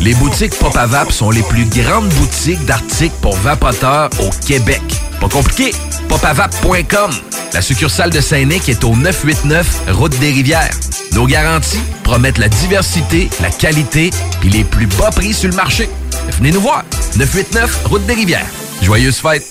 Les boutiques Pop Vap sont les plus grandes boutiques d'articles pour vapoteurs au Québec. Pas compliqué, popavap.com. La succursale de Saint-Nic est au 989 Route des Rivières. Nos garanties promettent la diversité, la qualité et les plus bas prix sur le marché. Venez nous voir, 989 Route des Rivières. Joyeuses fêtes!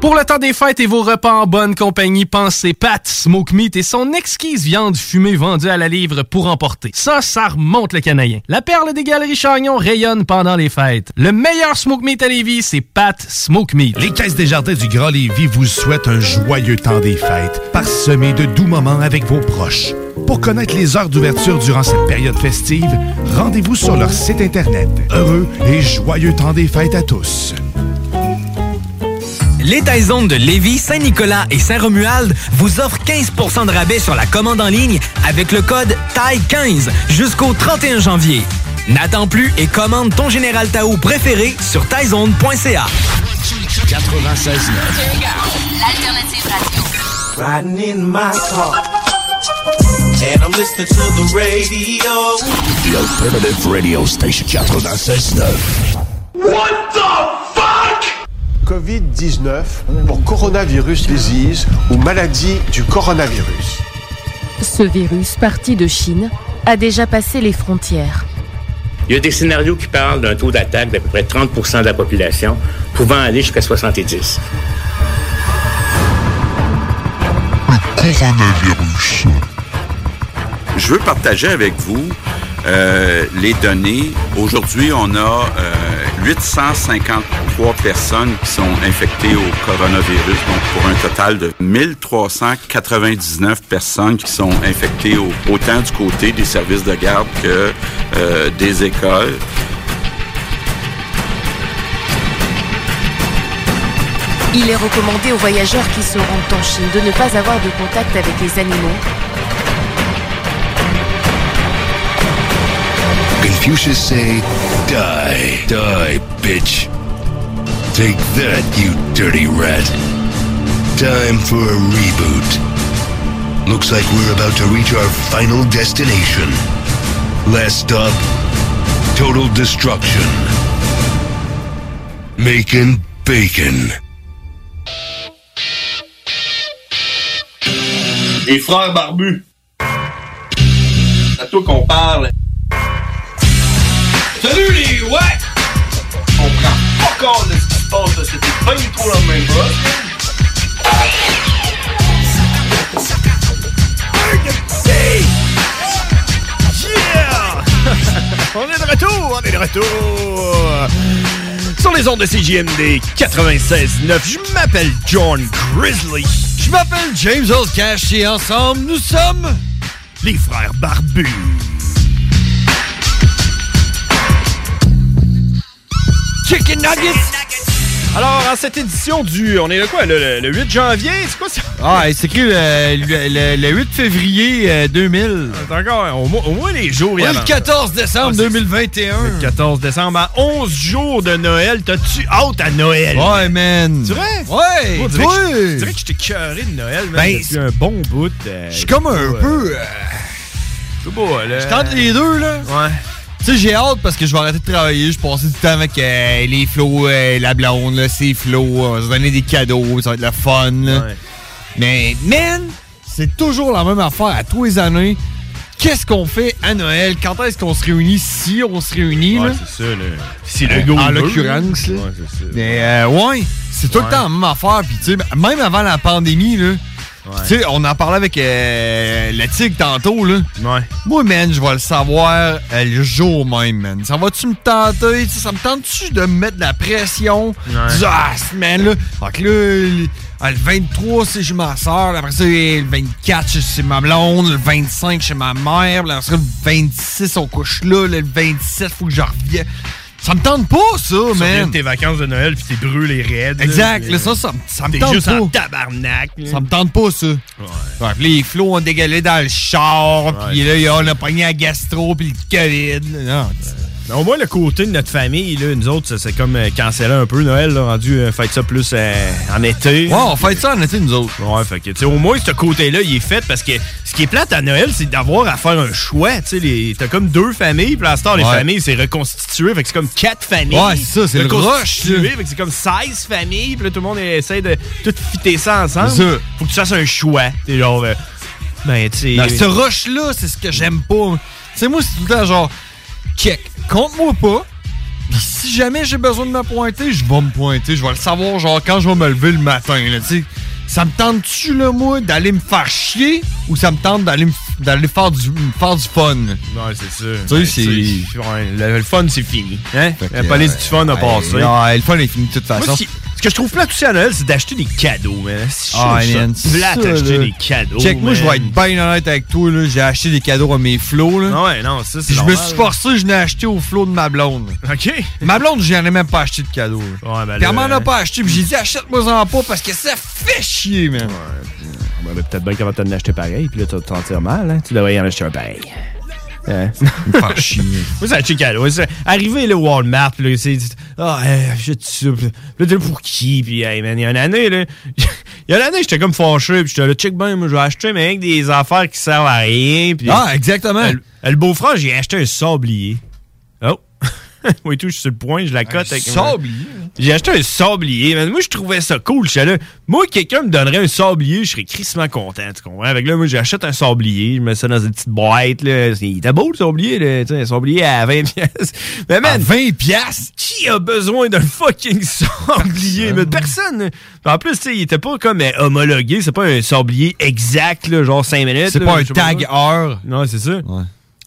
Pour le temps des fêtes et vos repas en bonne compagnie, pensez Pat Smoke Meat et son exquise viande fumée vendue à la livre pour emporter. Ça, ça remonte le canadien. La perle des galeries Chagnon rayonne pendant les fêtes. Le meilleur Smoke Meat à Lévis, c'est Pat Smoke Meat. Les Caisses des Jardins du Grand Lévis vous souhaitent un joyeux temps des fêtes, parsemé de doux moments avec vos proches. Pour connaître les heures d'ouverture durant cette période festive, rendez-vous sur leur site internet. Heureux et joyeux temps des fêtes à tous. Les Taizones de Lévis, Saint-Nicolas et Saint-Romuald vous offrent 15% de rabais sur la commande en ligne avec le code TAI15 jusqu'au 31 janvier. N'attends plus et commande ton Général Tao préféré sur taizone.ca. 96 L'alternative radio. Riding in my car. And I'm listening to the radio. The Alternative Radio Station 96.9. What the fuck? COVID-19 pour coronavirus disease ou maladie du coronavirus. Ce virus, parti de Chine, a déjà passé les frontières. Il y a des scénarios qui parlent d'un taux d'attaque d'à peu près 30% de la population, pouvant aller jusqu'à 70 coronavirus. Je veux partager avec vous euh, les données. Aujourd'hui, on a euh, 853 personnes qui sont infectées au coronavirus, donc pour un total de 1399 personnes qui sont infectées au, autant du côté des services de garde que euh, des écoles. Il est recommandé aux voyageurs qui se rendent en Chine de ne pas avoir de contact avec les animaux. Confucius say, die, die, bitch. Take that, you dirty rat. Time for a reboot. Looks like we're about to reach our final destination. Last stop, total destruction. Making bacon. Les frères barbus. À toi qu'on parle. Salut les ouais! On prend pas compte de ce qui se passe, là. C'était pas du tout la même. Yeah! on est de retour, on est de retour! Sur les ondes de CJMD 96.9, je m'appelle John Grizzly. Je m'appelle James Oldcash et ensemble, nous sommes les frères barbus. Chicken nuggets, Alors, en cette édition du. On est le quoi? Le, le- le 8 janvier? C'est quoi ça? Ah, c'est écrit le, le- le- le 8 février euh, 2000. C'est encore. Au moins, au moins les jours. Ouais, y le avant. 14 décembre Ah, c'est- 2021. Le 14 décembre, à 11 jours de Noël. T'as-tu hâte à Noël? Ouais, man. C'est vrai? Ouais, Moi, on dirait toi. que je- j'étais cœuré de Noël, man, Ben, depuis un bon bout. Je suis comme un peu. euh, Tout beau, là. Je tente les deux, là. Ouais. Tu sais, j'ai hâte parce que je vais arrêter de travailler. Je passe du temps avec euh, les flots, euh, la blonde, là, c'est flots. On va se donner des cadeaux, ça va être le fun. là. Mais, man, c'est toujours la même affaire à tous les années. Qu'est-ce qu'on fait à Noël? Quand est-ce qu'on se réunit? Si on se réunit, Ouais, là? c'est ça, là. Si le gars En veut, l'occurrence, là. Ouais, c'est ça. Mais, euh, ouais, c'est tout le Ouais. temps la même affaire. Puis, tu sais, même avant la pandémie, là. Tu sais, on en parlait avec euh, le tigre tantôt, là. Ouais. Moi, man, je vais le savoir euh, le jour même, man. Ça va-tu me tenter? Ça me tente-tu de me mettre de la pression? Ouais. Dis, ah, man, là. Fait que là, le, ah, le 23, c'est chez ma soeur. Après ça, le 24, c'est chez ma blonde. Le 25, chez ma mère. Après ça, le 26, on couche là. Le 27, faut que je revienne. Ça me tente pas, ça, Tu man. de tes vacances de Noël puis t'es brûlé raide. Exact, là, ça, ça, me- ça me tente juste pas. en tabarnak. là. Ça me tente pas, ça. Ouais. puis les flots ont dégalé dans le char, puis là, on a pogné la gastro, puis le COVID. là. Non, au moins, le côté de notre famille, là, nous autres, c'est comme euh, cancellé un peu Noël, là, rendu, euh, faites ça plus euh, en été. Ouais, on fait ça en été, nous autres. Ouais, fait que, tu sais, au moins, ce côté-là, il est fait parce que ce qui est plate à Noël, c'est d'avoir à faire un choix. Tu sais, t'as comme deux familles, puis à ce temps, les Ouais. familles, c'est reconstitué, fait que c'est comme quatre familles. Ouais, c'est ça, c'est le rush, fait que c'est comme 16 familles, puis là, tout le monde essaie de tout fitter ça ensemble. C'est ça. Faut que tu fasses un choix. T'es genre, euh, ben, tu sais. Non, ce rush-là, c'est ce que j'aime pas. Tu sais, moi, c'est tout le temps genre, check, compte-moi pas. Si jamais j'ai besoin de me pointer, je vais me pointer. Je vais le savoir, genre, quand je vais me lever le matin, là, tu sais. Ça me tente-tu, là, moi, d'aller me faire chier ou ça me tente d'aller d'aller faire du, faire du fun? Ouais, c'est ça. Tu sais, c'est. ouais, le, le fun, c'est fini. Hein? Que, La police du fun a euh, passé. Non, le fun est fini de toute Moi, façon. ce, qui- ce que je trouve plate aussi à Noël, c'est d'acheter des cadeaux, man. Ah, man, ça, d'acheter des cadeaux. Check, moi, je vais être bien honnête avec toi, là. J'ai acheté des cadeaux à mes flots, là. Ah ouais, non, ça, c'est je me suis forcé, je n'ai acheté au flot de ma blonde. OK. Ma blonde, j'en ai même pas acheté de cadeau. là. Ouais, ben Puis elle m'en a pas acheté, puis j'ai dit achète-moi en pas parce que ça fait chier, man. Ouais, ben, peut-être bien qu'elle va t'en acheter pareil, puis là, tu vas te sentir mal, hein. Tu devrais y en acheter un pareil. Hein? Faire chier. Moi, c'est acheter cadeau. C'est arrivé le Walmart, là, c'est. Ah, euh, j'achète ça. Puis Là, t'es pour qui? Puis, hey, man, il y a une année, là. Il y a une année, j'étais comme fâché, puis j'étais là, check ben, moi, je vais acheter, mais avec des affaires qui servent à rien. Puis, Ah, exactement. Le, le beau-frère, j'ai acheté un sablier. Oh! oui, tout, je suis sur le point, je la cote avec moi. sablier? J'ai acheté un sablier. man. Moi, je trouvais ça cool. Là. Moi, quelqu'un me donnerait un sablier, je serais crissement content, tu comprends? Avec là, moi, j'achète un sablier, je mets ça dans une petite boîte, là. Il était beau, le sablier, là. Tu sais, un sablier à 20 pièces. Mais man, 20 pièces? Qui a besoin d'un fucking sablier? Mais personne. En plus, tu sais, il était pas comme euh, homologué. C'est pas un sablier exact, là, genre 5 minutes. C'est pas un je tag heure. Non, c'est ça.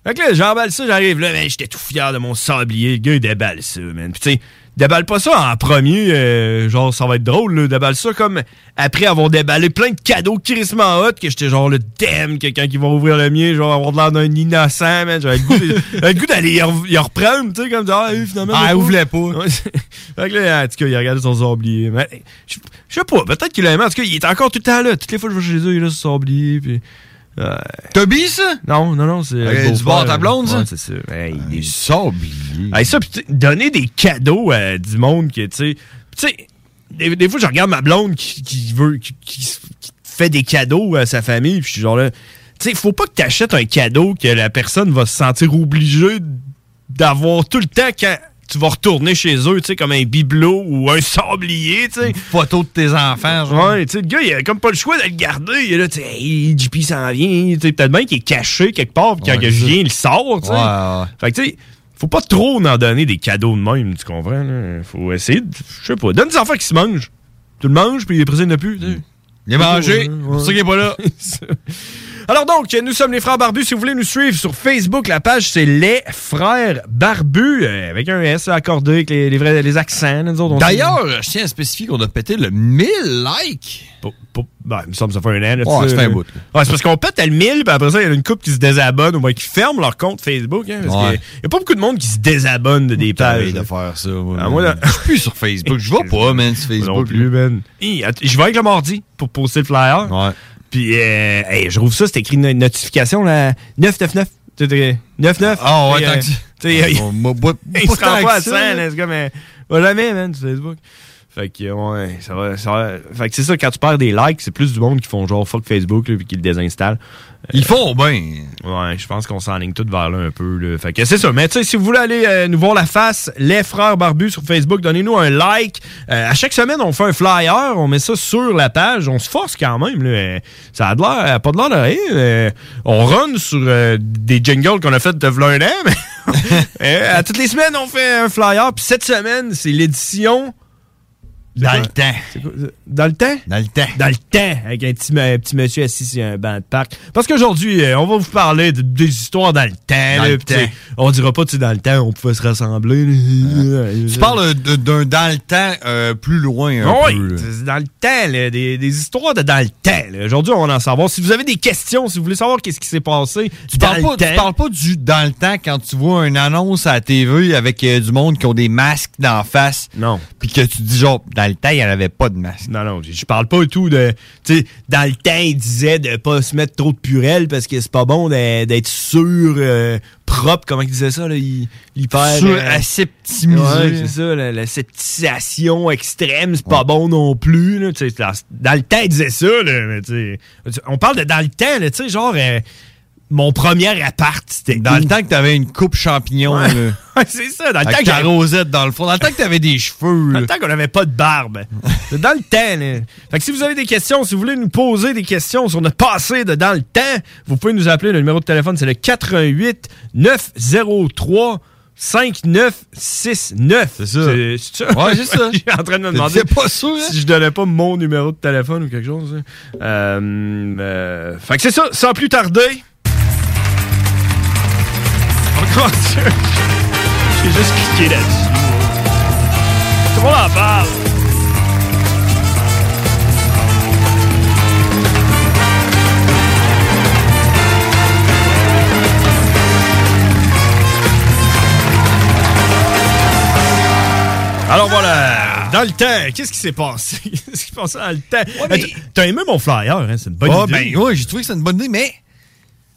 Fait que là, j'emballe ça, j'arrive là, man, j'étais tout fier de mon sablier. Le gars, il déballe ça, man. Puis tu sais, déballe pas ça en premier, euh, genre, ça va être drôle, là. Déballe ça comme après avoir déballé plein de cadeaux crissement hot, que j'étais genre, le damn, quelqu'un qui va ouvrir le mien, genre, avoir de l'air d'un innocent, man. J'avais le goût d'aller y, re- y reprendre, tu sais, comme ça, ah, finalement. Ah, j'ai ouvre-le pas. Fait que là, en tout cas, il a regardé son sablier. Mais, je sais pas, peut-être qu'il aimé. En tout cas, il est encore tout le temps là. Toutes les fois que je vais chez eux, il a là son sablier, puis. Euh... Toby, ça? Non, non, non, c'est. Euh, le du bord à ta blonde, ça? Ouais, c'est ça. Hey, il est sablier. Hey, ça, pis tu sais, donner des cadeaux à du monde que, tu sais. Tu sais, des, des fois, je regarde ma blonde qui, qui veut. Qui, fait des cadeaux à sa famille, puis je suis genre là. Tu sais, faut pas que tu achètes un cadeau que la personne va se sentir obligée d'avoir tout le temps quand tu vas retourner chez eux, tu sais, comme un bibelot ou un sablier, tu sais. Photo de tes enfants, genre. Ouais, tu sais, le gars, il a comme pas le choix de le garder. Il est là, tu sais, hey, JP s'en vient. Tu sais, peut-être bien qu'il est caché quelque part, puis quand Ouais, ça. viens, il sort, tu sais. Ouais, ouais. Fait que, tu sais, faut pas trop en donner des cadeaux de même, tu comprends? Là? Faut essayer, de, je sais pas, donne des enfants qui se mangent. Tu le manges, puis il n'y en a plus, tu sais. Il est mangé, c'est pour ça qu'il est pas là. Alors donc, nous sommes les frères barbus. Si vous voulez nous suivre sur Facebook, la page c'est les frères barbus euh, avec un S accordé avec les, les vrais les accents. D'ailleurs, je tiens à spécifier qu'on a pété le 1000 likes. Pour, pour- ben, il me semble que ça fait un an. là, Ouais, ça fait un bout, Ouais, c'est parce qu'on pète à le 1000, puis après ça, il y a une couple qui se désabonne ou bien qui ferment leur compte Facebook. Hein, parce Ouais. qu'il y a pas beaucoup de monde qui se désabonne de des pages. de faire ça. Ah, moi, là- Je suis plus sur Facebook. Je vais pas, man, sur Facebook. non plus, man. Je vais avec le mardi pour poster le flyer. Ouais. Puis, euh, hey, je trouve ça, c'est écrit une notification, là, 999. Tu sais, 99. Ah ouais, tant euh, que tu- il- pas- pas se rend pas à que 100, ça, là, c'est comme, euh, va jamais, man, sur Facebook. Fait que, ouais, ça va, ça va. Fait que c'est ça, quand tu perds des likes, c'est plus du monde qui font genre fuck Facebook, là, puis qui le désinstallent. Ils font bien. Ouais, je pense qu'on s'enligne tout vers là un peu. Fait que c'est ça. Mais tu sais, si vous voulez aller euh, nous voir la face, les frères barbus sur Facebook, donnez-nous un like. Euh, à chaque semaine, on fait un flyer, on met ça sur la page. On se force quand même. Euh, Ça a de l'air, pas de l'air de rien. Euh, on run sur euh, des jingles qu'on a fait de un an, mais euh, à toutes les semaines, on fait un flyer. Puis cette semaine, c'est l'édition. Dans le temps. Dans le temps? Dans le temps. Dans le temps, avec un petit, un petit monsieur assis sur un banc de parc. Parce qu'aujourd'hui, euh, on va vous parler de- des histoires dans le temps. Dans là, tu temps. On dira pas, tu dans le temps, on pouvait se rassembler. là. Tu parles d'un dans le temps euh, plus loin un oui, peu. dans le temps, là, des, des histoires de dans le temps. Aujourd'hui, on va en savoir. Si vous avez des questions, si vous voulez savoir qu'est-ce qui s'est passé, Tu dans parles, le pas, tu temps. parles pas du dans le temps quand tu vois une annonce à la TV avec euh, du monde qui ont des masques d'en face. Non. Puis que tu dis genre, dans le temps, il n'y en avait pas de masque. Non, non, je parle pas du tout de. Tu sais, dans le temps, il disait de pas se mettre trop de purelle parce que c'est pas bon d'être sûr, euh, propre. Comment il disait ça, là? Il, hyper. Sur euh, aseptimisé. Ouais, c'est ça, la, la septisation extrême, c'est pas bon non plus. Là, dans, dans le temps, il disait ça, là, mais tu sais, on parle de dans le temps, tu sais, genre, euh, mon premier appart, c'était. Dans le temps que t'avais une coupe champignon, Ouais. là. C'est ça, dans le temps que rosette dans le fond. Dans le temps que t'avais des cheveux, Dans là. le temps qu'on n'avait pas de barbe. C'est dans le temps, là. Fait que si vous avez des questions, si vous voulez nous poser des questions sur notre passé de dans le temps, vous pouvez nous appeler. Le numéro de téléphone, c'est le 88 903 5969. C'est ça. C'est ça? Ouais, c'est ça. Je suis en train de me demander C'est pas sûr, hein? si je donnais pas mon numéro de téléphone ou quelque chose. hein. Euh, euh, fait que c'est ça. Sans plus tarder. Encore J'ai juste cliqué là-dessus. Tout le monde en parle. Alors voilà, dans le temps, qu'est-ce qui s'est passé? Qu'est-ce qui s'est passé dans le temps? mais- Euh, T'as aimé mon flyer, hein? C'est une bonne Ah, idée. ben ouais, j'ai trouvé que c'est une bonne idée, mais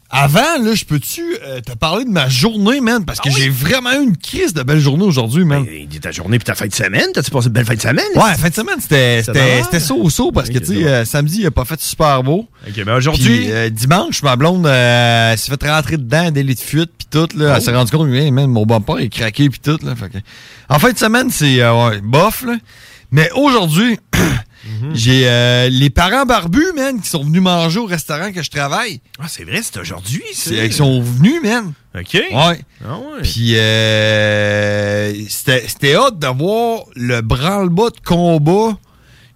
avant, là, je peux-tu euh, te parler de ma journée, man? Parce Ah que j'ai vraiment eu une crise de belle journée aujourd'hui, man. Ben, ta journée puis ta fin de semaine, t'as-tu passé une belle fin de semaine? Ouais, fin de semaine, c'était so-so parce que, tu sais, euh, samedi, il a pas fait super beau. Ok, ben aujourd'hui. Euh, dimanche, ma blonde euh, s'est fait rentrer dedans, des lits de fuite, puis tout, là. Oh. Elle s'est rendue compte, hey, man, mon bumper est craqué, puis tout, là. Fait que- En fin de semaine, c'est euh, ouais, bof, là. Mais aujourd'hui, Mhm. j'ai euh, les parents barbus, man, qui sont venus manger au restaurant que je travaille. Ah, c'est vrai, c'est aujourd'hui, ça. C'est- Ils sont venus, man. OK. Ouais. Ah ouais. Puis euh, c'était c'était hot de voir le branle-bas de combat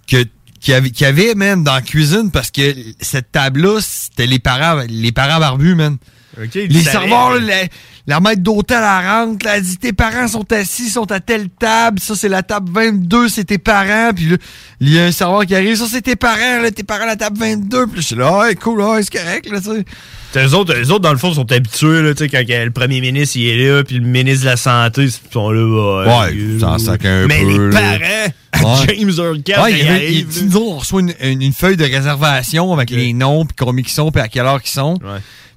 que qu'il y avait, avait, man, dans la cuisine parce que cette table-là, c'était les parents, les parents barbus, man. OK, Les serveurs, là, la, maître d'hôtel, elle rentre, elle dit tes parents sont assis, sont à telle table, ça c'est la table 22, c'est tes parents, puis là, il y a un serveur qui arrive, ça c'est tes parents, là, tes parents à la table 22, puis là, je suis là, ouais, cool, ouais, c'est correct, là, tu sais. Les autres, les autres, dans le fond, sont habitués, là, tu sais, quand le premier ministre il est là, puis le ministre de la Santé, ils sont là. Ouais, euh, ça sac un Mais peu, les parents, à Ouais. James Earl Camp, Ouais, il il il- nous, on reçoit une, une- une feuille de réservation avec les noms, puis combien ils sont, puis à quelle heure ils sont.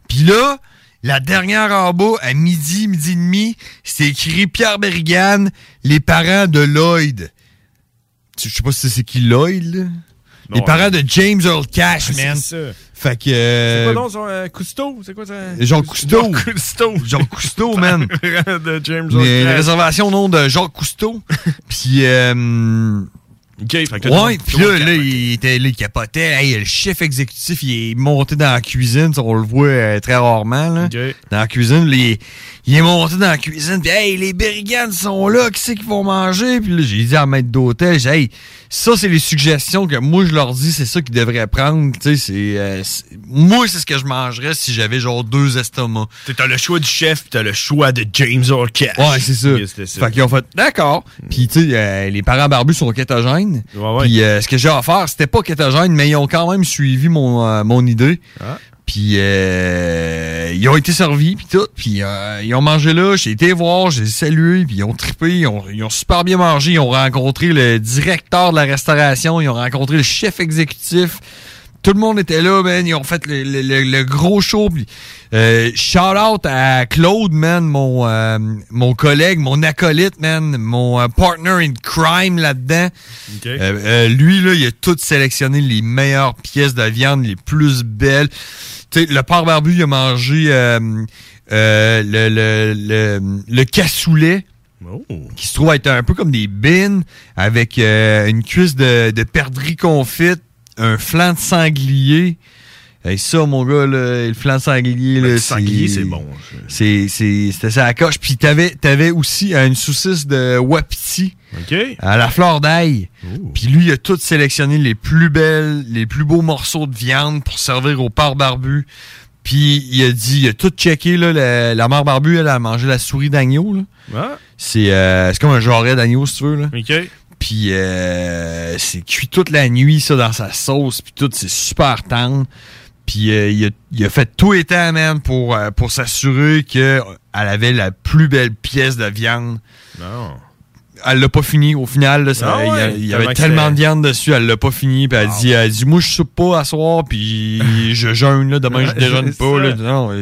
Puis là, la dernière en bas, à midi, midi et demi, c'est écrit Pierre Berrigan, les parents de Lloyd. Je sais pas si c'est qui Lloyd, là. les parents de James Earl Cash, C'est man. ça. Fait que... C'est euh, quoi donc son euh, Cousteau? C'est quoi ça? Jean Cousteau. Jean Cousteau. Jean Cousteau, man. de James Earl une Cash. réservation au nom de Jacques Cousteau. Puis, euh, OK, fait que Ouais, puis là, il, était, là, il capotait. Hey, le chef exécutif, il est monté dans la cuisine. ça, On le voit euh, très rarement. Là. Dans la cuisine, là, il, est monté dans la cuisine. Puis, hey, les Berrigan sont là. Qui c'est qu'ils vont manger? Puis là, j'ai dit à maître d'hôtel, j'ai hey, ça, c'est les suggestions que moi, je leur dis. C'est ça qu'ils devraient prendre. Tu sais, c'est, euh, moi, c'est ce que je mangerais si j'avais genre deux estomacs. T'as t'as le choix du chef, puis t'as le choix de James Orcash. Ouais, c'est ça. Oui, c'était ça. Fait qu'ils ont fait, d'accord. Puis, tu sais, euh, les parents barbus sont kétogènes. Puis, euh, ce que j'ai offert, c'était pas kétogène, mais ils ont quand même suivi mon, euh, mon idée. Ah. Puis, euh, ils ont été servis, puis tout. Puis, euh, ils ont mangé là. J'ai été voir, j'ai salué, puis ils ont trippé. Ils ils ont super bien mangé. Ils ont rencontré le directeur de la restauration. Ils ont rencontré le chef exécutif. Tout le monde était là, man. Ils ont fait le, le- le- le gros show. Puis, euh, shout out à Claude, man, mon, euh, mon collègue, mon acolyte, man, mon euh, partner in crime là-dedans. Euh, euh, lui, là, il a tout sélectionné les meilleures pièces de viande, les plus belles. Tu sais, le porc barbu, il a mangé euh, euh, le, le, le, le cassoulet. Qui se trouve être un peu comme des bines avec euh, une cuisse de, de perdrix confite, un flanc de sanglier. Et ça, mon gars, là, le flanc de sanglier, là, Le sanglier, c'est bon. C'est, c'est, c'était ça à la coche. Puis t'avais, t'avais aussi une saucisse de wapiti. À la fleur d'ail. Puis lui, il a tout sélectionné les plus belles, les plus beaux morceaux de viande pour servir au porc barbu. Puis il a dit, il a tout checké, là, la, la mère barbu, elle a mangé la souris d'agneau. Ah. C'est, euh, c'est comme un jarret d'agneau, si tu veux, là. Puis euh, c'est cuit toute la nuit, ça, dans sa sauce. Puis tout, c'est super tendre. Puis euh, il, a, il a fait tout les temps, man, pour, euh, pour s'assurer qu'elle avait la plus belle pièce de viande. Non. Elle l'a pas fini au final. Là, ça- Ah il y a- ouais, il y, tellement avait tellement de viande dessus, elle l'a pas fini. Puis elle dit, elle dit, moi je soupe pas à soir, puis je jeûne là, demain je déjeune pas. Là. Non,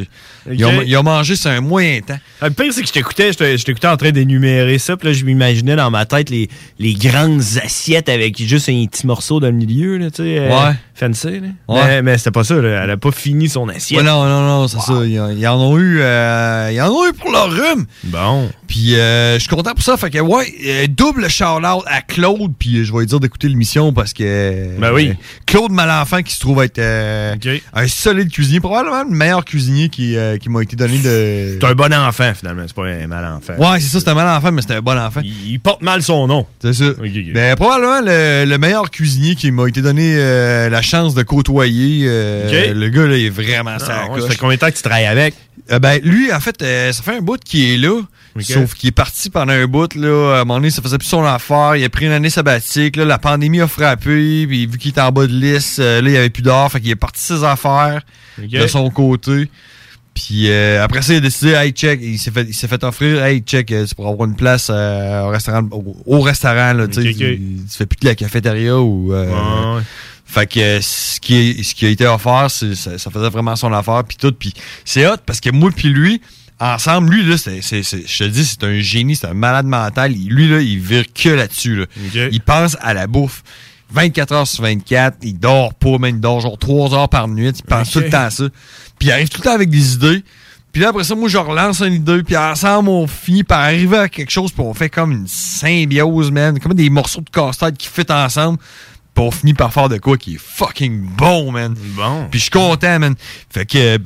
euh, Ok. ils, ont, ils ont mangé, c'est un moyen temps. Le pire, c'est que je t'écoutais, je t'écoutais en train d'énumérer ça, puis là, je m'imaginais dans ma tête les, les grandes assiettes avec juste un petit morceau dans le milieu, là, tu sais. euh, Ouais. Fancy, là. Ouais. Mais, mais c'était pas ça, là. Elle a pas fini son assiette. Ouais, non, non, non, c'est ça. Ils, en- ils en ont eu, euh, ils en ont eu pour leur rhume. Bon. Puis euh, je suis content pour ça. Fait que ouais, euh, double shout-out à Claude. Puis euh, je vais lui dire d'écouter l'émission parce que. Ben oui. Claude Malenfant qui se trouve être un solide cuisinier, probablement le meilleur cuisinier qui, euh, qui m'a été donné de. C'est un bon enfant, finalement. C'est pas un mal enfant. Ouais, c'est ça, c'était un mal enfant, mais c'était un bon enfant. Il, porte mal son nom. C'est ça. Ben, probablement le, le meilleur cuisinier qui m'a été donné euh, la chance de côtoyer. euh. Le gars, là, il est vraiment Ah, ça. ouais, ça fait combien de temps que tu travailles avec? ben, lui, en fait, ça fait un bout qu'il est là. Sauf qu'il est parti pendant un bout, là. À un moment donné, ça faisait plus son affaire. Il a pris une année sabbatique, là. La pandémie a frappé. Puis, vu qu'il était en bas de liste, là, il avait plus d'or. Fait qu'il est parti de ses affaires de son côté. Puis euh, après ça, il a décidé, hey, check, il s'est fait, il s'est fait offrir, hey, check, euh, c'est pour avoir une place euh, au restaurant, au, au restaurant, là, tu fais plus de la cafétéria ou... euh, Ouais, ouais. Fait que euh, ce qui, est- ce qui a été offert, c'est- ça, ça faisait vraiment son affaire, puis tout, puis c'est hot, parce que moi puis lui, ensemble, lui, là, c'est, c'est- c'est- je te dis, c'est un génie, c'est un malade mental, lui, là, il vire que là-dessus, là. Il pense à la bouffe. 24 heures sur 24, il dort pas, mais il dort genre 3 heures par nuit, il pense tout le temps à ça. Puis il arrive tout le temps avec des idées. Puis là, après ça, moi, je relance une idée, puis ensemble, on finit par arriver à quelque chose, puis on fait comme une symbiose, man. Comme des morceaux de casse-tête qui fit ensemble. Puis on finit par faire de quoi qui est fucking bon, man. Bon. Puis je suis content, man. Fait que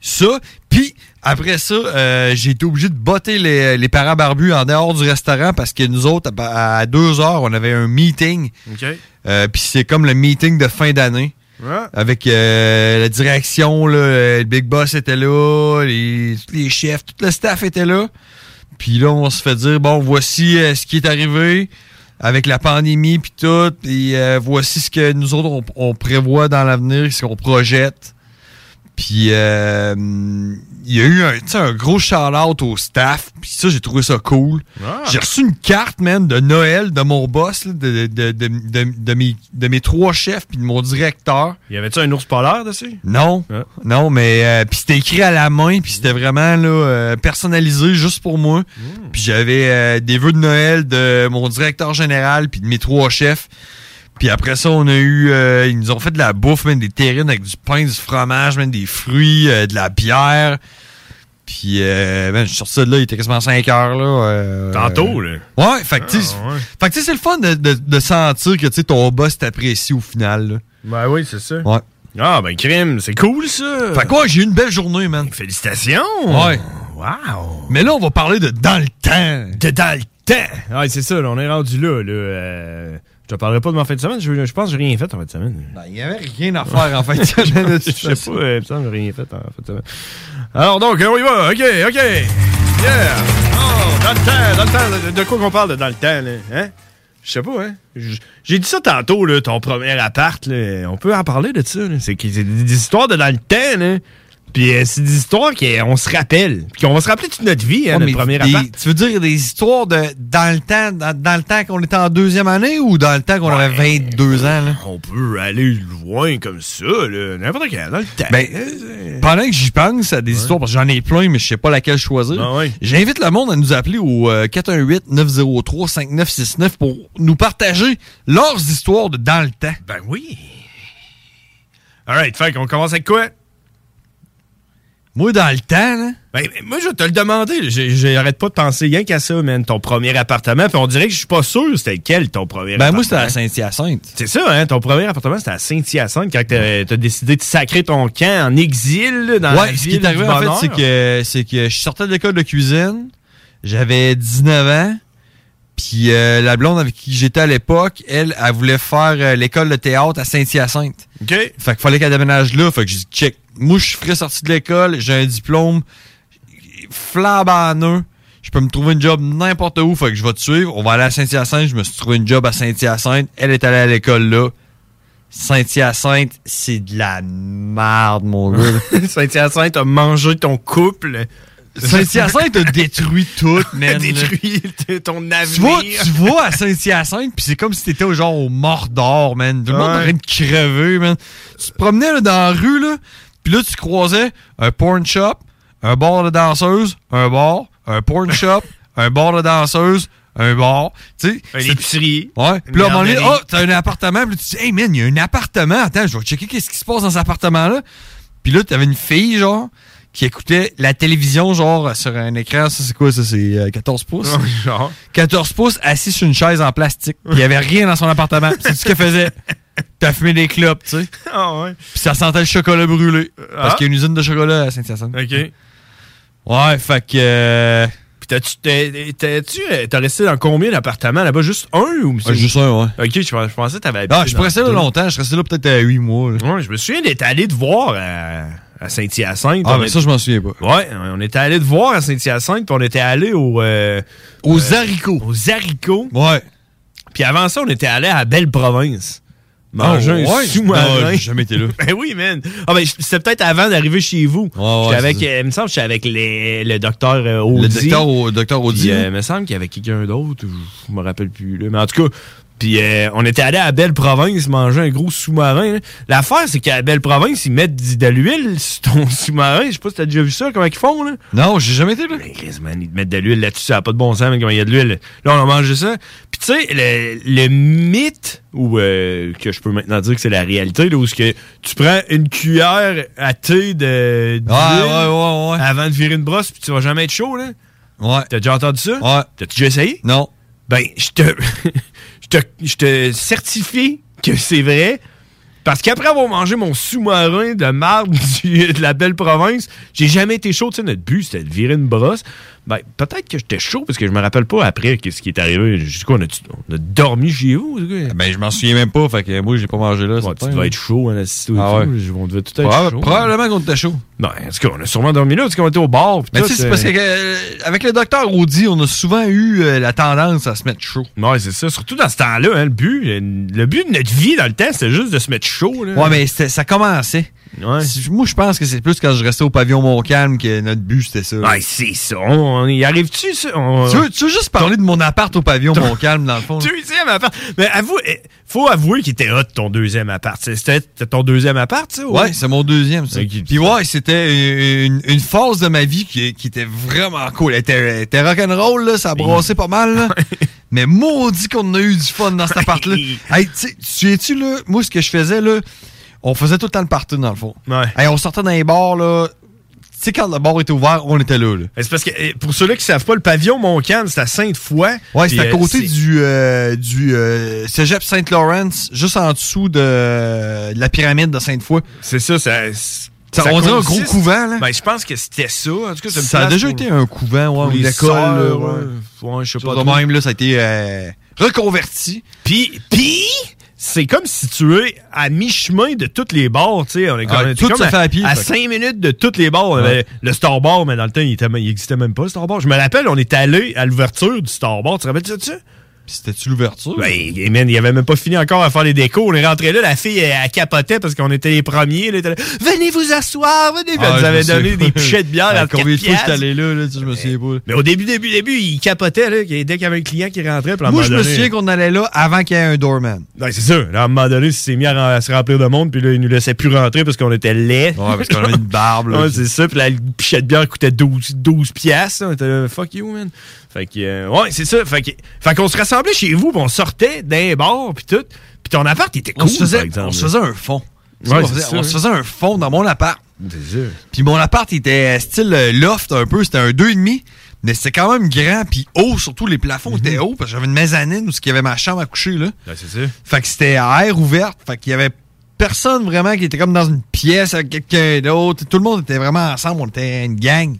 ça, puis après ça, euh, j'ai été obligé de botter les, les parents barbus en dehors du restaurant parce que nous autres, à, à deux heures, on avait un meeting. OK. Euh, puis c'est comme le meeting de fin d'année. Ouais. Avec euh, la direction, là, le Big Boss était là, les, tous les chefs, tout le staff était là. Puis là, on se fait dire, bon, voici euh, ce qui est arrivé avec la pandémie puis tout, puis euh, voici ce que nous autres, on, on prévoit dans l'avenir, ce qu'on projette. Puis euh, il y a eu un, un gros shout-out au staff, puis ça, j'ai trouvé ça cool. Ah. J'ai reçu une carte, man, de Noël de mon boss, là, de, de, de, de- mes, de mes trois chefs puis de mon directeur. Y avait-tu un ours polaire dessus? Non, non, mais euh, puis c'était écrit à la main, puis c'était vraiment là euh, personnalisé juste pour moi. Puis j'avais euh, des vœux de Noël de mon directeur général puis de mes trois chefs. Puis après ça, on a eu, euh, ils nous ont fait de la bouffe, même des terrines avec du pain, du fromage, même des fruits, euh, de la bière. Puis, euh, man, je suis sorti de là, il était quasiment 5 heures, là. euh, Tantôt, là. Ouais, fait que, tu sais, Ah, ouais. fait que, tu sais, c'est le fun de, de- de sentir que, tu sais, ton boss t'apprécie au final, là. Ben oui, c'est ça. Ouais. Ah, ben crime, c'est cool, ça. Fait quoi, j'ai eu une belle journée, man. Félicitations. Ouais. Wow. Mais là, on va parler de dans le temps. De dans le temps. Ouais, c'est ça, là, on est rendu là, là. euh, je te parlerai pas de ma fin de semaine. Je, je pense que j'ai rien fait en fin de semaine. Ben, il y avait rien à faire en fin de semaine. Je sais pas, il me semble que j'ai rien fait en fin de semaine. Alors donc, on y va. OK, OK. Yeah. Oh, dans le temps, dans le temps. De, de quoi qu'on parle de dans le temps, là? Hein? Je sais pas, hein? J'ai dit ça tantôt, là, ton premier appart, là. On peut en parler de ça, là. C'est des, des histoires de dans le temps, là. Puis euh, c'est des histoires qu'on se rappelle. Puis qu'on va se rappeler toute notre vie, hein, Ouais, notre premier appart. Tu veux dire des histoires de dans le temps, dans, dans le temps qu'on était en deuxième année ou dans le temps qu'on avait 22 ans, là? On peut aller loin comme ça, là. N'importe quand, dans le temps. Ben, pendant que j'y pense à des histoires, parce que j'en ai plein, mais je sais pas laquelle choisir, Ah j'invite le monde à nous appeler au euh, 418-903-5969 pour nous partager leurs histoires de dans le temps. Ben oui. Alright, fait qu'on commence avec quoi? Moi, dans le temps, là. Ben, moi, je vais te le demander. J'arrête pas de penser rien qu'à ça, man. Ton premier appartement. Puis on dirait que je suis pas sûr c'était lequel ton premier Ben, appartement. moi, c'était à Saint-Hyacinthe. C'est ça, hein? Ton premier appartement, c'était à Saint-Hyacinthe quand t'as as décidé de sacrer ton camp en exil là, dans la Ouais, ce qui ville est arrivé, en fait, c'est que, c'est que je sortais de l'école de cuisine, j'avais 19 ans, puis euh, la blonde avec qui j'étais à l'époque, elle, elle voulait faire euh, l'école de théâtre à Saint-Hyacinthe. OK. Fait qu'il fallait qu'elle déménage là, fait que j'ai dit, check, moi, je suis frais sorti de l'école, j'ai un diplôme flambant neuf, je peux me trouver une job n'importe où, fait que je vais te suivre, on va aller à Saint-Hyacinthe, je me suis trouvé une job à Saint-Hyacinthe, elle est allée à l'école là. Saint-Hyacinthe, c'est de la merde, mon gars. Saint-Hyacinthe a mangé ton couple. Saint-Hyacinthe a détruit tout, man. détruit ton avenir. Tu vois, tu vois à Saint-Hyacinthe, puis c'est comme si t'étais au genre au Mordor, man. Tout le monde en train de crever, man. Tu te promenais là, dans la rue, là, puis là, tu croisais un porn shop, un bar de danseuse, un bar, un porn shop, un bar de danseuse, un bar, tu sais. Une épicerie. Ouais. Puis là, à un moment donné, oh, t'as un appartement. Puis là, tu dis, hey man, il y a un appartement. Attends, je vais checker qu'est-ce qui se passe dans cet appartement-là. Puis là, t'avais une fille, genre, qui écoutait la télévision, genre, sur un écran. Ça, c'est quoi, ça? C'est euh, 14 pouces? Genre. 14 pouces, assis sur une chaise en plastique. Il y avait rien dans son appartement. C'est ce qu'elle faisait. T'as fumé des clopes, tu sais. Ah ouais. Puis ça sentait le chocolat brûlé. Parce Ah. qu'il y a une usine de chocolat à Saint-Hyacinthe. OK. Ouais, fait que... euh, Puis t'as-tu, t'as- t'as-tu, euh, t'as resté dans combien d'appartements? Là-bas? Juste un ou Ah, juste un, ouais. Ok, je, je pensais que t'avais Ah, je suis resté là longtemps. Je suis resté là peut-être à 8 mois. là. Ouais, je me souviens d'être allé te voir à, à Saint-Hyacinthe. Ah, mais est- ça, je m'en souviens pas. Ouais, on était allé te voir à Saint-Hyacinthe, puis on était allé au... euh, Aux euh, haricots. Aux haricots. Ouais. Puis avant ça, on était allé à Belle-Province. Manger Ah, un ouais? sous-marin. Jamais été là. ben oui, man. Ah, ben, c'était peut-être avant d'arriver chez vous. ouais, J'étais avec, il me semble que j'étais avec les- le docteur euh, Audi. Le docteur, docteur Audi. Puis, euh, il me semble qu'il y avait quelqu'un d'autre. Je me rappelle plus. Là. Mais en tout cas, puis euh, on était allé à Belle-Province manger un gros sous-marin. L'affaire, c'est qu'à Belle-Province, ils mettent de l'huile sur ton sous-marin. Je sais pas si t'as déjà vu ça, comment ils font. Là. Non, j'ai jamais été là. Ben, Chris, man, ils te mettent de l'huile là-dessus, ça n'a pas de bon sens, mais comment il y a de l'huile. Là, on a mangé ça. Puis tu sais, le, le mythe, ou euh, que je peux maintenant dire que c'est la réalité, là, où que tu prends une cuillère à thé de Ouais, ouais, ouais, avant de virer une brosse, puis tu vas jamais être chaud, là. Ouais. T'as déjà entendu ça? Ouais. T'as-tu déjà essayé? Non. Ben, je te, je te certifie que c'est vrai. Parce qu'après avoir mangé mon sous-marin de marde de la belle province, j'ai jamais été chaud. Tu sais, notre but, c'était de virer une brosse. Ben, peut-être que j'étais chaud parce que je me rappelle pas après qu'est-ce qui est arrivé. Jusqu'où on a, on a dormi chez vous? Ben, je m'en souviens même pas. Fait que moi, j'ai pas mangé là. Ouais, tu devais être chaud, hein, Ah ouais. On devait tout être chaud. Probablement qu'on était chaud. Ben, en tout cas, on a sûrement dormi là parce qu'on était au bar. Mais tu sais, c'est euh, parce qu'avec le docteur Audi, on a souvent eu euh, la tendance à se mettre chaud. Ouais, c'est ça. Surtout dans ce temps-là, hein, le but, le but de notre vie dans le temps, c'était juste de se mettre chaud. Là. Ouais, mais ça commençait. Moi, je pense que c'est plus quand je restais au pavillon Montcalm que notre but, c'était ça. Ouais, c'est ça. On, on y arrive-tu, ça? On- Tu, veux, tu veux juste parler de mon appart au pavillon Montcalm, dans le fond? Deuxième appart. Mais avoue, eh, faut avouer qu'il était hot ton deuxième appart. C'était ton deuxième appart, ça? Ouais, c'est mon deuxième. ça. Puis ouais, c'était une, une phase de ma vie qui, qui était vraiment cool. Elle était, elle était rock'n'roll, là, ça brassait pas mal. Là. Mais maudit qu'on a eu du fun dans cet appart-là. hey, tu sais, tu là, moi, ce que je faisais, là, on faisait tout le temps le party, dans le fond. Ouais. Hey, on sortait dans les bars, là, sais, quand le bar était ouvert, on était là. là. C'est parce que, eh, pour ceux-là qui savent pas, le pavillon Montcalm, c'est à Sainte-Foy. Ouais, c'est à euh, côté du, euh, du euh, cégep Saint-Laurent, juste en dessous de, de la pyramide de Sainte-Foy. C'est ça, ça. Ça, on dirait un gros couvent, là. Ben, je pense que c'était ça. En tout cas, Ça a déjà pour- été un couvent, ouais, une école. ouais. je sais pas de trop. même, là, ça a été reconverti. Puis, puis, c'est comme situé à mi-chemin de tous les bars, tu sais. On est comme, Ah, tout comme se fait à pied, que- 5 minutes de tous les bars. Ouais. le Star Bar, mais dans le temps, il, était, il existait même pas, le Star Bar. Je me rappelle, on est allé à l'ouverture du Star Bar. Tu te rappelles de ça? C'était-tu l'ouverture? Ben, man, il avait même pas fini encore à faire les décos. On est rentré là, la fille, elle, elle capotait parce qu'on était les premiers. Elle était là, venez vous asseoir, venez. Ah, elle nous je avait me donné des pichets de bière à Combien de 4 fois j'étais piastres. allé là, là, tu sais, je me souviens pas. Mais au début, début, début, il capotait, là, dès qu'il y avait un client qui rentrait. puis à Moi, je me souviens qu'on allait là avant qu'il y ait un doorman. Ouais, c'est ça. Là, à un moment donné, il s'est mis à, à se remplir de monde, puis là, il nous laissait plus rentrer parce qu'on était laid. Ouais, parce qu'on avait une barbe, là. ouais, c'est ça. Puis la pichet de bière coûtait 12, 12 piastres. là. On était là, fuck you, man. Fait que, euh, ouais, c'est ça. Fait que, fait qu'on se rassemblait chez vous, on sortait d'un bar, puis tout. Puis ton appart, était On cool, se faisait, par exemple. on se faisait un fond. Ouais, on, faisait, on se faisait un fond dans mon appart. Puis mon appart il était style euh, loft un peu, c'était un 2,5. Mais c'était quand même grand, puis haut, surtout les plafonds étaient hauts, parce que j'avais une mezzanine où il y avait ma chambre à coucher, là. Ouais. Fait que c'était à air ouverte, fait qu'il y avait personne vraiment qui était comme dans une pièce avec quelqu'un d'autre. Tout le monde était vraiment ensemble, on était une gang.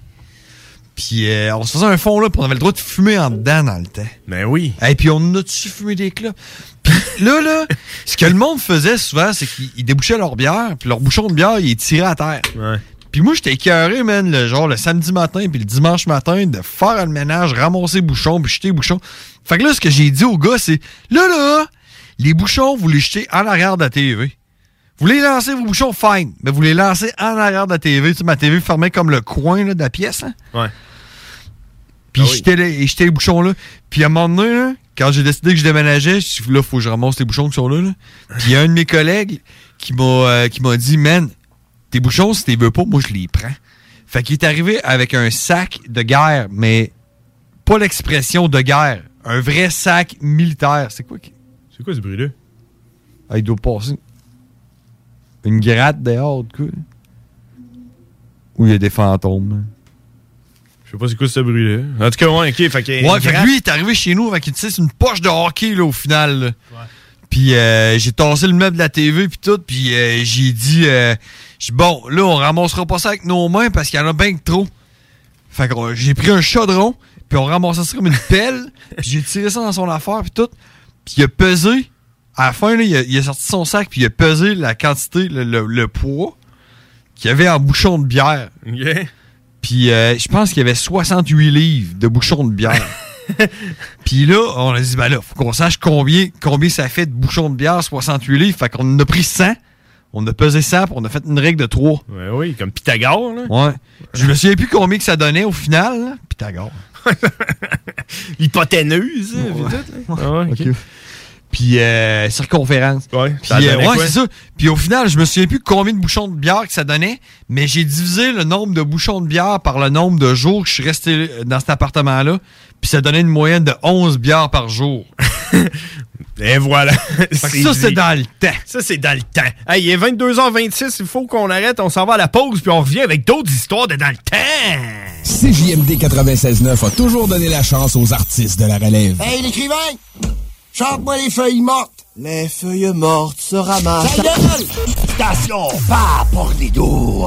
Puis euh, on se faisait un fond là, puis on avait le droit de fumer en dedans dans le temps. Ben oui. Et puis on a-tu fumé des clopes? Puis là, là, ce que le monde faisait souvent, c'est qu'ils ils débouchaient leur bière, puis leur bouchon de bière, ils les tiraient à terre. Ouais. Puis moi, j'étais écœuré, man, le, genre le samedi matin puis le dimanche matin, de faire le ménage, ramasser bouchons, puis jeter bouchons. Fait que là, ce que j'ai dit au gars, c'est là, là, les bouchons, vous les jetez en arrière de la TV. Vous les lancez, vos bouchons, fine. Mais vous les lancez en arrière de la TV. Tu sais, ma TV fermée comme le coin là, de la pièce. Là. Ouais. Puis j'étais les, j'étais les bouchons là. Puis à un moment donné, là, quand j'ai décidé que je déménageais, je suis là, faut que je ramasse les bouchons qui sont là. là. Puis il y a un de mes collègues qui m'a euh, qui m'a dit, man, tes bouchons, si t'es veux pas, moi je les prends. Fait qu'il est arrivé avec un sac de guerre, mais pas l'expression de guerre. Un vrai sac militaire. C'est quoi qui. C'est quoi ce bruit-là? Ah, il doit passer. Une gratte dehors, de quoi. Où il y a des fantômes. Je sais pas c'est quoi ce bruit-là. En tout cas, ouais, ok. Fait que, Ouais, fait que lui, il est arrivé chez nous avec, tu sais, c'est une poche de hockey, là, au final. là. Puis euh, j'ai tassé le meuble de la TV, puis tout, puis euh, j'ai dit, euh, j'ai dit, bon, là, on ramassera pas ça avec nos mains parce qu'il y en a bien que trop. Fait que euh, j'ai pris un chaudron, puis on ramassait ça comme une pelle, puis j'ai tiré ça dans son affaire, puis tout. Puis il a pesé, à la fin, là, il, a, il a sorti son sac, puis il a pesé la quantité, le, le- le poids qu'il y avait en bouchon de bière. Ok. Puis euh, je pense qu'il y avait 68 livres de bouchons de bière. Puis là, on a dit, ben là, faut qu'on sache combien, combien ça fait de bouchons de bière, 68 livres. Fait qu'on en a pris 100. On a pesé 100, puis on a fait une règle de 3. Ouais, oui, comme Pythagore, là. Ouais. Je me souviens plus combien que ça donnait au final, là. Pythagore. Hypoténuse, hein, puis tout, là. Ah ouais, ok. Puis euh, circonférence. Ouais, Puis, ça euh, ouais, c'est ça. Puis au final, je me souviens plus combien de bouchons de bière que ça donnait, mais j'ai divisé le nombre de bouchons de bière par le nombre de jours que je suis resté dans cet appartement-là. Puis ça donnait une moyenne de 11 bières par jour. Et voilà. Ça, c'est dans le temps. Ça, c'est dans le temps. Hey, il est 22h26, il faut qu'on arrête, on s'en va à la pause, puis on revient avec d'autres histoires de dans le temps. CJMD 96.9 a toujours donné la chance aux artistes de la relève. Hey, l'écrivain! Chante-moi les feuilles mortes! Les feuilles mortes se ramassent. Ta gueule! Station, pas pour les doux!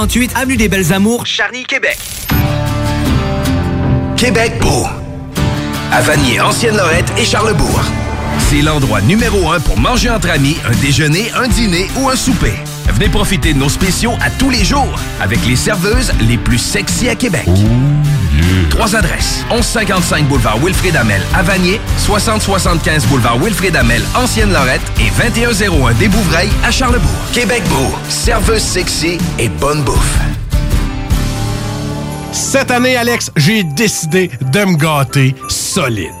3648 Avenue des Belles Amours, Charny, Québec. Québec beau. À Vanier, Ancienne-Lorette et Charlebourg. C'est l'endroit numéro un pour manger entre amis, un déjeuner, un dîner ou un souper. Venez profiter de nos spéciaux à tous les jours avec les serveuses les plus sexy à Québec. Trois adresses. 1155 boulevard Wilfrid Amel à Vanier, 6075 boulevard Wilfrid Amel, Ancienne-Lorette et 2101 des Bouvrailles à Charlebourg. Québec beau. Serveuse sexy et bonne bouffe. Cette année, Alex, j'ai décidé de me gâter solide.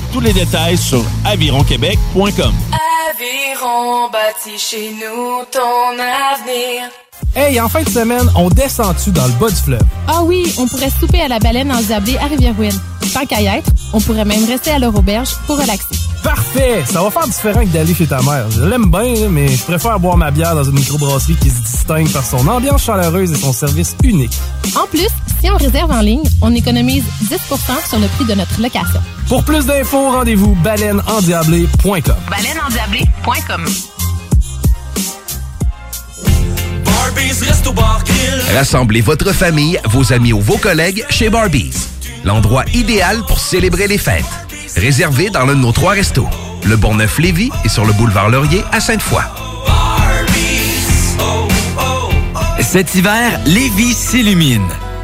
Tous les détails sur avironquebec.com. Aviron bâti chez nous ton avenir. Hey, en fin de semaine, on descend-tu dans le bas du fleuve? Ah oui, on pourrait souper à la baleine endiablée à Rivière-Ouine. Tant qu'à y être, on pourrait même rester à leur auberge pour relaxer. Parfait! Ça va faire différent que d'aller chez ta mère. Je l'aime bien, mais je préfère boire ma bière dans une microbrasserie qui se distingue par son ambiance chaleureuse et son service unique. En plus, si on réserve en ligne, on économise 10% sur le prix de notre location. Pour plus d'infos, rendez-vous baleineendiablée.com. Baleineendiablée.com Rassemblez votre famille, vos amis ou vos collègues chez Barbies. L'endroit idéal pour célébrer les fêtes. Réservé dans l'un de nos trois restos. Le Bonneuf-Lévis et sur le boulevard Laurier à Sainte-Foy. Cet hiver, Lévis s'illumine.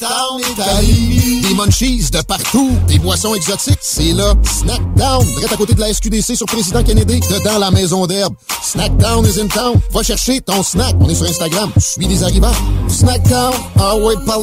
Des munchies de partout. Des boissons exotiques. C'est là. Snackdown. Direct à côté de la SQDC sur Président Kennedy. Dedans la maison d'herbe. Snackdown is in town. Va chercher ton snack. On est sur Instagram. Suis des arrivants. Snackdown. Ah ouais, par.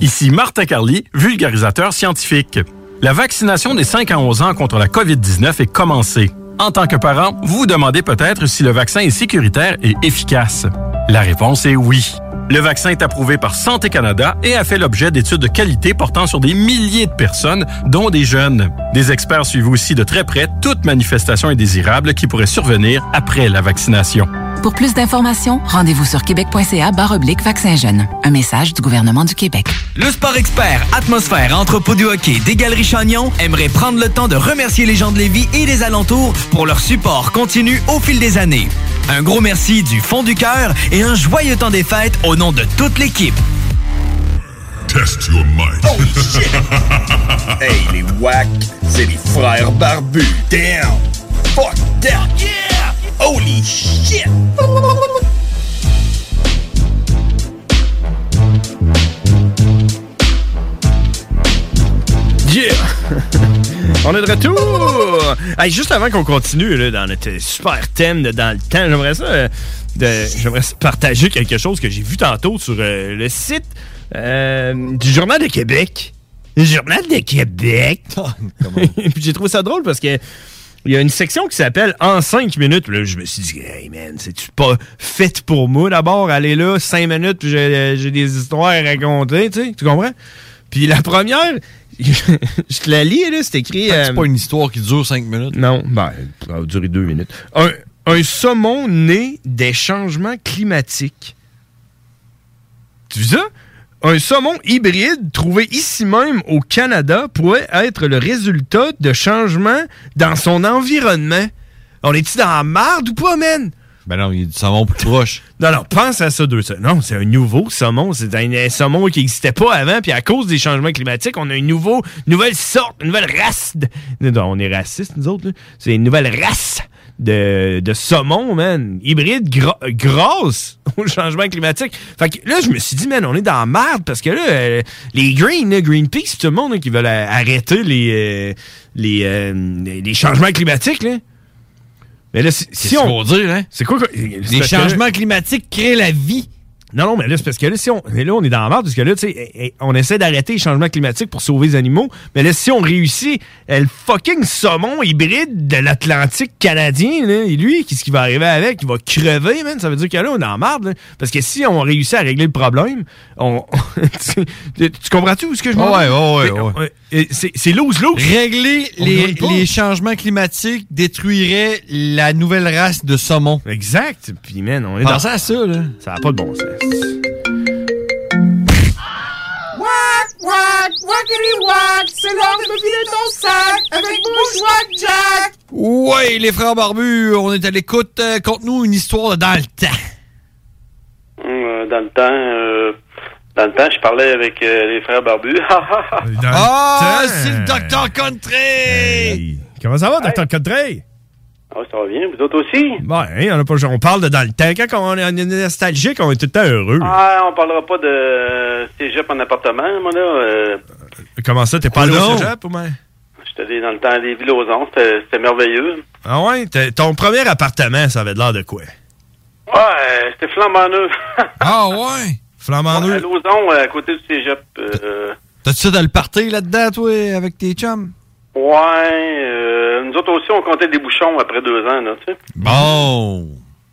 Ici Martin Carly, vulgarisateur scientifique. La vaccination des 5 à 11 ans contre la COVID-19 est commencée. En tant que parent, vous vous demandez peut-être si le vaccin est sécuritaire et efficace. La réponse est oui. Le vaccin est approuvé par Santé Canada et a fait l'objet d'études de qualité portant sur des milliers de personnes, dont des jeunes. Des experts suivent aussi de très près toute manifestation indésirable qui pourrait survenir après la vaccination. Pour plus d'informations, rendez-vous sur québec.ca barre oblique vaccin jeune. Un message du gouvernement du Québec. Le sport expert Atmosphère Entrepôt du hockey des Galeries Chagnon aimerait prendre le temps de remercier les gens de Lévis et des alentours pour leur support continu au fil des années. Un gros merci du fond du cœur et un joyeux temps des fêtes au nom de toute l'équipe. Test your might. Oh shit! hey, les wack, c'est les frères barbus. Damn! Fuck that! Yeah! Holy shit! Yeah! On est de retour! Hey, juste avant qu'on continue là, dans notre super thème de dans le temps, j'aimerais ça, euh, de- j'aimerais ça partager quelque chose que j'ai vu tantôt sur euh, le site euh, du Journal de Québec. Le Journal de Québec! Puis j'ai trouvé ça drôle parce que il y a une section qui s'appelle En 5 minutes. Puis là, je me suis dit, hey man, c'est-tu pas fait pour moi d'abord? Aller là, 5 minutes, puis j'ai j'ai des histoires à raconter, tu sais, tu comprends? Puis la première, je te la lis, là, c'est écrit. C'est pas une histoire qui dure 5 minutes. Non, ben, ça va durer 2 minutes. Un, un saumon né des changements climatiques. Tu vois ça? Un saumon hybride trouvé ici même au Canada pourrait être le résultat de changements dans son environnement. On est-tu dans la marde ou pas, man? Ben non, il y a du saumon plus proche. Non, non, pense à ça deux secondes. Non, c'est un nouveau saumon. C'est un, saumon qui n'existait pas avant. Puis à cause des changements climatiques, on a une nouveau, nouvelle sorte, une nouvelle race. De... Non, on est racistes, nous autres. C'est une nouvelle race de, de saumon, man. Hybride grâce au changement climatique. Fait que là, je me suis dit, man, on est dans la merde parce que là, euh, les Green, là, Greenpeace, tout le monde qui veulent arrêter les, euh, les, euh, les changements climatiques, là. Mais là, si, on. vont dire, hein? C'est quoi que- Les que- changements climatiques créent la vie. Non, non, mais là, c'est parce que là, si on, mais là, on est dans la merde, parce que là, tu sais, eh, eh, on essaie d'arrêter les changements climatiques pour sauver les animaux, mais là, si on réussit, eh, le fucking saumon hybride de l'Atlantique canadien, là, et lui, qu'est-ce qui va arriver avec? Il va crever, man. Ça veut dire que là, on est en marde, là. Parce que si on réussit à régler le problème, on. tu, tu comprends-tu où ce que je m'en Ouais, ouais, ouais. C'est c'est lose-lose. Régler les, changements climatiques détruirait la nouvelle race de saumon. Exact. Puis, man, on est Pensez dans à ça, là. Ça n'a pas de bon sens. Wack, wack, wackity wack, c'est l'heure de me vider ton sac avec Bushwack Jack. Ouais, les frères barbus, on est à l'écoute. Euh, Conte-nous une histoire de dans le temps. Dans le temps, euh, dans le temps, je parlais avec euh, les frères barbus. Ah, c'est le Dr. Country! Comment ça va, Dr. Country? Ah, ça va bien, vous autres aussi? Ouais, on, a pas, on parle de dans le temps. Quand on est nostalgique, on est tout le temps heureux. Ah, on parlera pas de cégep en appartement, moi, là. Euh, Comment ça, t'es pas allé au cégep ou bien? J'étais allé dans le temps des Villosons, c'était c'était merveilleux. Ah ouais? Ton premier appartement, ça avait de l'air de quoi? Ouais, c'était flambant neuf. Ah ouais? Ouais, À Lauson, à côté du cégep. Euh, t'as-tu ça dans le party là-dedans, toi, avec tes chums? Ouais. Euh, nous autres aussi, on comptait des bouchons après deux ans, là, tu sais. Bon!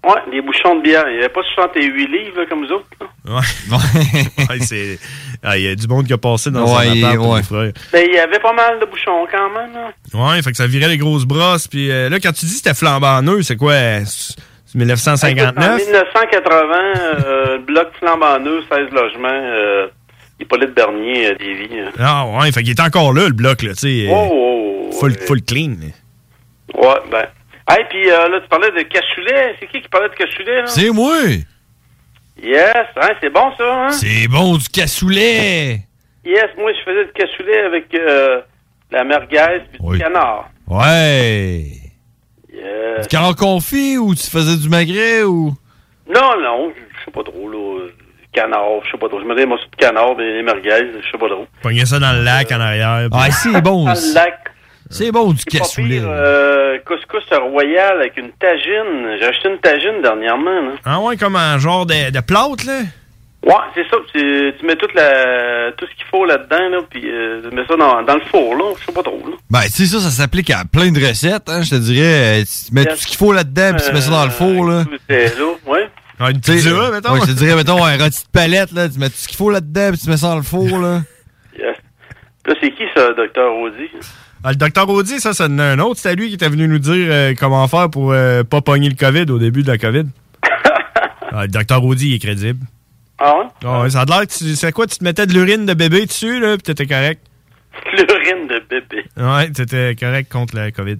Ouais, des bouchons de bière. Il n'y avait pas 68 livres, là, comme nous autres. Ouais. ouais. Ah, il y a du monde qui a passé dans ouais, son appart, ouais. frère. Ben, il y avait pas mal de bouchons quand même. Là. Ouais, fait que ça virait les grosses brosses. Puis euh, là, quand tu dis que c'était flambant c'est quoi? 1959. En 1980, euh, bloc flambanneux, 16 logements, euh, Hippolyte Bernier, euh, Davy. Hein. Ah ouais, fait qu'il est encore là, le bloc, là, tu sais. Euh, oh, oh, full, ouais. full clean. Ouais, ben. Hey, puis euh, là, tu parlais de Cachulet. C'est qui qui parlait de Cachulet, là? C'est moi! Yes, hein, c'est bon, ça, hein? C'est bon, du cassoulet! Yes, moi, je faisais du cassoulet avec la merguez puis du canard. Ouais! Yes. Du canard confit ou tu faisais du magret ou? Non, non, je sais pas trop, là. euh, Canard, je sais pas trop. Je me dis, moi, c'est du canard, des des merguez, je sais pas trop. Pogner ça dans le lac en arrière. puis- Ah, c'est bon! Dans le lac. C'est bon du cassoulet. euh, couscous royal avec une tagine. J'ai acheté une tagine dernièrement, là. Ah ouais, comme un genre de, de plâtre, là? Ouais, c'est ça. Tu, tu mets toute la, tout ce qu'il faut là-dedans, là, puis euh, tu mets ça dans, dans le four, là. Je sais pas trop, là. Ben, tu sais, ça, ça s'applique à plein de recettes, hein, je te dirais. Euh, Tu mets tout ce qu'il faut là-dedans, puis tu mets ça dans le four, là. C'est là, ouais. Ah, une pizza, mettons. Ouais, je te dirais, mettons, un rôti de palette, là. Tu mets tout ce qu'il faut là-dedans, puis tu mets ça dans le four, là. Yes. Là, c'est qui, ça, docteur Audi? Ah, le docteur Audi, ça, ça en un autre. C'était lui qui était venu nous dire euh, comment faire pour euh, pas pogner le COVID au début de la COVID. Ah, le docteur Audi, il est crédible. Ah ouais? Ah ouais, ça a l'air que tu. C'est quoi, tu te mettais de l'urine de bébé dessus, là, pis t'étais correct? L'urine de bébé. Ouais, t'étais correct contre la COVID.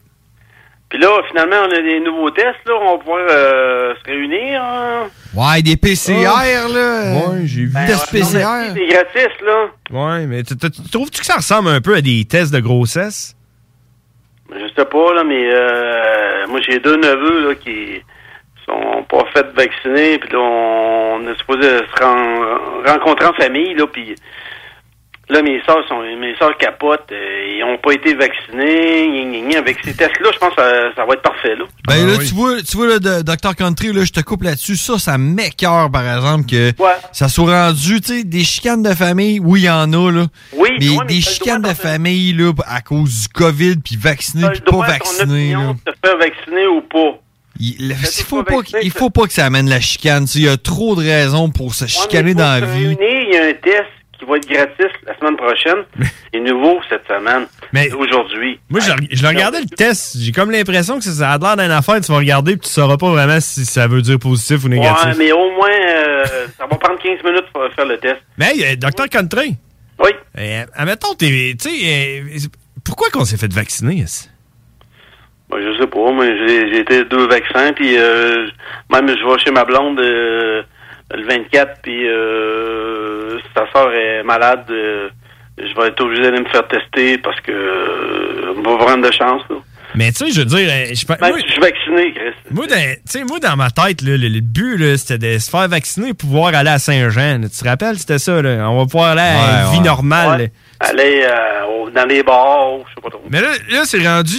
Puis là, finalement, on a des nouveaux tests, là. On va pouvoir euh, se réunir. hein. Ouais, des PCR, là. Ouais, j'ai vu. Ben, Test ouais, PCR. C'est gratis, là. Ouais, mais tu- tu- tu trouves-tu que ça ressemble un peu à des tests de grossesse? Je sais pas, là, mais euh, moi, j'ai deux neveux, là, qui sont pas fait vacciner. Puis là, on est supposé se ren- rencontrer en famille, là, puis... Là, mes soeurs sont, mes soeurs capotent, euh, ils ont pas été vaccinés, gna, gna, gna. avec ces tests-là, je pense que ça, ça va être parfait, là. Ben là, tu vois, tu vois, là, de- Dr. Country, là, je te coupe là-dessus. Ça, ça m'écœure, par exemple, que ça soit rendu, tu sais, des chicanes de famille. Oui, il y en a, là. Oui, mais ouais, mais des chicanes de famille, là, à cause du COVID, puis vacciné, puis pas Droit à ton vacciné, là. opinion de te faire vacciner ou pas. Il, faut pas, il faut pas que ça amène la chicane. Il y a trop de raisons pour se chicaner dans la vie. Il y a un test qui va être gratis la semaine prochaine. et nouveau cette semaine. Mais aujourd'hui. Moi, je, je l'ai regardé le test. J'ai comme l'impression que ça, a l'air d'une affaire. Tu vas regarder puis tu sauras pas vraiment si ça veut dire positif ou négatif. Ouais, mais au moins, euh, ça va prendre 15 minutes pour faire le test. Mais hey, euh, Dr. Country. Oui. Euh, admettons, tu sais, pourquoi qu'on s'est fait vacciner? est-ce? Ben, je sais pas, moi j'ai été deux vaccins, puis euh, même je vais chez ma blonde euh, le 24, puis euh, si sa soeur est malade, euh, je vais être obligé d'aller me faire tester parce que euh, on va prendre de chance. Là. Mais tu sais, je veux dire, je moi- je suis vacciné, Chris. Moi, dans, tu sais, moi, dans ma tête, là, le, le but, là, c'était de se faire vacciner pour pouvoir aller à Saint-Jean. Tu te rappelles, c'était ça, là? On va pouvoir aller à la vie normale. Ouais. Aller euh, dans les bars, je sais pas trop. Mais là, là c'est rendu.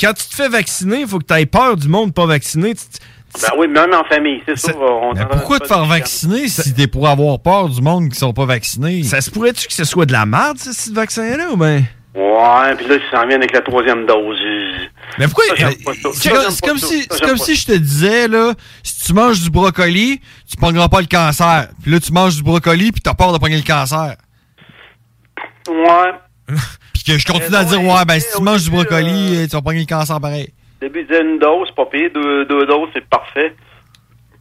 Quand tu te fais vacciner, il faut que tu aies peur du monde pas vacciné. Tu- tu- Ben oui, même en famille, c'est ça. on Mais pourquoi te faire vacciner si t'es pour avoir peur du monde qui sont pas vaccinés? Ça se pourrait-tu que ce soit de la merde, ce petit vaccin-là, ou ben? Ouais, puis là, ils s'en viennent avec la troisième dose. Mais pourquoi? C'est comme, si, Ça, comme si je te disais, là, si tu manges du brocoli, tu pogneras pas le cancer. Puis là, tu manges du brocoli, puis t'as peur de pogner le cancer. Ouais. Que je continue à dire, ouais, ben si tu manges du brocoli, euh, tu vas pogner le cancer pareil. Au début, ils disaient une dose, pas pire. Deux, deux doses, c'est parfait.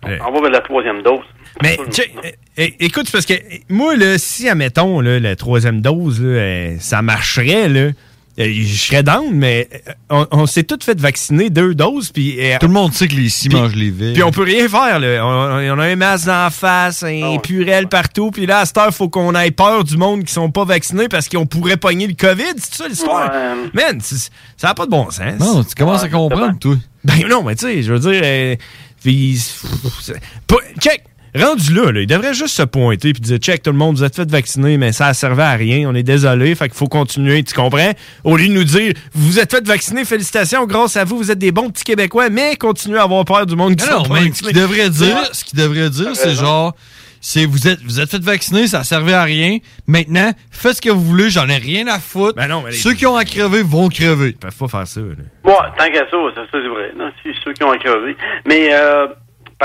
On va vers la troisième dose. Mais, euh, euh, écoute, parce que euh, moi, là, si, admettons, là, la troisième dose, là, ça marcherait, là, je serais down, mais euh, on, on s'est tous fait vacciner deux doses, puis... euh, Tout le monde sait que les scies mangent les vies. Puis on peut rien faire, là. On, on a un masque dans la face, un purel partout, puis là, à cette heure, faut qu'on ait peur du monde qui sont pas vaccinés parce qu'on pourrait pogner le COVID, c'est ça l'histoire? Man, c'est- ça n'a pas de bon sens. Non, tu commences à comprendre, toi. Ben non, mais tu sais, je veux dire... euh, check! Rendu là, là, il devrait juste se pointer puis dire check tout le monde, vous êtes fait vacciner, mais ça a servi à rien, on est désolé, fait qu'il faut continuer, tu comprends? Au lieu de nous dire vous êtes fait vacciner, félicitations, grâce à vous, vous êtes des bons petits Québécois, mais continuez à avoir peur du monde qui Non, non, pas mais ce qu'il devrait dire, ce qu'il devrait dire, c'est genre, c'est vous êtes, vous êtes fait vacciner, ça servait à rien. Maintenant, faites ce que vous voulez, j'en ai rien à foutre. Ben les- Ceux qui ont à crever vont crever. Ils peuvent pas faire ça. Bon, tant qu'à ça, ça, ça, c'est vrai. Non, c'est ceux qui ont crevé. Mais euh,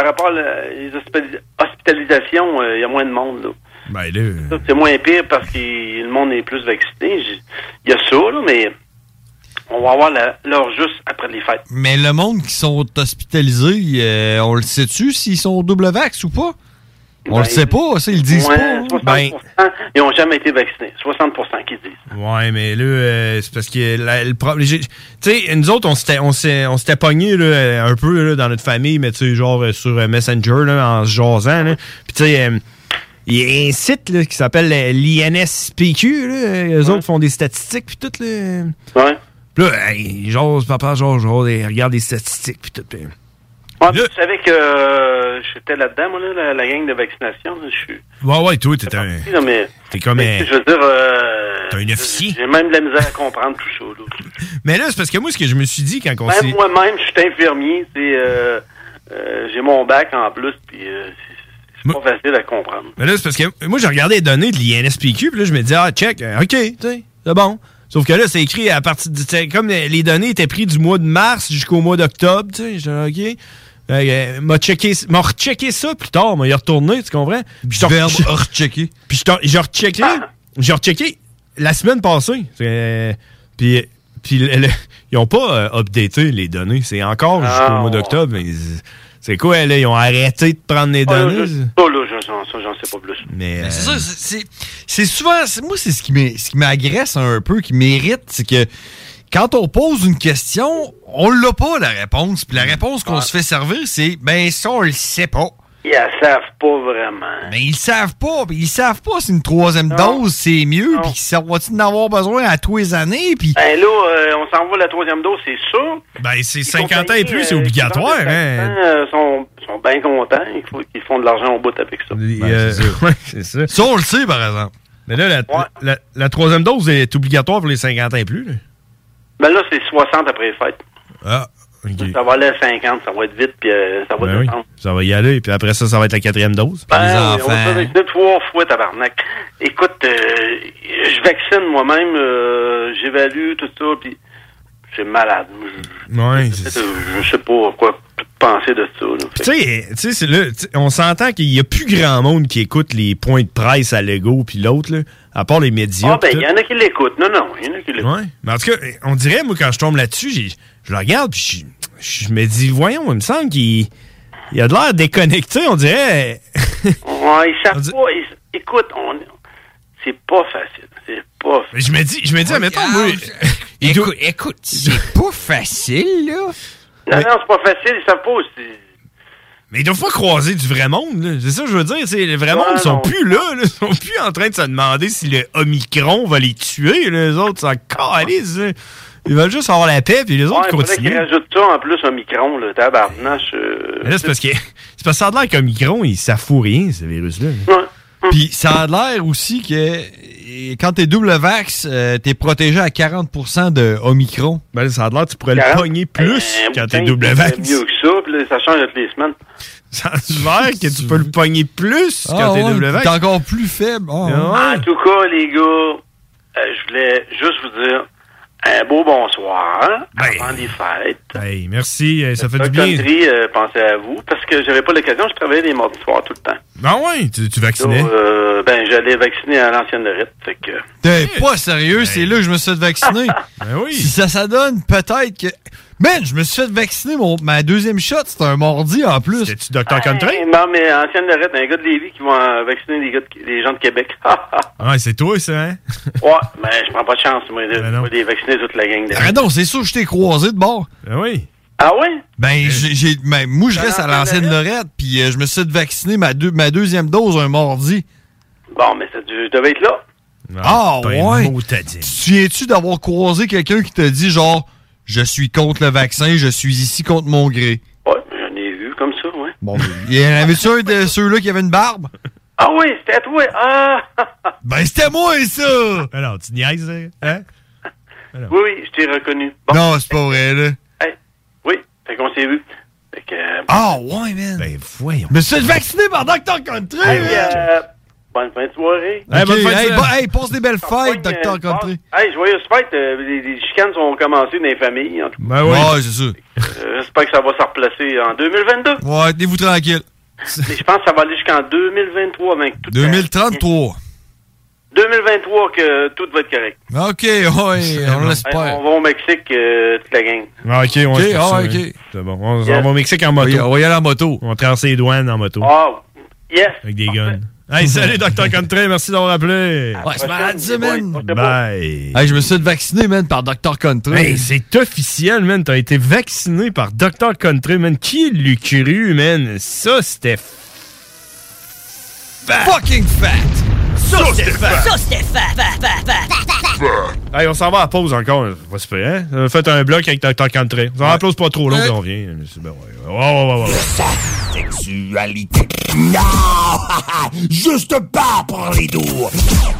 par rapport aux hospitalisations, euh, il y a moins de monde. Là. Ben là. Ça, C'est moins pire parce que le monde est plus vacciné. Il y a ça, là, mais on va avoir l'heure juste après les fêtes. Mais le monde qui sont hospitalisés, euh, on le sait-tu s'ils sont double vax ou pas? On le Ben, sait pas, ça, ils le disent Ouais, pas. hein. 60%, ils n'ont jamais été vaccinés. 60% qui disent. Ouais, mais là, euh, c'est parce que la- le problème. Tu sais, nous autres, on s'était, on s'était pognés là, un peu là, dans notre famille, mais tu sais, genre euh, sur euh, Messenger, là, en se jasant. là. Puis tu sais, euh, il y a un site là, qui s'appelle l'INSPQ. Là. Eux autres font des statistiques, puis tout. Là. Ouais. Puis là, hey, j'ose, papa, genre, genre, regarde des statistiques, puis tout. Ouais, Tu savais que euh, j'étais là-dedans, moi, là, la, la gang de vaccination. là, Je suis. Ouais, ouais, toi, t'es un. Mais, T'es comme mais, un- Je veux dire. Euh, T'es un officier. J'ai même de la misère à comprendre tout ça. Là. Mais là, c'est parce que moi, ce que je me suis dit quand on Même moi-même, je suis infirmier. c'est, Euh, euh, j'ai mon bac en plus, puis c'est pas facile à comprendre. Mais là, c'est parce que moi, j'ai regardé les données de l'INSPQ, puis là, je me disais, ah, check, OK, tu sais, c'est bon. Sauf que là, c'est écrit à partir du. t'sais, Comme les données étaient prises du mois de mars jusqu'au mois d'octobre, tu sais, OK. Euh, euh, m'a checké, m'a rechecké ça plus tard, m'a y retourné, tu comprends? Puis je t'en- Verbe rechecker. Puis j'ai rechecké, j'ai rechecké la semaine passée. C'est- Puis, puis le- le- ils ont pas euh, updaté les données. C'est encore jusqu'au Ah, mois d'octobre. mais c'est- quoi, là? Ils ont arrêté de prendre les Ah, données? ça, là, je- j'en sais pas plus. Mais, Mais c'est ça, c'est- souvent. Moi, c'est ce qui m'est- ce qui m'agresse un peu, qui m'irrite, c'est que quand on pose une question, on l'a pas la réponse. Puis la réponse qu'on se fait servir, c'est ben ça, on le sait pas. Ils la savent pas vraiment. Mais ils le savent pas. Puis ils savent pas si une troisième dose, c'est mieux. Puis qu'ils vont en avoir besoin à tous les années? Puis. Ben là, euh, on s'en va la troisième dose, c'est sûr. Ben, c'est Les 50 ans et plus, c'est euh, obligatoire, vendent hein? euh, sont, sont bien contents. Il faut qu'ils font de l'argent au bout avec ça. Euh, ouais, c'est ça. Ça, on le sait, par exemple. Mais là, la, la- la troisième dose est obligatoire pour les 50 ans et plus. là. Ben là, c'est 60 après les fêtes. Ah, OK. Ça va aller à 50, ça va être vite, puis euh, ça va Ben oui, descendre. ça va y aller. Puis après ça, ça va être la quatrième dose. Ben, oui, on va se faire vacciner trois fois, tabarnak. Écoute, euh, je vaccine moi-même, euh, j'évalue tout ça, puis je suis malade. Ouais, Je, je sais pas quoi penser de ça. Tu sais, tu sais, c'est là, tu sais, on s'entend qu'il y a plus grand monde qui écoute les points de presse à Lego puis l'autre, là, à part les médias. Ah, ben, il y en a qui l'écoutent. Non, non, il y en a qui l'écoutent. Ouais. Mais en tout cas, on dirait, moi, quand je tombe là-dessus, je le regarde puis je, je me dis, voyons, il me semble qu'il il a de l'air déconnecté, on dirait. Ouais, ils savent pas. ils- écoute, on, c'est pas facile. C'est pas Mais je me dis, je me dis, admettons, moi. Écoute, écoute, c'est pas facile, là. Non, non, c'est pas facile, ils savent pas aussi. Mais ils doivent pas croiser du vrai monde, là. C'est ça que je veux dire. c'est Le vrai Ouais, monde, ils sont non. plus là, là. Ils sont plus en train de se demander si le Omicron va les tuer, là. Les autres, ça calisse, là. Ils veulent juste avoir la paix, puis les Ouais, autres faudrait continuent. qu'ils rajoutent ça en plus au micron, le tabarnache. euh, Mais là, c'est parce que c'est parce que ça a l'air qu'Omicron, il ça fout rien, ce virus-là. Puis ça a l'air aussi que quand t'es double vax, euh, t'es protégé à 40% de Omicron. Ben ça a l'air que tu pourrais le pogner plus Euh, quand t'es double c'est vax. mieux que ça. Puis là, ça change toutes les semaines. Ça s'avère que tu peux le pogner plus quand Ah t'es ouais, double vax. t'es encore plus faible. Ah, ouais. En tout cas, les gars, euh, je voulais juste vous dire un beau bonsoir avant les fêtes. Hey, merci, euh, ça fait du bien. Country, euh, pensez à vous, parce que j'avais pas l'occasion, je travaillais les mardis soirs tout le temps. Ah ouais, tu, tu vaccinais? Donc, euh, ben, j'allais vacciner à l'ancienne Lorette, fait que... T'es pas sérieux, c'est là que je me suis fait vacciner. ben oui. Si ça, ça donne peut-être que. Man, je me suis fait vacciner mon, ma deuxième shot, c'était un mardi en plus. C'était-tu Dr. Hey, non, mais ancienne Lorette, un gars de Lévis qui va vacciner les, gars de- les gens de Québec. Ouais, c'est toi, ça, hein? ouais, mais je prends pas de chance, moi, de, de les vacciner toute la gang. De... Arrête donc, c'est sûr que je t'ai croisé de bord. Ben oui. Ah ouais? Ben, j'ai, j'ai- ben, moi, je reste à l'ancienne Lorette, puis euh, je me suis fait vacciner ma, deux- ma deuxième dose un mardi. Bon, mais ça, je devais être là. Ah, ben, ouais? Tu te souviens-tu d'avoir croisé quelqu'un qui t'a dit genre, je suis contre le vaccin, je suis ici contre mon gré? Ouais, j'en ai vu comme ça, ouais. Bon, il y en avait-tu un de ceux-là qui avait une barbe? Ah oui, c'était à toi. Ah! Ben, c'était moi, ça! Alors, tu niaises, hein? oui, oui, je t'ai reconnu. Bon. Non, c'est pas vrai, là. Hey, oui, fait qu'on s'est vu. Fait que... euh, Ah, ouais, man. Ben, voyons. Suis fait vacciner par Dr. Country, hey, man. euh, bonne fin de soirée. Hey, bon, hey, passe des belles fêtes, Euh, Dr. Country. Hey, joyeuse fête. euh, les, les chicanes ont commencé dans les familles. En tout Ben oui. Ouais, c'est ça. cas. Euh, J'espère que ça va se replacer en 2022. Ouais, tenez-vous tranquille. Mais je pense que ça va aller jusqu'en 2023 avec tout 2033. 2023 que tout va être correct. Ok, ouais, on Hey, l'espère. on va au Mexique, euh, toute la gang. Ah, ok, on. C'est bon. On, Yes. on va au Mexique en moto. Oui, on va y aller en moto. On va traverser les douanes en moto. Oh, yes. Avec des guns. Hey, salut, Dr. Country, merci d'avoir appelé. Ouais, c'est malade, ça, man. Bye. Hey, je me suis fait vacciner, man, par Dr. Country. Hey, c'est officiel, man. T'as été vacciné par Dr. Country, man. Qui l'eût cru, man? Ça, c'était fucking fat. Hey, on s'en va à la pause encore. Pas super, hein? Euh, Faites un bloc avec Dr. Country. On s'en va à la pause pas trop long, puis on revient. C'est ben, ouais. Ouais, ouais, ouais, ouais. Sexualité. Non! Juste pas pour les doux.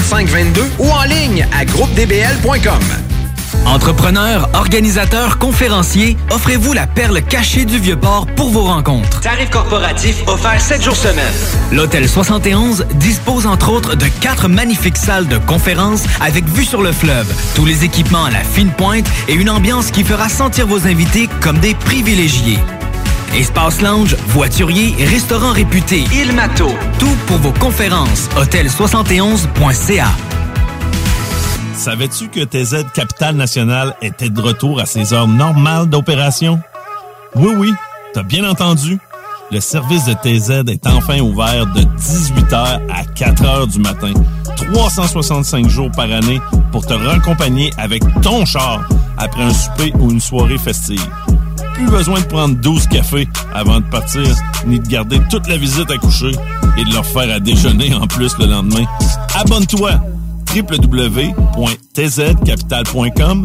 418-681-2522 ou en ligne à groupedbl.com. Entrepreneurs, organisateurs, conférenciers, offrez-vous la perle cachée du Vieux-Port pour vos rencontres. Tarif corporatif offert 7 jours semaine. L'Hôtel 71 dispose entre autres de quatre magnifiques salles de conférences avec vue sur le fleuve, tous les équipements à la fine pointe et une ambiance qui fera sentir vos invités comme des privilégiés. Espace lounge, voiturier, restaurant réputé, Il Mato. Tout pour vos conférences. Hôtel71.ca. Savais-tu que TZ Capital National était de retour à ses heures normales d'opération? Oui, oui, t'as bien entendu. Le service de TZ est enfin ouvert de 18h à 4h du matin, 365 jours par année pour te raccompagner avec ton char après un souper ou une soirée festive. Plus besoin de prendre 12 cafés avant de partir, ni de garder toute la visite à coucher et de leur faire à déjeuner en plus le lendemain. Abonne-toi www.tzcapital.com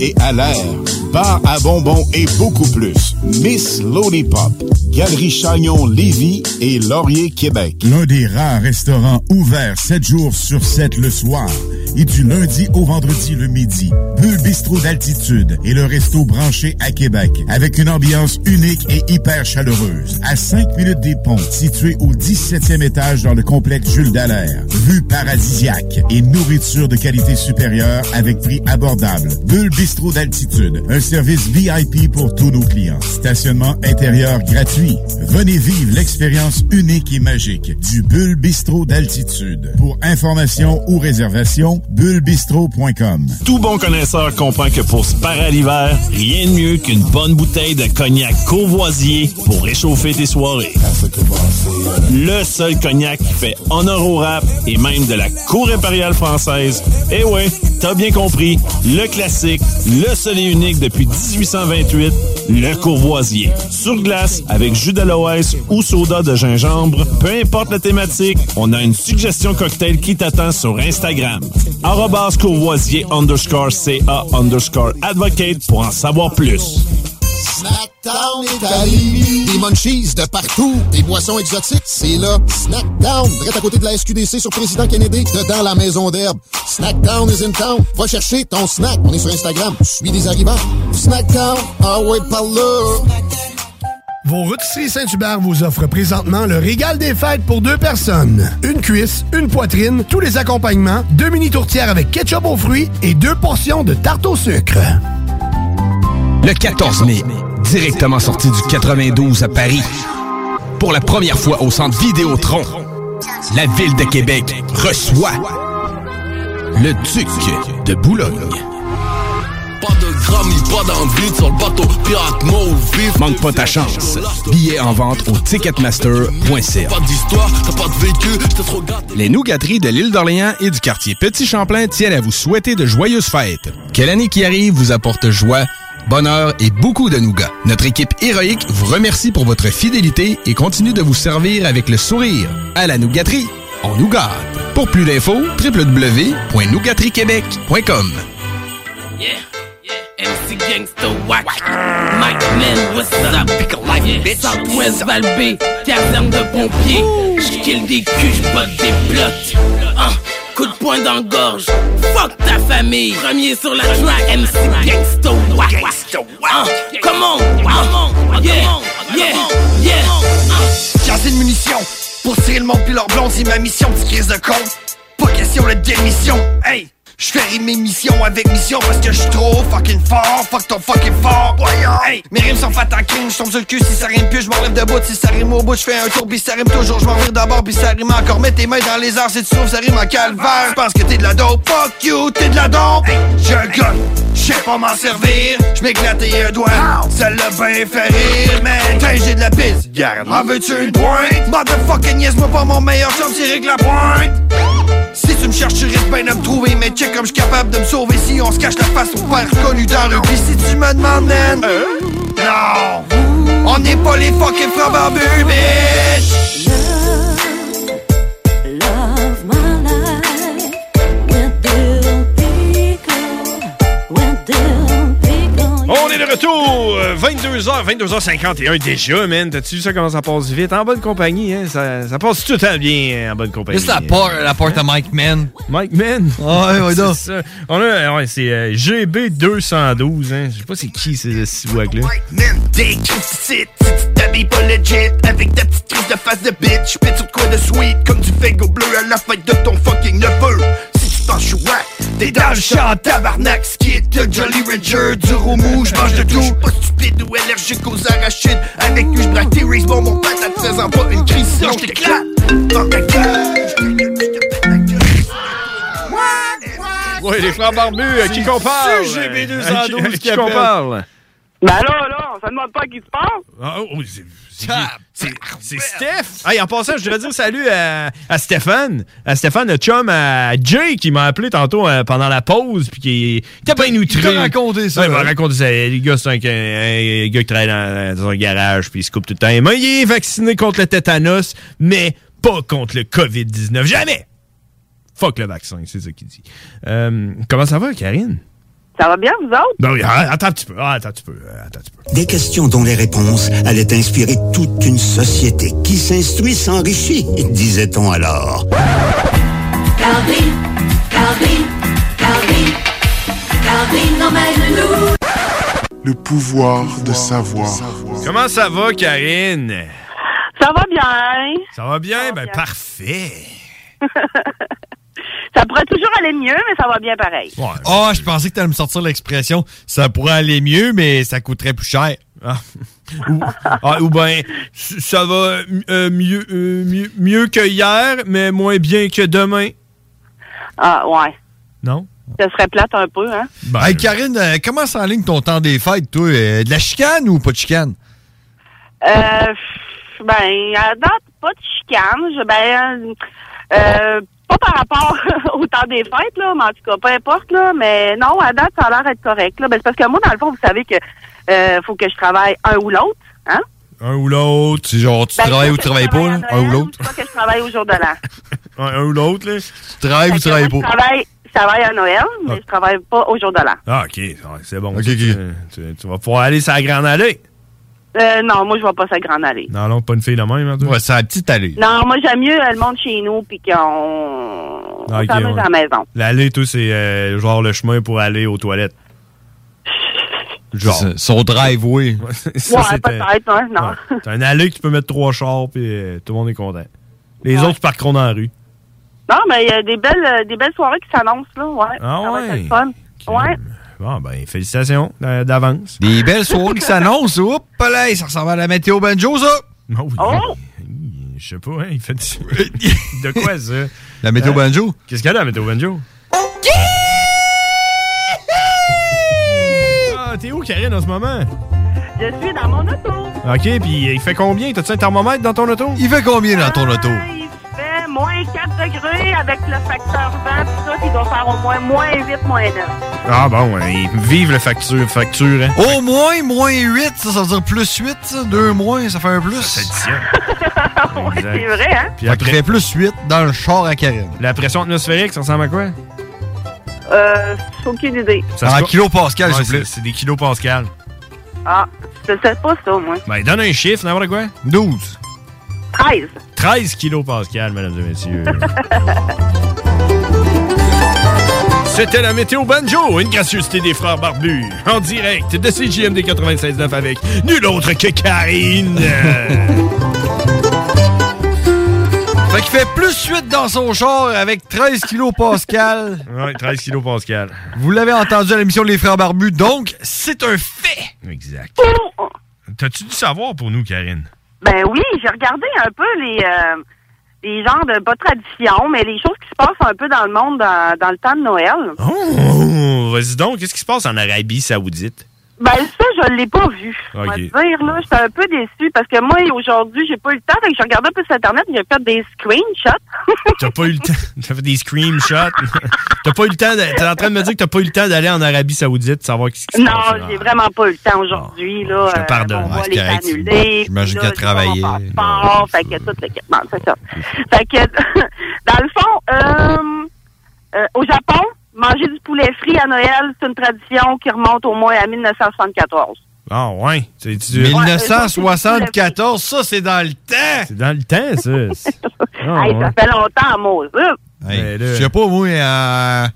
et à l'air, bar à bonbons et beaucoup plus. Miss Lollipop, Galerie Chagnon Lévis et Laurier Québec. L'un des rares restaurants ouverts 7 jours sur 7 le soir et du lundi au vendredi le midi. Bulle Bistrot d'altitude et le resto branché à Québec avec une ambiance unique et hyper chaleureuse. À 5 minutes des ponts, situé au 17e étage dans le complexe Jules Dallaire. Vue paradisiaque et nourriture de qualité supérieure avec prix abordable. Bulle Bistrot d'altitude, service VIP pour tous nos clients. Stationnement intérieur gratuit. Venez vivre l'expérience unique et magique du Bulle Bistrot d'altitude. Pour information ou réservation, bullebistro.com. Tout bon connaisseur comprend que pour se parer l'hiver, rien de mieux qu'une bonne bouteille de cognac courvoisier pour réchauffer tes soirées. Le seul cognac qui fait honneur au rap et même de la cour impériale française. Eh ouais, t'as bien compris, le classique, le seul et unique depuis 1828, le courvoisier. Sur glace, avec jus d'aloès ou soda de gingembre, peu importe la thématique, on a une suggestion cocktail qui t'attend sur Instagram. Arrobas courvoisier underscore CA underscore advocate pour en savoir plus. Snackdown Italie. Des munchies de partout. Des boissons exotiques. C'est là. Snackdown. Direct à côté de la SQDC sur Président Kennedy. Dedans la maison d'herbe. Snackdown is in town. Va chercher ton snack. On est sur Instagram. Suis des arrivants. Snackdown. Ah ouais, par là. Vos rôtisseries Saint-Hubert vous offrent présentement le régal des fêtes pour deux personnes. Une cuisse, une poitrine, tous les accompagnements, deux mini tourtières avec ketchup aux fruits et deux portions de tarte au sucre. Le 14 mai, directement sorti du 92 à Paris. Pour la première fois au centre Vidéotron, la ville de Québec reçoit le Duc de Boulogne. Pas de pas d'envie sur le bateau pirate mauve. Manque pas ta chance. Billets en vente au ticketmaster.ca. Pas d'histoire, t'as pas de vécu, trop. Les nougateries de l'île d'Orléans et du quartier Petit Champlain tiennent à vous souhaiter de joyeuses fêtes. Que l'année qui arrive vous apporte joie, bonheur et beaucoup de nougats. Notre équipe héroïque vous remercie pour votre fidélité et continue de vous servir avec le sourire. À la nougaterie, on nous gâte. Pour plus d'infos, www.nougateriequebec.com Yeah, yeah, MC Gangsta Wack. Mike Man, what's up? Pick a life, bitch. Southwest Valbé, caserne de pompiers. J'kill des culs, j'botte des plots. Coup de poing dans la gorge. Fuck ta famille. Premier sur la track, MC Gangsta Wack. Ah, come on, come on, yeah, yeah, yeah. J'ai assez de munitions pour tirer le monde puis leur blond, c'est ma mission, petite crise de con. Pas question de démission, hey! J'fais rimer mission avec mission parce que j'suis trop fucking fort, fuck ton fucking fort, voyons! Hey! Mes rimes sont faites crime, j'tombe sur le cul si ça rime plus, j'm'enlève debout si ça rime au bout, j'fais un tour pis ça rime toujours, j'm'en vire d'abord pis ça rime encore, mets tes mains dans les airs si tu trouves ça rime en calvaire, J'pense que t'es de la dope, fuck you, t'es de la dope! Hey! Un gun, j'sais pas m'en servir, j'm'éclate et un doigt, ça l'a bien fait rire, man! T'as j'ai de la pisse, garde, en veux-tu une pointe? Motherfucking yes, moi pas mon meilleur chum, c'est la pointe! Si tu me cherches, tu risques bien de me trouver, mais check comme je suis capable de me sauver si on se cache la face au père reconnu dans le si tu me demandes, man, non, on n'est pas les fucking frères barbus, bitch! Est de retour! euh, 22h, 22h51 déjà, man. T'as-tu vu ça comment ça passe vite? En bonne compagnie, hein? Ça, ça passe tout le temps bien en bonne compagnie. Juste la, por- la porte à Mike Man. Mike Man? Ouais, ouais, C'est donc. ça. On a, ouais, c'est euh, GB212, hein. Je sais pas c'est qui ces six wags-là. Man, t'habilles pas legit Avec ta petite crise de face de bitch Pète sur quoi de sweet Comme du fego bleu à la fête de ton fucking neveu Penses chouette, t'es dans le champ tabarnak Jolly Ranger, du roumou, j'mange de tout J'suis pas stupide ou allergique aux arachides Avec lui j'braque tes race bon mon patate faisant pas une crise Sinon j't'éclate dans ta gueule Ouais, les frères barbus, à qui qu'on parle? CGB212 À qui- qu'on parle? Ben là, là, on se demande pas qui se passe. Ah, oh, c'est- Steph. Hey, en passant, je voudrais dire salut à, à Stéphane. À Stéphane, le chum à Jay qui m'a appelé tantôt euh, pendant la pause. Puis qui était bien outré. t'a raconté ça, Ouais, il m'a hein? raconté ça. Les gars, c'est un, un- un gars qui travaille dans, dans un garage. Puis il se coupe tout le temps. les mains. Il est vacciné contre le tétanos, mais pas contre le COVID-19. Jamais! Fuck le vaccin, c'est ça qu'il dit. Euh, comment ça va, Karine? Ça va bien, vous autres? Ben oui, ah, attends un petit peu. ah, attends un petit peu. euh, Attends un petit peu. Des questions dont les réponses allaient inspirer toute une société qui s'instruit s'enrichit, disait-on alors. Calvin, Calvin, Calvin, Calvin emmène-nous. Le pouvoir de savoir. Comment ça va, Karine? Ça va bien. Ça va bien? ben, parfait. Ça pourrait toujours aller mieux, mais ça va bien pareil. Ah, je pensais que tu allais me sortir l'expression ça pourrait aller mieux, mais ça coûterait plus cher. ou, ah, ou ben, s- ça va euh, mieux, euh, mieux, mieux que hier, mais moins bien que demain. Ah, ouais. Non? Ça serait plate un peu, hein? hey, Karine, euh, comment s'enligne ton temps des fêtes, toi? Euh, de la chicane ou pas de chicane? Euh, ben, à date, pas de chicane. Je, ben, euh, pas par rapport au temps des fêtes, là, mais en tout cas, peu importe, là. Mais non, à date, ça a l'air d'être correct, là. Ben, c'est parce que moi, dans le fond, vous savez que euh, faut que je travaille un ou l'autre, hein? Un ou l'autre. C'est genre, tu Ben, travailles ou tu travailles pas, là? Un ou l'autre? Soit que je travaille au jour de l'an. Un, un ou l'autre, là? Tu travailles ou tu travailles pas? Je travaille, je travaille à Noël, mais je travaille pas au jour de l'an. Ah, OK. C'est bon. Ok, ça, ok. Tu, tu- tu vas pouvoir aller sur la grande allée. Euh, non, moi, je vais pas sa grande allée. Non, non, pas une fille de même, hein, toi? Ouais, c'est la petite allée. Non, moi, j'aime mieux euh, le monde chez nous, puis qu'on on Ah, ok, s'amuse ouais. à la maison. L'allée, tout, c'est euh, genre le chemin pour aller aux toilettes. Genre. Son driveway. Ça, ouais, c'est, peut-être, hein, non. ouais. T'as un allée que tu peux mettre trois chars, puis euh, tout le monde est content. Les autres parqueront dans la rue. Non, mais il y a des belles, euh, des belles soirées qui s'annoncent, là, ouais. Ah ça va être ouais? le fun. Ouais. Bon, ben, félicitations euh, d'avance. Des belles soirées qui s'annoncent. Oups, là, ça ressemble à la météo banjo, ça. Oh, Oh! Je sais pas, hein, il fait du... De quoi, ça? La météo Hein? banjo? Qu'est-ce qu'il y a la météo banjo? Ah, t'es où, Karine, en ce moment? Je suis dans mon auto. OK, puis il fait combien? T'as-tu un thermomètre dans ton auto? Il fait combien dans ton auto? Il fait moins 4 degrés avec le facteur vent, tout ça, qui doit faire au moins moins 8, moins 9. Ah bon, ouais, vive le facture, facture, hein? Au moins, moins 8, ça, ça veut dire plus 8, ça. 2 moins, ça fait un plus. Ça ouais, c'est vrai, hein? Puis après, fait plus 8 dans le char à Karine. la pression atmosphérique, ça ressemble à quoi? Euh, aucune idée. Ça En kilopascal, s'il vous plaît. c'est- C'est des kilopascales. Ah, je sais pas ça, moi. Ben, donne un chiffre, n'importe quoi. 12. 13. 13 kilopascales, mesdames et messieurs. C'était la météo banjo, une gracieuseté des frères barbus, en direct de CJMD 96.9 avec nul autre que Karine. Fait qu'il fait plus 8 dans son char avec 13 kilopascal. ouais, 13 kilopascales. Vous l'avez entendu à l'émission Les Frères Barbus, donc c'est un fait. Exact. T'as-tu du savoir pour nous, Karine? Ben oui, j'ai regardé un peu les, euh, les genres de, pas traditions, mais les choses qui se passent un peu dans le monde dans, dans le temps de Noël. Oh, vas-y donc, qu'est-ce qui se passe en Arabie Saoudite? Ben ça, je l'ai pas vu. On va Ok. te dire, là, j'étais un peu déçue parce que moi, aujourd'hui, j'ai pas eu le temps. Fait que j'ai regardé un peu sur Internet, j'ai fait des screenshots. T'as pas eu le temps. T'as fait des screenshots. t'as pas eu le temps. de- T'es en train de me dire que t'as pas eu le temps d'aller en Arabie Saoudite, savoir ce qui se Non, passe. j'ai vraiment pas eu le temps aujourd'hui, là. je te Euh, pardonne. C'est est correct. annulé. J'imagine travaillait. passeport, fait que tout le bon, c'est ça. Fait que, dans le fond, euh, euh, au Japon, manger du poulet frit à Noël, c'est une tradition qui remonte au moins à 1974. Ah ouais. C'est tu- 1974, ça c'est dans le temps. C'est dans le temps, ça. C'est- Ah, Hey, ouais. Ça fait longtemps, Moses. Hey, Ben je sais pas, moi, euh,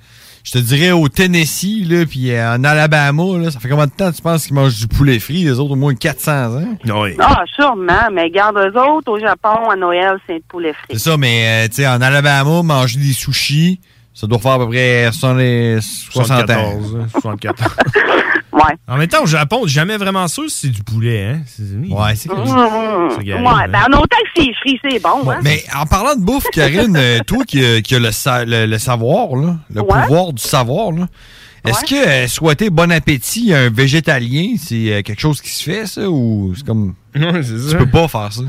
je te dirais au Tennessee, là, puis euh, en Alabama, là, ça fait combien de temps tu penses qu'ils mangent du poulet frit, les autres, au moins 400 ans? Oui. Ah, sûrement, mais garde eux autres, au Japon, à Noël, c'est le poulet frit. C'est ça, mais, euh, tu sais, en Alabama, manger des sushis, ça doit faire à peu près 70 60 ans. 74. 74. Ouais. En même temps, au Japon, jamais vraiment sûr si c'est du poulet, hein? Ouais, c'est Mmh, mmh. Ouais, ben en autant que c'est frit, c'est bon. hein. Mais en parlant de bouffe, Karine, euh, toi qui, as- qui as le, sa- le- le savoir, là, le Ouais. pouvoir du savoir, là, est-ce que euh, souhaiter bon appétit à un végétalien, c'est euh, quelque chose qui se fait, ça, ou c'est comme... Tu peux pas faire ça?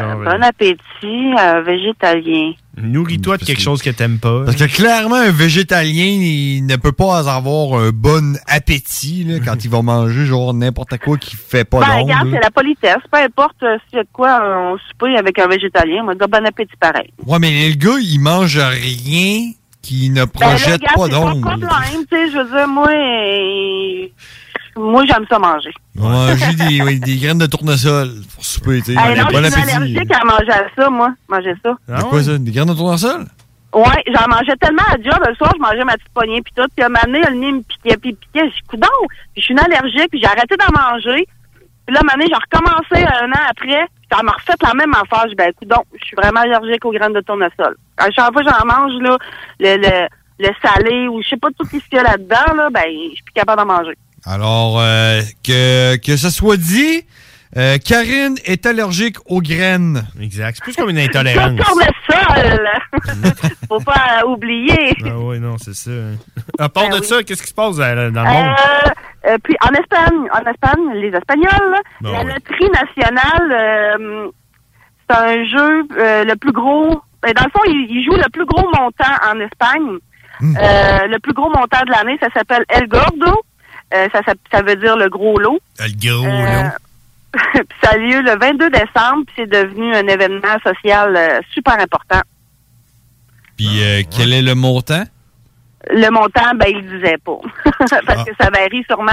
Bon appétit, euh, végétalien. Nourris-toi de quelque chose que t'aimes pas. Parce que clairement, un végétalien, il ne peut pas avoir un bon appétit là, quand il va manger genre n'importe quoi qui fait pas Ben, regarde, c'est la politesse. Peu importe euh, s'il y a de quoi euh, on souper avec un végétalien. Moi, je dis bon appétit pareil. Ouais, mais le gars, il mange rien qui ne Ben, là, projette pas c'est pas d'ombre. le problème, tu sais, je veux dire, moi, euh, moi, j'aime ça manger. Manger des, oui, des graines de tournesol pour souper, tu sais. Hey, non, bon je suis appétit. allergique à manger à ça, moi. Manger ça. Quoi ça? Des graines de tournesol? Ouais, j'en mangeais tellement à job. Le soir, je mangeais ma petite poignée puis tout. Puis à un moment donné, le nez me piquait, puis il piquait. Je dis, coudonc! Puis je suis une allergique, puis j'ai arrêté d'en manger. Puis là, à un moment donné, j'ai recommencé un an après. Ça m'a refait la même affaire. Je ben, coudonc, je suis vraiment allergique aux graines de tournesol. À chaque fois que j'en mange, là, le, le, le salé ou je sais pas tout ce qu'il y a là-dedans, là, ben, je suis capable d'en manger. Alors, euh, que, que ce soit dit, euh, Karine est allergique aux graines. Exact. C'est plus comme une intolérance. Sur le sol! Faut pas oublier. Ah oui, non, c'est ça. hein. À part de ça, qu'est-ce qui se passe euh, dans le monde? euh, puis en Espagne, en Espagne, les Espagnols, Bon, la ouais. loterie nationale, euh, c'est un jeu euh, le plus gros. ben, dans le fond, ils ils jouent le plus gros montant en Espagne. Euh, le plus gros montant de l'année, ça s'appelle El Gordo. Euh, ça, ça, ça veut dire le gros lot. Le gros Euh, puis ça a lieu le 22 décembre, puis c'est devenu un événement social euh, super important. Puis, euh, quel est le montant? Le montant, ben, il le disait pas. Parce que ça varie sûrement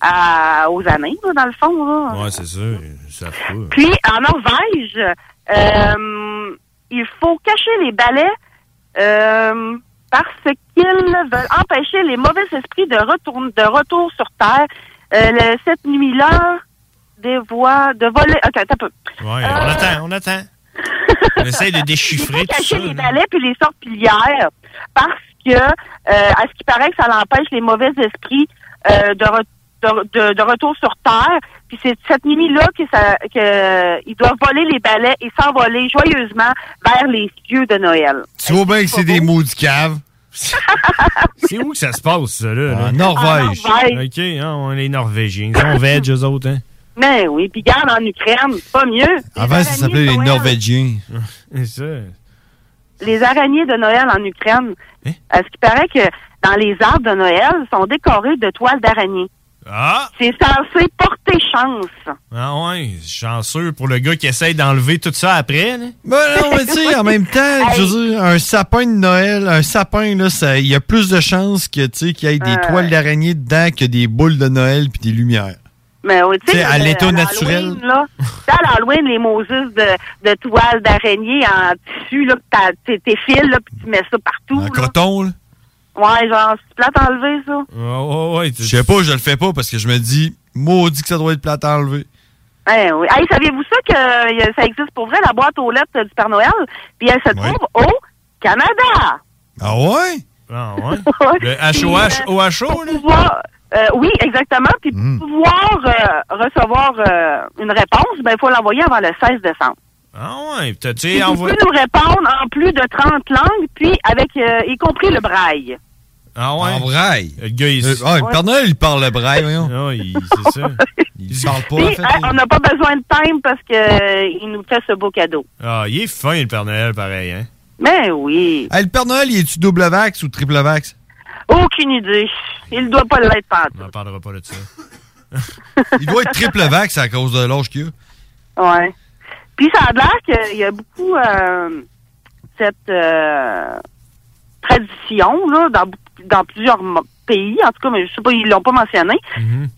à- à- aux années, là, dans le fond. Ouais, c'est sûr. Ça fout. Puis, en Norvège, euh, il faut cacher les balais euh, parce qu'ils veulent empêcher les mauvais esprits de retour, de retour sur Terre. Euh, le- cette nuit-là, des voix de voler... OK, un peu. Ouais, on attend, on attend. on essaye de déchiffrer tout cacher ça. les balais puis les sortilières parce que, euh, à ce qui paraît que ça l'empêche les mauvais esprits euh, de, re- de, de- de retour sur Terre. Puis c'est cette nuit-là que ça, que euh, ils doivent voler les balais et s'envoler joyeusement vers les cieux de Noël. Tu vois bien que c'est des maudits caves. C'est où que ça se passe, ça, là? là? En Norvège. En Norvège. OK, hein, on est Norvégiens. Ils sont veg, eux autres, hein? Mais oui, puis garde en Ukraine, pas mieux. Avant, ça s'appelait les Norvégiens. C'est ça. Les araignées de Noël en Ukraine. Hein? À ce qui paraît que dans les arbres de Noël sont décorés de toiles d'araignées. Ah! C'est censé porter chance. Ah ouais, chanceux pour le gars qui essaye d'enlever tout ça après, là. Ben non, mais tu sais, en même temps, je veux dire, un sapin de Noël, un sapin, là, ça- il y a plus de chances que, tu sais, qu'il y ait des Ouais. toiles d'araignée dedans que des boules de Noël puis des lumières. Mais tu sais, à le- l'état naturel. là, tu sais, à l'Halloween, les Moses de, de toiles d'araignée en tissu, là, que t'as- t'es fils, là, puis tu mets ça partout. En là. coton, là. Ouais, genre, c'est plate à enlever, ça. Ouais, ouais, Je sais pas, je le fais pas parce que je me dis, maudit que ça doit être plate à enlever. Eh oui. Hey, saviez-vous ça que euh, ça existe pour vrai, la boîte aux lettres du Père Noël? Puis elle se trouve au Canada. Ah ouais? Ah ouais? Le HOH, OHO, là? Euh, oui, exactement. Puis Hmm. pour pouvoir euh, recevoir euh, une réponse, ben il faut l'envoyer avant le 16 décembre. Ah ouais, t'as, tu pouvez nous répondre en plus de 30 langues, puis avec euh, y compris le braille. Ah ouais? En braille? Le gars, il... Euh, ah, le Père Noël, il parle le braille, voyons. Ah, il- c'est ça. Il parle pas, Puis, en fait. hey, on n'a pas besoin de time parce que euh, il nous fait ce beau cadeau. Ah, il est fin, le Père Noël, pareil, hein? Mais oui, Hey, le Père Noël, il est-tu double vax ou triple vax? Aucune idée. Il ne doit pas l'être pas. On n'en parlera pas de ça. Il doit être triple vax à cause de l'âge qu'il a. Ouais. Puis ça a l'air qu'il y a beaucoup euh, cette euh, tradition là, dans, plusieurs pays, en tout cas, mais je sais pas, ils l'ont pas mentionné,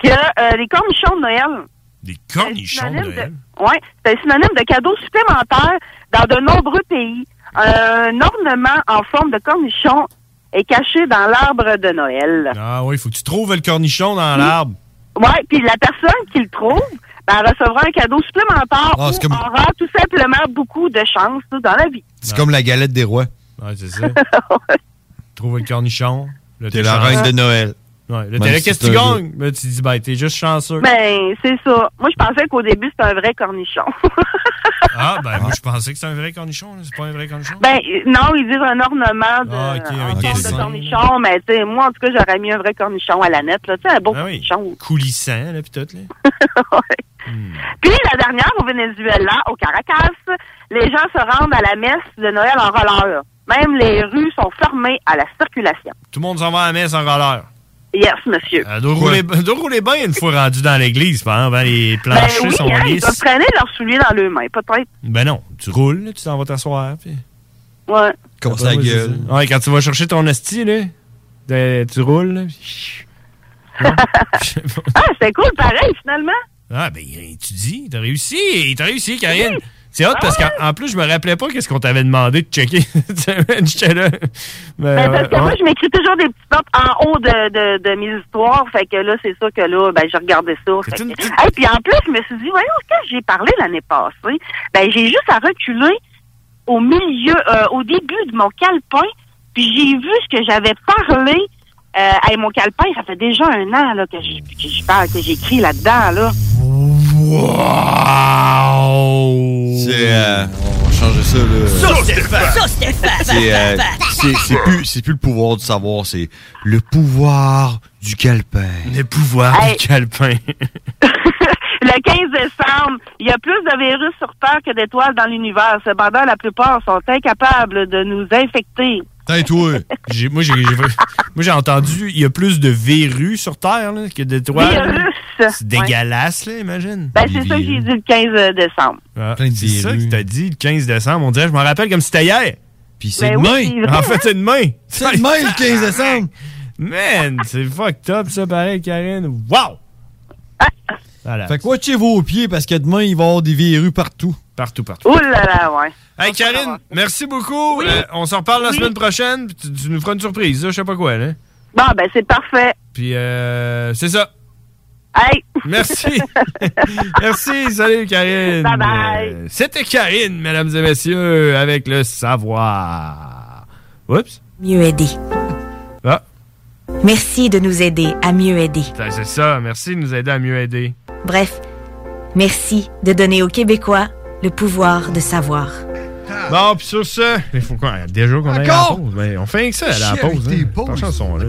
que euh, les cornichons de Noël. Des cornichons de Noël? Oui, c'est un synonyme de cadeau supplémentaire dans de nombreux pays. Un ornement en forme de cornichon est caché dans l'arbre de Noël. Ah oui, il faut que tu trouves le cornichon dans l'arbre. Oui, puis la personne qui le trouve, ben, elle recevra un cadeau supplémentaire Ah, ou c'est comme- aura tout simplement beaucoup de chance là, dans la vie. C'est comme la galette des rois. Ouais, c'est ça. Trouve le cornichon. T'es la reine de Noël. Ouais, là, Même t'es là, si qu'est-ce que c'est tu gagnes? Ben, tu dis, ben, t'es juste chanceux. Ben, c'est ça. Moi, je pensais qu'au début, c'était un vrai cornichon. Ah, ben, moi, je pensais que c'était un vrai cornichon. là. C'est pas un vrai cornichon? ben, non, ils disent un ornement de, Ah, ok, un en forme dessin. de cornichon, mais tu sais, moi, en tout cas, j'aurais mis un vrai cornichon à la nette, là. Tu sais, un beau Ah oui. cornichon. Coulissant, là, pis tout, là. Puis, la dernière, au Venezuela, au Caracas, les gens se rendent à la messe de Noël en roller. Même les rues sont fermées à la circulation. Tout le monde s'en va à la messe en roller. Yes, monsieur. Elle doit rouler, bien une fois rendu dans l'église, par exemple. hein, Les Ben planchers oui, sont hein, ils peuvent lisses. traîner leurs souliers dans leurs mains, peut-être. Ben non, tu roules, là, tu t'en vas t'asseoir. Puis... Ouais. Comme ça, gueule. Ouais, quand tu vas chercher ton esti, là, de- tu roules, là. puis- Ah, c'est cool, pareil, finalement. Ah, ben, tu dis, t'as réussi, t'as réussi, Karine. C'est hot parce qu'en en plus, je me rappelais pas qu'est-ce qu'on t'avait demandé de checker. J'étais là. Ben, parce que ouais. moi, je m'écris toujours des petites notes en haut de, de, de mes histoires. Fait que là, c'est ça que là, ben, j'ai regardé ça. Fait que... Hey, puis en plus, je me suis dit, voyons, quand j'ai parlé l'année passée, ben, j'ai juste à reculer au milieu, euh, au début de mon calepin, puis j'ai vu ce que j'avais parlé. Euh, hey, mon calepin, ça fait déjà un an là, que j'écris là-dedans. Là. C'est. euh, on va changer ça, là. C'est euh, c'est- c'est plus, c'est plus le pouvoir du savoir, c'est le pouvoir du calepin. Le pouvoir Hey. du calepin. Le 15 décembre, il y a plus de virus sur Terre que d'étoiles dans l'univers. Cependant, la plupart sont incapables de nous infecter. Toi. J'ai- Moi, j'ai j'ai- moi, j'ai entendu, il y a plus de verrues sur Terre là, que d'étoiles. Virus! C'est dégueulasse, là, imagine. Ben, c'est ça que j'ai dit le 15 décembre. Ah, c'est ça que t'as dit le 15 décembre. On dirait, je m'en rappelle comme si c'était hier. Puis c'est Ben oui, demain. En fait, c'est demain. C'est demain, le 15 décembre. Man, c'est fucked up, ça, pareil, Karine. Wow! Voilà. Fait que watchez vos pieds parce que demain, il va y avoir des verrues partout. Partout, partout. Ouh là là, ouais. Hey, Karine, merci beaucoup. Euh, on s'en reparle la Oui. semaine prochaine. puis Tu, tu nous feras une surprise, là, je sais pas quoi, là. Bon, ben, c'est parfait. Puis, euh, c'est ça. Hey! Merci. Merci. Salut, Karine. Bye bye. Euh, C'était Karine, mesdames et messieurs, avec le savoir. Oups. Mieux aider. Ah, Merci de nous aider à mieux aider. ben, c'est ça. Merci de nous aider à mieux aider. Bref, merci de donner aux Québécois le pouvoir de savoir. Bon, puis sur ce, il faut qu'on, déjà qu'on aille à la pause. Ben, on fait que ça, à la pause. Hein. là.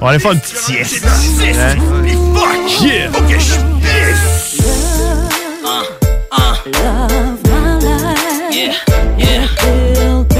On va aller faire une petite sieste. Hein? Et fuck! Yeah. Faut que je pisse. Yeah, yeah.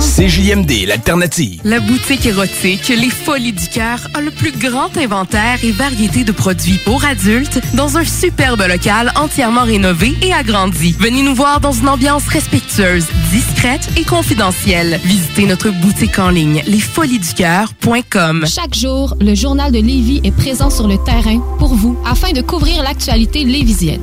CJMD, l'alternative. La boutique érotique Les Folies du Cœur a le plus grand inventaire et variété de produits pour adultes dans un superbe local entièrement rénové et agrandi. Venez nous voir dans une ambiance respectueuse, discrète et confidentielle. Visitez notre boutique en ligne lesfoliesducoeur.com. Chaque jour, le journal de Lévis est présent sur le terrain pour vous afin de couvrir l'actualité lévisienne.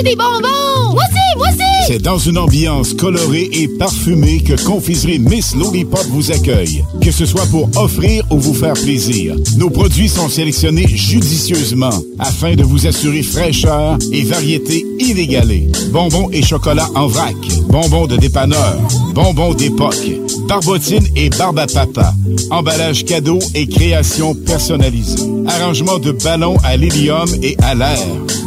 Des! C'est dans une ambiance colorée et parfumée que Confiserie Miss Lollipop vous accueille. Que ce soit pour offrir ou vous faire plaisir, nos produits sont sélectionnés judicieusement afin de vous assurer fraîcheur et variété inégalée. Bonbons et chocolat en vrac, bonbons de dépanneur, bonbons d'époque, barbotine et barbe à papa, emballage cadeau et création personnalisée, arrangement de ballons à l'hélium et à l'air,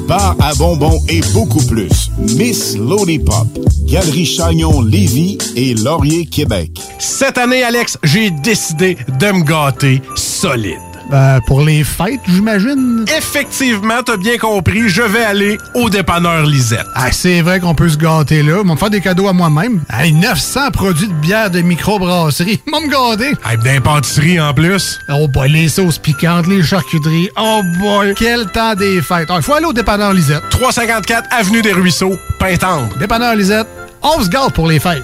bar à bonbons et beaucoup plus. Miss Lollipop, Galerie Chagnon Lévis et Laurier Québec. Cette année, Alex, j'ai décidé de me gâter solide. Ben, pour les fêtes, j'imagine. Effectivement, t'as bien compris, je vais aller au dépanneur Lisette. Ah, c'est vrai qu'on peut se gâter là. Ils vont me faire des cadeaux à moi-même. Hey, 900 produits de bière de microbrasserie. Ils vont me gâter. Hey, d'un pâtisserie en plus. Oh boy, les sauces piquantes, les charcuteries. Oh boy, quel temps des fêtes. Il faut aller au dépanneur Lisette. 354 Avenue des Ruisseaux, Pintendre. Dépanneur Lisette, on se gâte pour les fêtes.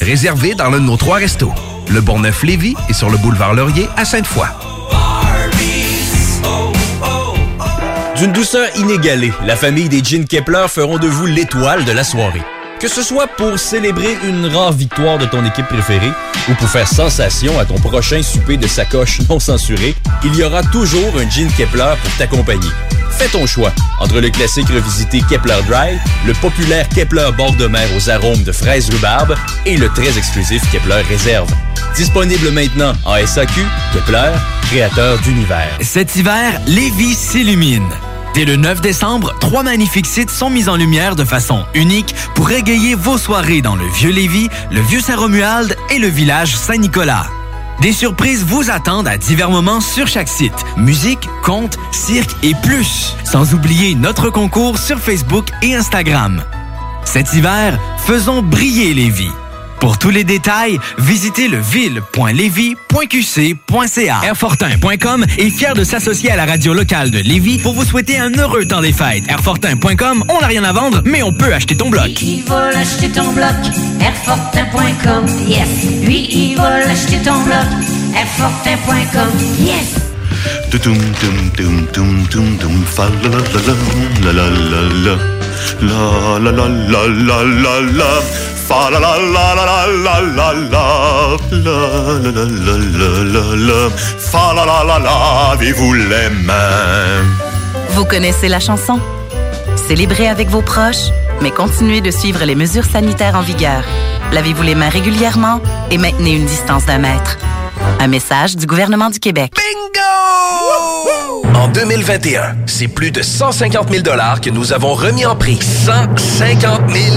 Réservé dans l'un de nos trois restos. Le Bourgneuf-Lévis et sur le boulevard Laurier à Sainte-Foy. D'une douceur inégalée, la famille des Jeans Kepler feront de vous l'étoile de la soirée. Que ce soit pour célébrer une rare victoire de ton équipe préférée ou pour faire sensation à ton prochain souper de sacoche non censuré, il y aura toujours un Jean Kepler pour t'accompagner. Fais ton choix entre le classique revisité Kepler Dry, le populaire Kepler bord de mer aux arômes de fraises rhubarbe et le très exclusif Kepler Réserve. Disponible maintenant en SAQ, Kepler, créateur d'univers. Cet hiver, Lévis s'illumine. Dès le 9 décembre, trois magnifiques sites sont mis en lumière de façon unique pour égayer vos soirées dans le Vieux Lévis, le Vieux Saint-Romuald et le village Saint-Nicolas. Des surprises vous attendent à divers moments sur chaque site. Musique, contes, cirque et plus. Sans oublier notre concours sur Facebook et Instagram. Cet hiver, faisons briller Lévis. Pour tous les détails, visitez le ville.levy.qc.ca. Airfortin.com est fier de s'associer à la radio locale de Lévis pour vous souhaiter un heureux temps des fêtes. Airfortin.com, on n'a rien à vendre, mais on peut acheter ton bloc. Il va l'acheter ton bloc, Airfortin.com, yes. Lui, il va l'acheter ton bloc, Airfortin.com, yes. Tum tum tum tum tum tum fa la la la la la la la la la la la la la fa la la la la la la la la la la la la la la fa la la la lavez-vous les mains? Vous connaissez la chanson? Célébrez avec vos proches, mais continuez de suivre les mesures sanitaires en vigueur. Lavez-vous les mains régulièrement et maintenez une distance d'un mètre. Un message du gouvernement du Québec. En 2021, c'est plus de 150 000 que nous avons remis en prix. 150 000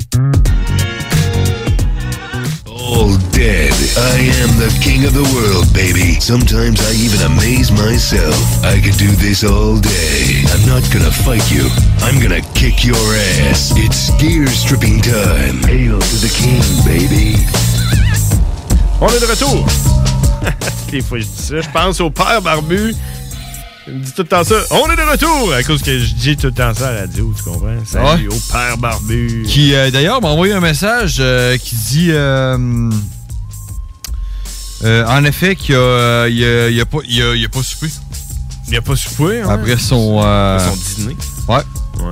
Dead. I am the king of the world, baby. Sometimes I even amaze myself. I could do this all day. I'm not gonna fight you. I'm gonna kick your ass. It's gear stripping time. Hail to the king, baby. On est de retour. Les fois je dis ça, je pense au père barbu. Il me dit tout le temps ça. On est de retour! À cause que je dis tout le temps ça à la radio, tu comprends? Salut Ouais. au père barbu. Qui, euh, d'ailleurs, m'a envoyé un message euh, qui dit... euh, euh, en effet, qu'il a, il a, il a pas, il a- il a pas soupé. Il a pas soupé, hein? Après son... euh, Après son dîner. Ouais. Ouais.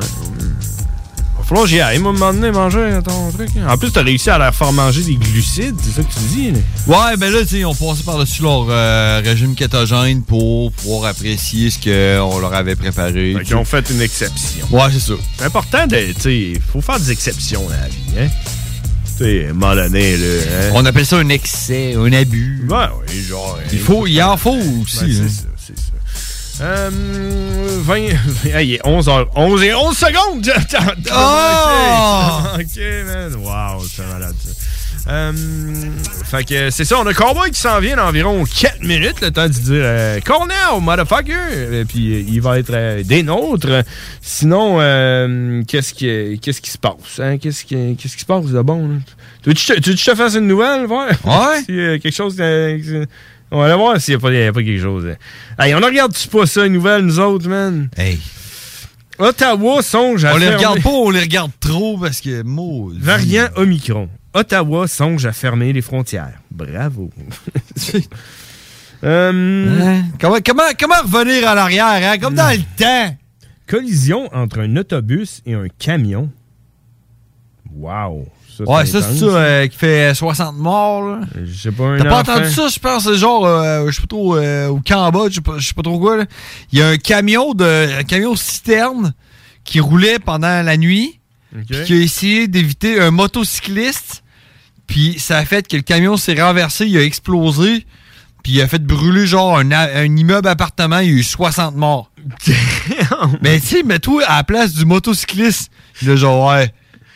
Va falloir que j'y aille, moi, un moment donné, manger ton truc. hein. En plus, t'as réussi à leur faire manger des glucides, c'est ça que tu dis? là? Ouais, ben là, tu sais, ils ont passé par-dessus leur euh, régime kétogène pour pouvoir apprécier ce qu'on leur avait préparé. Fait qu'ils ont fait une exception. Ouais, c'est ça. C'est important de. Tu sais, faut faire des exceptions dans la vie, hein? Sais, à un moment donné, là. hein? On appelle ça un excès, un abus. Ouais, oui, genre. Il faut, il en faut aussi. Ouais, c'est hein. ça, c'est ça. Euh, 20, hey, il est 11 h 11 et 11 secondes! Oh! ok, man. Wow, c'est malade, ça. Euh, fait que c'est ça, on a Cowboy qui s'en vient dans environ 4 minutes, le temps de dire euh, Cornell, motherfucker! Et puis euh, il va être euh, des nôtres. Sinon, euh, qu'est-ce qui, qu'est-ce qui se passe? Hein? Qu'est-ce, qui, qu'est-ce qui se passe de bon? Là? Tu veux que je te- fasse une nouvelle? voir? Ouais. A quelque chose. on va aller voir s'il n'y a, pas- il y a pas quelque chose. hein. Hey, on ne regarde-tu pas ça, une nouvelle, nous autres, man? Hey. Ottawa songe à On les regarde pas, on les regarde trop parce que, maudit. Variant Omicron. Ottawa songe à fermer les frontières. Bravo. Euh, Hein? Comment, comment, comment revenir en arrière, hein? Comme dans le temps. Collision entre un autobus et un camion. Wow. Ouais, ça, c'est ça euh, qui fait 60 morts. sais pas, un T'as pas entendu ça? Je pense, genre, euh, je sais pas trop, euh, au Cambodge, je sais pas, trop quoi. Il y a un camion de, un camion citerne qui roulait pendant la nuit, qui a essayé d'éviter un motocycliste, puis ça a fait que le camion s'est renversé, il a explosé, puis il a fait brûler genre un, a- un immeuble appartement, il y a eu 60 morts. Mais tu sais, mets-toi à la place du motocycliste. Il est genre, ouais,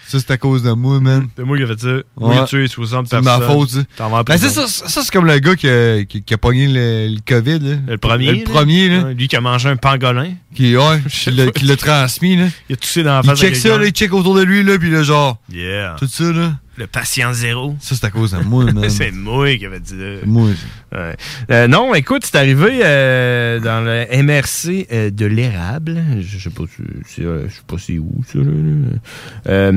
ça c'est à cause de moi, man. C'est moi qui ai fait ça. Ouais. j'ai tué 60 C'est personnes. ma faute, ça. T'en vas en Ben, c'est ça, ça c'est comme le gars qui a, qui, qui a pogné le, le COVID. Là. Le premier. Le premier, là. Lui qui a mangé un pangolin. Qui, ouais, qui l'a- qui l'a transmis, là. Il a toussé dans la Il face. check à ça, là, il check autour de lui, là, puis là, genre. Yeah. Tout ça, là. Le patient zéro. Ça, c'est à cause de moi, man. c'est moi qui avait dit ça. Moi, Ouais. Euh, non, écoute, c'est arrivé euh, dans le MRC euh, de l'érable. Je sais pas si c'est je sais pas c'est où ça. là,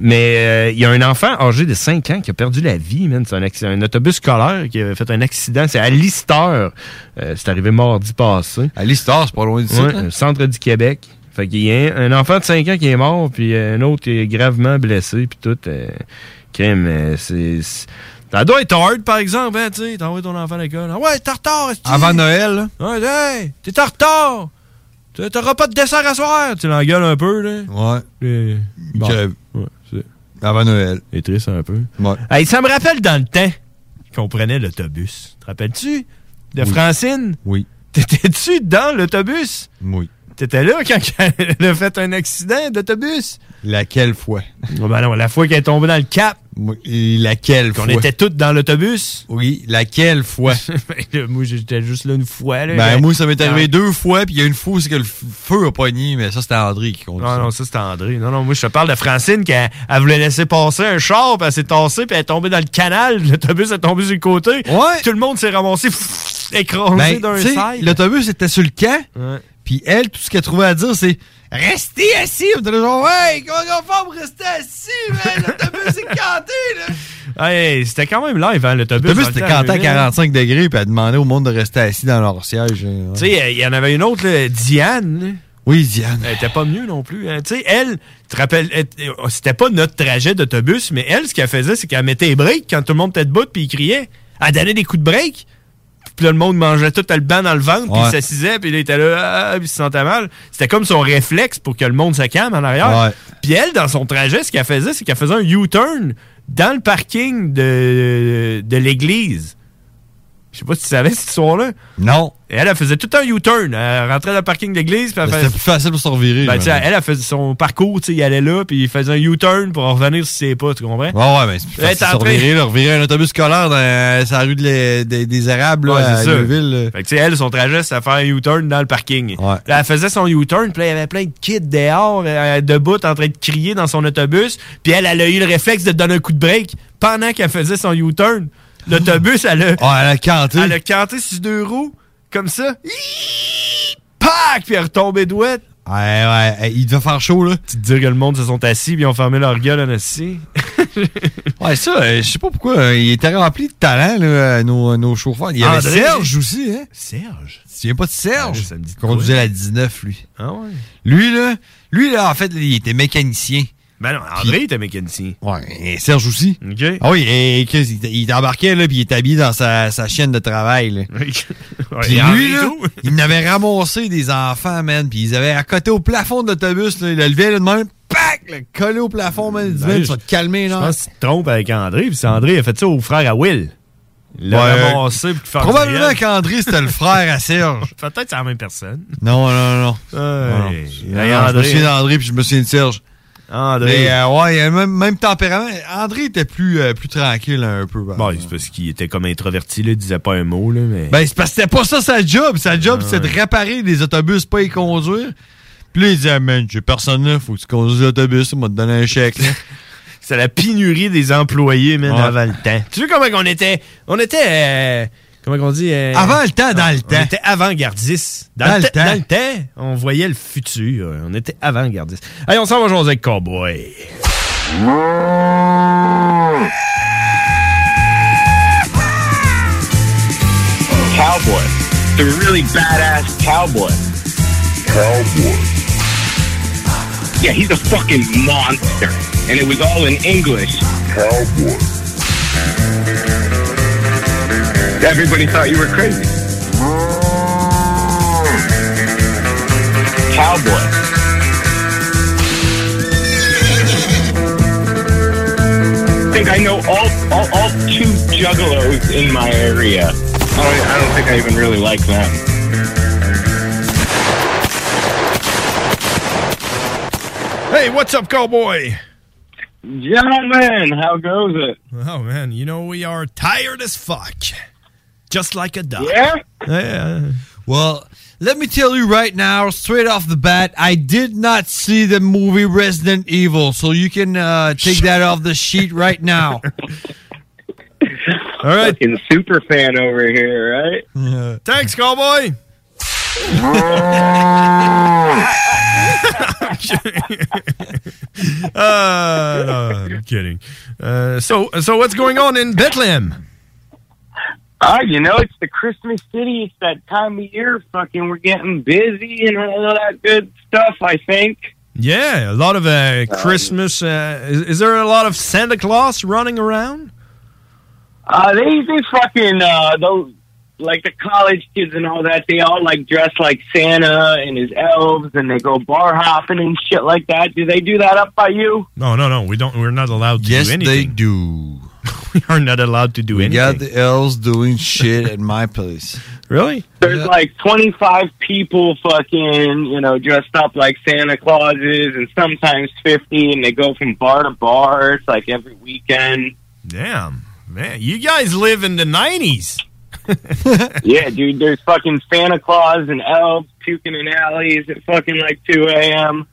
mais il y a un enfant âgé de 5 ans qui a perdu la vie, man. C'est un, un autobus scolaire qui a fait un accident. C'est à Lister. C'est arrivé mardi passé. À Lister, c'est pas loin d'ici. Ouais, hein? centre du Québec. Fait qu'il y a un, un enfant de 5 ans qui est mort, puis un autre qui est gravement blessé, puis tout. Euh, crème, euh, c'est... Ça doit être hard, par exemple, hein, tu sais, t'envoies ton enfant à l'école. Ah ouais, t'es en retard, Avant Noël, là. Ouais, hey, t'es en retard! T'auras pas de dessert à soir! Tu l'engueules un peu, là. Ouais. Puis, bon. Ouais. Avant Noël. C'est triste un peu. Ouais. Hey, ça me rappelle dans le temps qu'on prenait l'autobus. Te rappelles-tu? De Oui. Francine? Oui. T'étais-tu dans l'autobus? Oui. T'étais là quand elle a fait un accident d'autobus? Laquelle fois? Oh, ben non, la fois qu'elle est tombée dans le cap. Et laquelle Qu'on fois? était toutes dans l'autobus. Oui, laquelle fois? Ben, moi, j'étais juste là une fois. Là, Ben, moi, ça m'est arrivé deux fois, puis il y a une fois où c'est que le feu a pogné, mais ça, c'était André qui conduisait. Non, non, ça c'était André. Non, non, moi je te parle de Francine qui elle, elle voulait laisser passer un char, puis elle s'est tassée, puis elle est tombée dans le canal. L'autobus est tombé sur le côté. Ouais. Tout le monde s'est ramassé écrasé Ben, d'un side. L'autobus était sur le camp, Ouais. Puis elle, tout ce qu'elle trouvait à dire, c'est Restez assis! On était genre, ouais, comment on fait pour rester assis, man? L'autobus est canté, là! Hey, c'était quand même live, hein, l'autobus. L'autobus était canté à je veux dire. 45 degrés, puis elle demandait au monde de rester assis dans leur siège. hein. Tu sais, il y en avait une autre, là, Diane. Oui, Diane. Elle était pas mieux non plus. hein. Tu sais, elle, tu te rappelles, elle- c'était pas notre trajet d'autobus, mais elle, ce qu'elle faisait, c'est qu'elle mettait les breaks quand tout le monde était debout, puis il criait. Elle donnait des coups de break. Puis là, le monde mangeait tout le banc dans le ventre, puis il s'assisait, puis il était là, ah, puis il se sentait mal. C'était comme son réflexe pour que le monde se calme en arrière. Puis elle, dans son trajet, ce qu'elle faisait, c'est qu'elle faisait un U-turn dans le parking de, de l'église. Je sais pas si tu savais cette histoire-là. Non. Et elle, elle faisait tout un U-turn. Elle rentrait dans le parking de l'église, Ben, C'était plus facile pour se revirer. ben, elle, elle faisait son parcours, il allait là, puis il faisait un U-turn pour revenir si c'est pas, tu comprends? Ouais, ouais, mais c'est plus facile de se revirer, là, revirer un autobus scolaire dans sa rue de les- des, des Érables, là, à. Neuville. Fait que, tu sais, elle, son trajet, c'était faire un U-turn dans le parking. Ouais. Là, elle faisait son U-turn, puis il y avait plein de kids dehors, euh, debout, en train de crier dans son autobus. Puis elle, elle a eu le réflexe de donner un coup de break pendant qu'elle faisait son U-turn. L'autobus, elle a... Ah, elle a canté. Elle a canté sur deux roues, comme ça. Pac! Puis elle est retombée douette. Ouais, ouais, il devait faire chaud, là. Tu te dis que le monde se sont assis, puis ils ont fermé leur gueule en assis. Ouais, ça, euh, je sais pas pourquoi. euh, il était rempli de talent, là, euh, nos, nos chauffeurs. Il y avait André? Serge aussi, hein. Serge? Tu te souviens pas de Serge? Ouais, ça me dit de Il conduisait la 19, lui. Ah ouais? Lui, là, lui, là, en fait, il était mécanicien. Ben non, André était mécanicien. Ouais, et Serge aussi. OK. Ah oui, et, Chris, il, il embarquait, là, puis il était habillé dans sa, sa chaîne de travail, là. Ouais, Puis André lui, là, il n'avait ramassé des enfants, man. Puis ils avaient à côté au plafond de l'autobus, là. Il le levait, là, de même, pac, collé au plafond, man. Il dit, Ben, je- tu vas te calmer, Je là. pense que tu te trompes avec André, puis c'est André a fait ça au frère à Will. Il l'a Ouais. ramassé faire Probablement qu'André, c'était le frère à Serge. Peut-être que c'est la même personne. Non, non, non. Ouais. Non, non. Hey, Non, je me André. souviens d'André, puis je me souviens de Serge. André. Mais, euh, ouais, il a même, même tempérament. André était plus, euh, plus tranquille un peu. Bon, c'est parce qu'il était comme introverti, là, il disait pas un mot, là, mais. Ben, c'est parce que c'était pas ça sa job. Sa job, Ah c'est de réparer des autobus, pas y conduire. Puis là, il disait, ah, man, j'ai personne là, faut que tu conduises l'autobus, on va te donner un chèque. C'est la pénurie des employés, man, Ouais. avant le temps. Tu vois comment on était? On était. euh, comment on dit euh, Avant le temps, dans le on temps. était avant-gardistes. Dans, Dans le le temps. Dans le temps, on voyait le futur. On était avant-gardistes. Allez, on s'en va jouer avec Cowboy. Cowboy. The really badass cowboy. Cowboy. Yeah, he's a fucking monster. And it was all in English. Cowboy. Everybody thought you were crazy. Cowboy. I think I know all, all, all two juggalos in my area. Oh, I don't, I don't think I even really like them. Hey, what's up, cowboy? Gentlemen, how goes it? Oh man, you know we are tired as fuck, just like a dog. Yeah. Yeah. Well, let me tell you right now, straight off the bat, I did not see the movie Resident Evil, so you can uh, take that off the sheet right now. All right. Fucking super fan over here, right? Yeah. Thanks, cowboy. uh, no, I'm kidding. Uh, so, so what's going on in Bethlehem? Ah, you know, it's the Christmas city. It's that time of year. Fucking, we're getting busy and all that good stuff. I think. Yeah, a lot of uh, Christmas. Uh, is, is there a lot of Santa Claus running around? Uh, they they fucking uh, those like the college kids and all that. They all like dress like Santa and his elves, and they go bar hopping and shit like that. Do they do that up by you? No, no, no. We don't. We're not allowed to Yes, do they anything. do. we are not allowed to do We anything. got the elves doing shit at my place. Really? There's like 25 people fucking, you know, dressed up like Santa Clauses and sometimes 50 and they go from bar to bar. It's like every weekend. Damn, man, you guys live in the '90s. yeah, dude, there's fucking Santa Claus and elves puking in alleys at fucking like 2 a.m.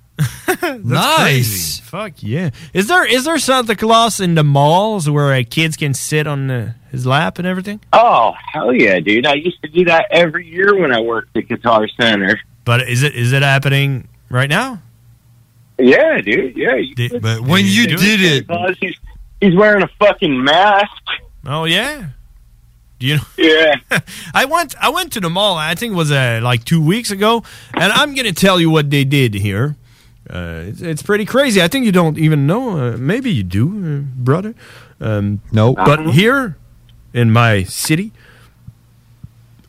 nice. Fuck yeah. Is there is there Santa Claus in the malls where uh, kids can sit on uh, his lap and everything? Oh, hell yeah, dude. I used to do that every year when I worked at Guitar Center. But is it is it happening right now? Yeah, dude. Yeah. You but when you did it, Claus, he's, he's wearing a fucking mask. Oh yeah. You know? Yeah. I went I went to the mall. I think it was uh, like two weeks ago, and I'm gonna tell you what they did here. Uh, it's, it's pretty crazy. I think you don't even know. Uh, maybe you do, uh, brother. Um, no, but here in my city,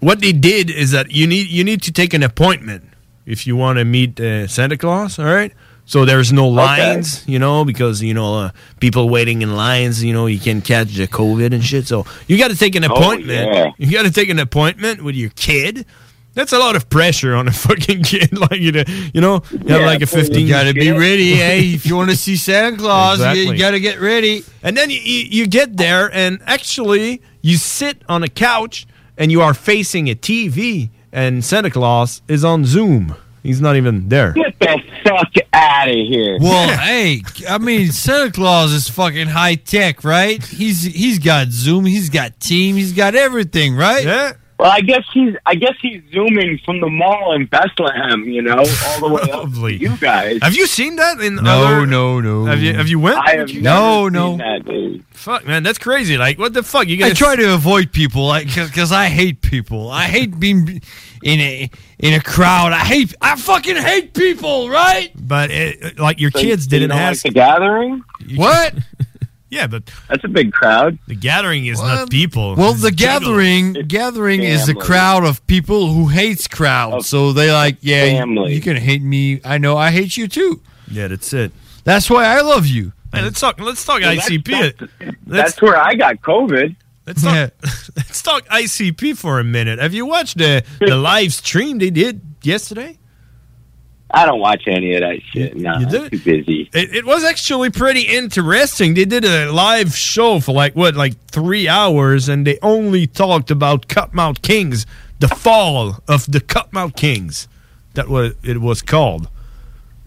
what they did is that you need you need to take an appointment if you want to meet uh, Santa Claus. All right. So there's no lines, you know, because you know uh, people waiting in lines. You know, you can catch the COVID and shit. So you got to take an Oh, appointment. yeah. You got to take an appointment with your kid. That's a lot of pressure on a fucking kid. Like you, know, you know, you have like a 15. You gotta be ready, hey. If you want to see Santa Claus, you- you gotta get ready. And then you, you, you get there, and actually, you sit on a couch and you are facing a TV, and Santa Claus is on Zoom. He's not even there. Get the fuck out of here. Well, hey, I mean, Santa Claus is fucking high tech, right? He's he's got Zoom, he's got Team, he's got everything, right? Yeah. Well, I guess he's I guess he's zooming from the mall in Bethlehem, you know, all the way up to you guys. Have you seen that in No, other? no, no. Have you have you went? I have No, never no. seen that, dude. Fuck, man, that's crazy. Like, what the fuck? You guys? I try to avoid people, like, because I hate people. I hate being in a in a crowd. I hate. I fucking hate people, right? But it, like your So kids you didn't don't like the gathering. What? yeah, but That's a big crowd. the gathering is not people. Well, It's the juggalos. gathering gathering is a crowd of people who hates crowds. So they like, yeah, you, family. you can hate me. I know I hate you too. Yeah, that's it. That's why I love you. Hey, let's talk. Let's talk Well, ICP. that's- Let's- That's where I got COVID. Let's talk, let's talk ICP for a minute. Have you watched the the live stream they did yesterday? I don't watch any of that shit. No, you I'm too busy. It, it was actually pretty interesting. They did a live show for like what, like three hours, and they only talked about Cutmouth Kings, the fall of the Cutmouth Kings. That was it was called.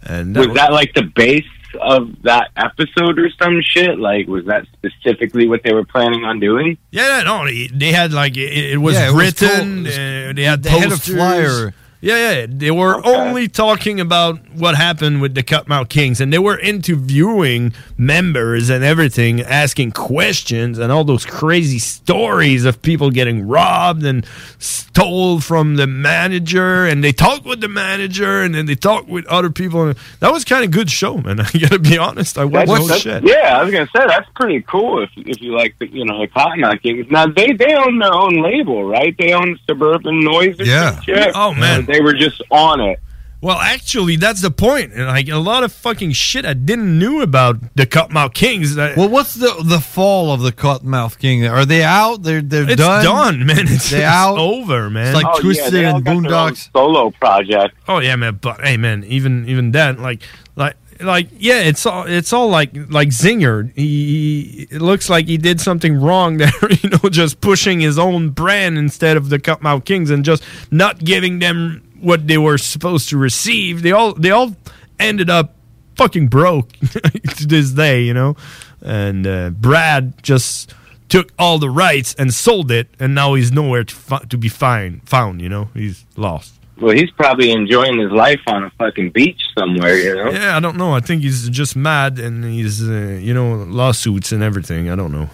And Was that like the base of that episode or some shit? Like, was that specifically what they were planning on doing? Yeah, no, they, they had like it, it was Yeah, it was written. told- uh, they had they had a flyer. Yeah, yeah. They were only talking about what happened with the Cutmouth Kings, and they were interviewing members and everything, asking questions and all those crazy stories of people getting robbed and stole from the manager. And they talked with the manager, and then they talked with other people. And that was kind of good show, man. I gotta be honest. I watched That's- shit. Yeah, I was gonna say that's pretty cool if if you like the you know the Cottonmouth Kings. Now they they own their own label, right? They own Suburban Noise. Yeah. Oh, man. They were just on it. Well, actually, that's the point. And like a lot of fucking shit I didn't knew about the Cutmouth Kings. That, Well, what's the the fall of the Cottonmouth King? Are they out? They're they're It's done. done, man. It's- they it's out. over, man. It's like Oh, yeah, Twisted they and got their own Boondocks. solo project. Oh yeah, man. But hey, man, even even that, like, like, like, yeah, it's all it's all like like Zinger. He, he it looks like he did something wrong there. You know, just pushing his own brand instead of the Cutmouth Kings and just not giving them what they were supposed to receive. They all they all ended up fucking broke to this day. You know, and uh, Brad just took all the rights and sold it, and now he's nowhere to fi- to be find found. You know, he's lost. Well, he's probably enjoying his life on a fucking beach somewhere. You know. Yeah, I don't know. I think he's just mad and he's, uh, you know, lawsuits and everything. I don't know.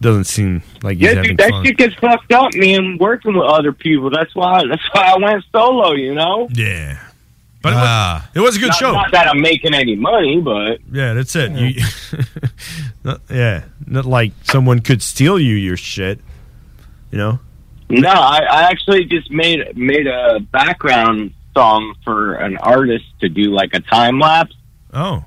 Doesn't seem like he's Yeah, dude, that fun. shit gets fucked up, man. Working with other people. That's why. That's why I went solo. You know. Yeah. But it, was, it was a good Not- show. Not that I'm making any money, but yeah, that's it. You, not, yeah, not like someone could steal you your shit. You know? No, I, I actually just made made a background song for an artist to do like a time lapse. Oh.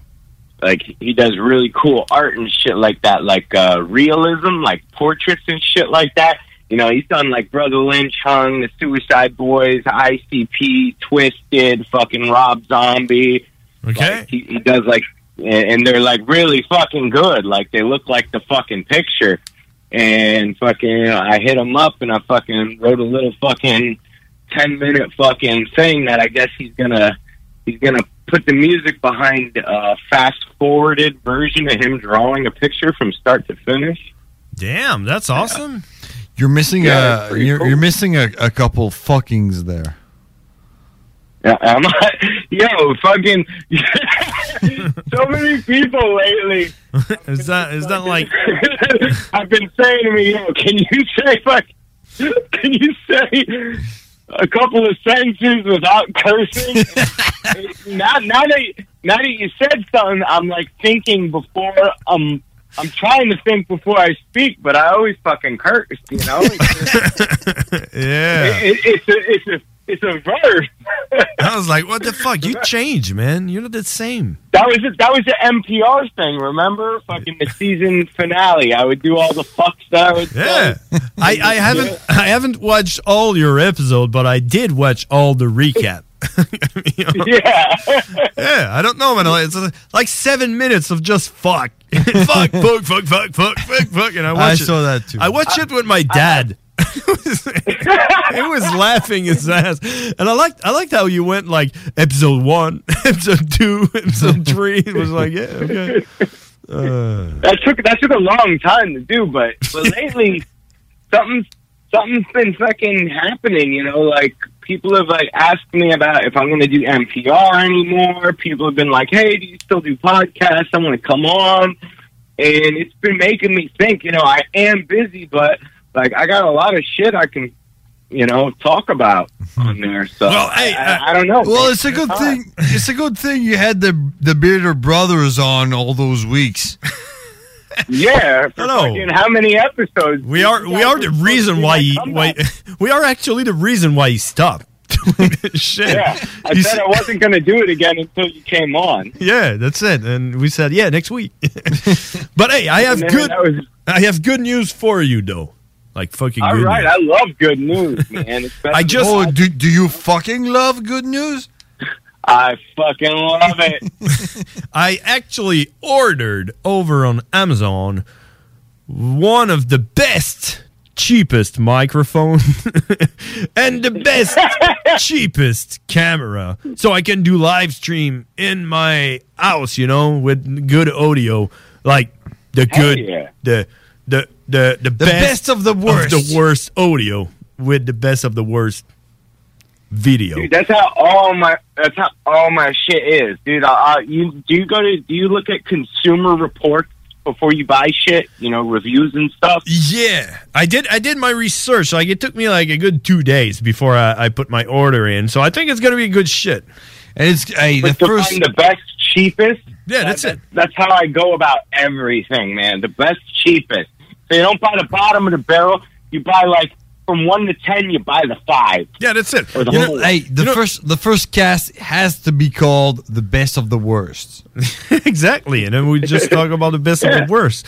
Like he does really cool art and shit like that, like uh realism, like portraits and shit like that. You know, he's done like Brother Lynch Hung, The Suicide Boys, ICP, Twisted, fucking Rob Zombie. Okay. Like, he, he does like, and and they're like really fucking good. Like they look like the fucking picture. And fucking, I hit him up and I fucking wrote a little fucking ten minute fucking thing that I guess he's gonna he's gonna put the music behind a fast forwarded version of him drawing a picture from start to finish. Damn, that's awesome. You're missing Yeah, a you're, cool. you're missing a, a couple fuckings there. I'm like, yo, fucking, so many people lately. is that is that like I've been saying to me, yo, can you say like, can you say a couple of sentences without cursing? now, now that now that you said something, I'm like thinking before I'm. I'm trying to think before I speak, but I always fucking curse. You know, Yeah. it, it, it's a it's a it's a verse. I was like, what the fuck? You changed, man. You're not the same. That was the, that was the NPR thing, remember? Fucking the season finale. I would do all the fucks that I would Yeah. I, I haven't I haven't watched all your episode, but I did watch all the recap. know? Yeah. yeah, I don't know, man. It's like seven minutes of just fuck. fuck, fuck, fuck, fuck, fuck, fuck, fuck. And I watch I it. saw that too. I watched it with my dad he was laughing his ass, and I liked I liked how you went like episode one, episode two, episode three. It was like yeah, okay. Uh, that took that took a long time to do, but but lately something something's been fucking happening. You know, like people have like asked me about if I'm going to do NPR anymore. People have been like, "Hey, do you still do podcasts? I want to come on." And it's been making me think. You know, I am busy, but like I got a lot of shit I can. You know, talk about on hmm. there. So Well, hey, I, I uh, don't know. Well, it's a good thing. It's a good thing you had the the Bearder Brothers on all those weeks. Yeah. Hello. how many episodes? we are we are the reason why he why we are actually the reason why he stopped. Doing this shit. Yeah, I said I wasn't going to do it again until you came on. Yeah, that's it. And we said, yeah, next week. but hey, I have good was- I have good news for you though. Like fucking All good right, news. I love good news, man. Especially I just- Oh, do, do you fucking love good news? I fucking love it. I actually ordered over on Amazon one of the best cheapest microphone and the best cheapest camera so I can do live stream in my house, you know, with good audio like the good yeah. the the the the, best of the worst. the worst audio with the best of the worst video. Dude, that's how all my that's how all my shit is, dude. I, I, you do you go to do you look at consumer reports before you buy shit? You know, reviews and stuff. Yeah, I did. I did my research. Like it took me like a good two days before I, I put my order in. So I think it's gonna be good shit. And it's hey, But to find the best, cheapest. Yeah, that's it. That's how I go about everything, man. The best, cheapest. So you don't buy the bottom of the barrel. You buy like from one to ten. You buy the five. Yeah, that's it. The You know, hey, the first the first cast has to be called the best of the worst. exactly, and then we just talk about the best of the worst,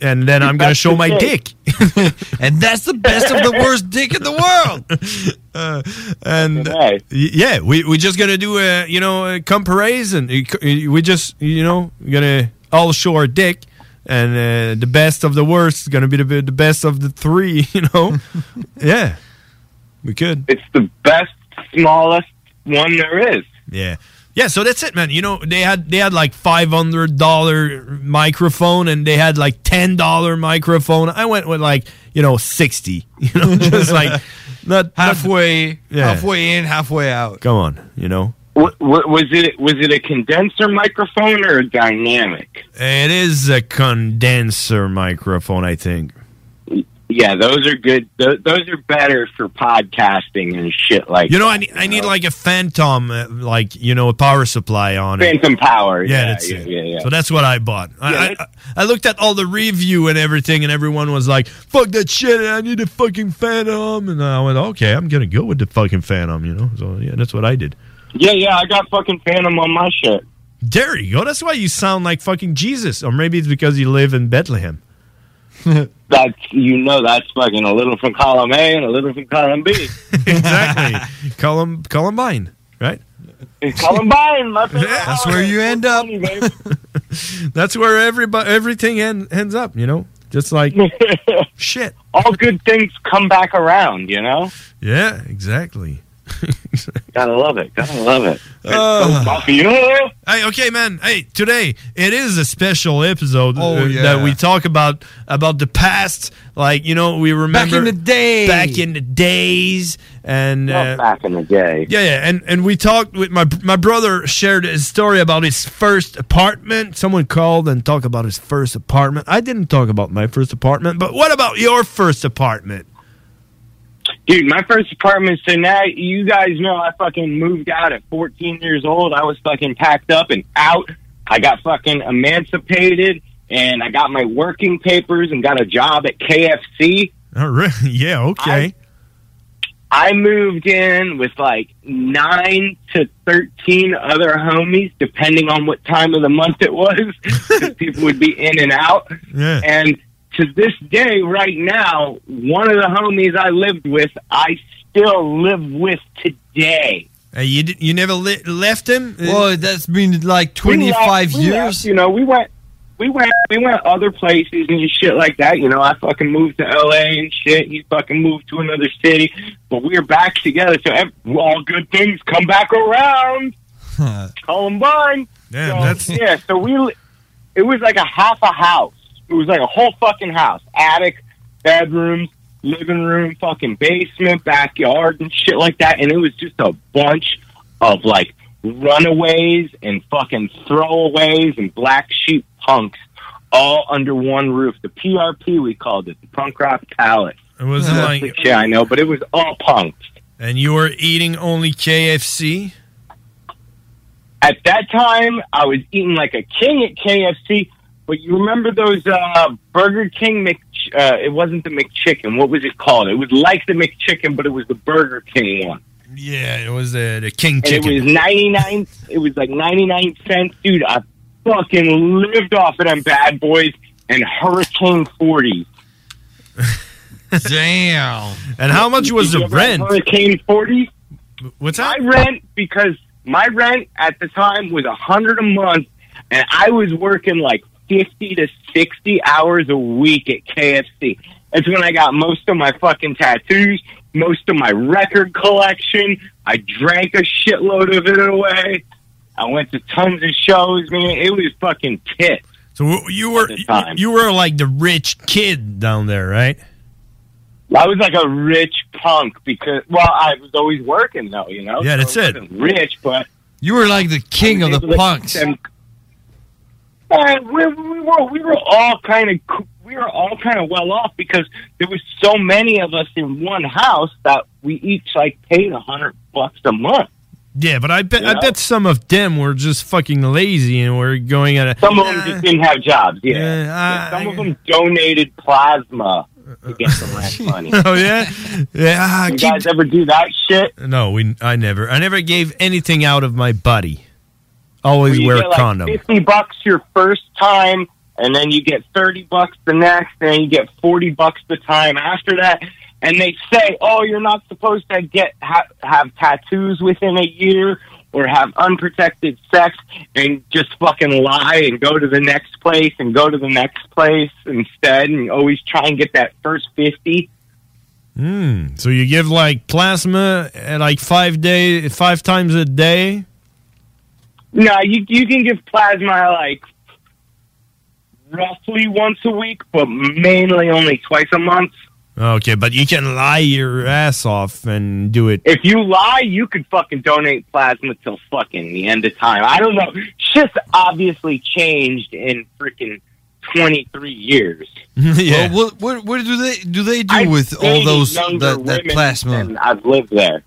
and then I'm gonna show my dick, and that's the best of the worst dick in the world. Uh, and y- yeah, we we just gonna do a you know uh, a comparison. Uh, we just you know gonna all show our dick. And uh, the best of the worst is gonna be the the best of the three, you know. yeah, we could. It's the best, smallest one there is. Yeah. Yeah, so that's it, man. You know, they had they had like five hundred dollar microphone and they had like ten dollar microphone. I went with like, you know, sixty. You know, just like not halfway Yeah. halfway in, halfway out. Come on, you know. Wa- wa- Was it was it a condenser microphone or a dynamic? It is a condenser microphone, I think. Yeah, those are good. Those are better for podcasting and shit like. You know, I need, I need like a phantom, uh, like you know, a power supply on it. Phantom power. Yeah, Yeah, that's yeah, it. yeah, yeah. So that's what I bought. I, I, I looked at all the review and everything, and everyone was like, "Fuck that shit! I need a fucking Phantom." And I went, "Okay, I'm gonna go with the fucking Phantom." You know, so yeah, that's what I did. Yeah, yeah, I got fucking Phantom on my shit. There you go. That's why you sound like fucking Jesus, or maybe it's because you live in Bethlehem. That's you know that's fucking a little from column A and a little from column B. exactly. Colum, Columbine, right? Columbine, my favorite That's where you end up. That's where everybody, everything en- ends up. You know, just like shit. All good things come back around, you know. Yeah, exactly. Gotta love it. Gotta love it. Uh, Mafia. Hey, okay, man. Hey, today it is a special episode Oh, uh, yeah. that we talk about about the past. Like you know, we remember back in the day. back in the days, and uh, back in the day. yeah, yeah, and and we talked with my my brother shared his story about his first apartment. Someone called and talked about his first apartment. I didn't talk about my first apartment, but what about your first apartment? Dude, my first apartment, so now you guys know I fucking moved out at 14 years old. I was fucking packed up and out. I got fucking emancipated and I got my working papers and got a job at KFC. Oh, All right. Yeah, okay. I moved in with like nine to 13 other homies, depending on what time of the month it was. people would be in and out. Yeah. And to this day, right now, one of the homies I lived with, I still live with today. Hey, you you never li- left him? Uh, well, that's been like twenty five years. left, you know, we went, we went, we went other places and shit like that. You know, I fucking moved to LA and shit. He fucking moved to another city, but we are back together. So ev- all good things come back around. Columbine. Damn, So, that's- yeah. So we, it was like a half a house. It was like a whole fucking house, attic, bedrooms, living room, fucking basement, backyard, and shit like that. And it was just a bunch of like runaways and fucking throwaways and black sheep punks all under one roof. The PRP we called it, the punk rock palace. It wasn't like, yeah, I know, but it was all punks. and you were eating only KFC. At that time, I was eating like a king at KFC. But you remember those uh, Burger King Mc? Uh, it wasn't the McChicken. What was it called? It was like the McChicken, but it was the Burger King one. Yeah, it was uh, the King And Chicken. it was ninety nine. it was like ninety nine cents, dude. I fucking lived off of them bad boys and Hurricane Forty. Damn. And how much was the rent? Hurricane forties. What's that? My rent because my rent at the time was a hundred a month, and I was working like fifty to sixty hours a week at KFC. That's when I got most of my fucking tattoos, most of my record collection. I drank a shitload of it away. I went to tons of shows, man. It was fucking tit. So you were you were like the rich kid down there, right? I was like a rich punk because, well, I was always working though, you know. Yeah, that's So I it. wasn't Rich, but You were like the king of the punks. send- Uh, we, we were we were all kind of we were all kind of well off because there was so many of us in one house that we each like paid a hundred bucks a month. Yeah, but I bet You I bet some of them were just fucking lazy and were going at a. Some of them just didn't have jobs. Yeah, Yeah, Yeah, some of them donated plasma to get the rent money. oh yeah, yeah. You guys ever do that shit? No, we. I never. I never gave anything out of my body. Always wear get, a like, condom. Fifty bucks your first time, and then you get thirty bucks the next, and then you get forty bucks the time after that. And they say, "Oh, you're not supposed to get ha- have tattoos within a year." Or have unprotected sex and just fucking lie and go to the next place and go to the next place instead and always try and get that first 50. Hmm. So you give like plasma like five day, five times a day. No, you you can give plasma like roughly once a week, but mainly only twice a month. Okay, but you can lie your ass off and do it. If you lie, you could fucking donate plasma till fucking the end of time. I don't know. Shit's obviously changed in freaking twenty three years. yeah. Well, what, what what do they do they do I've with all those younger that, that plasma? I've lived there.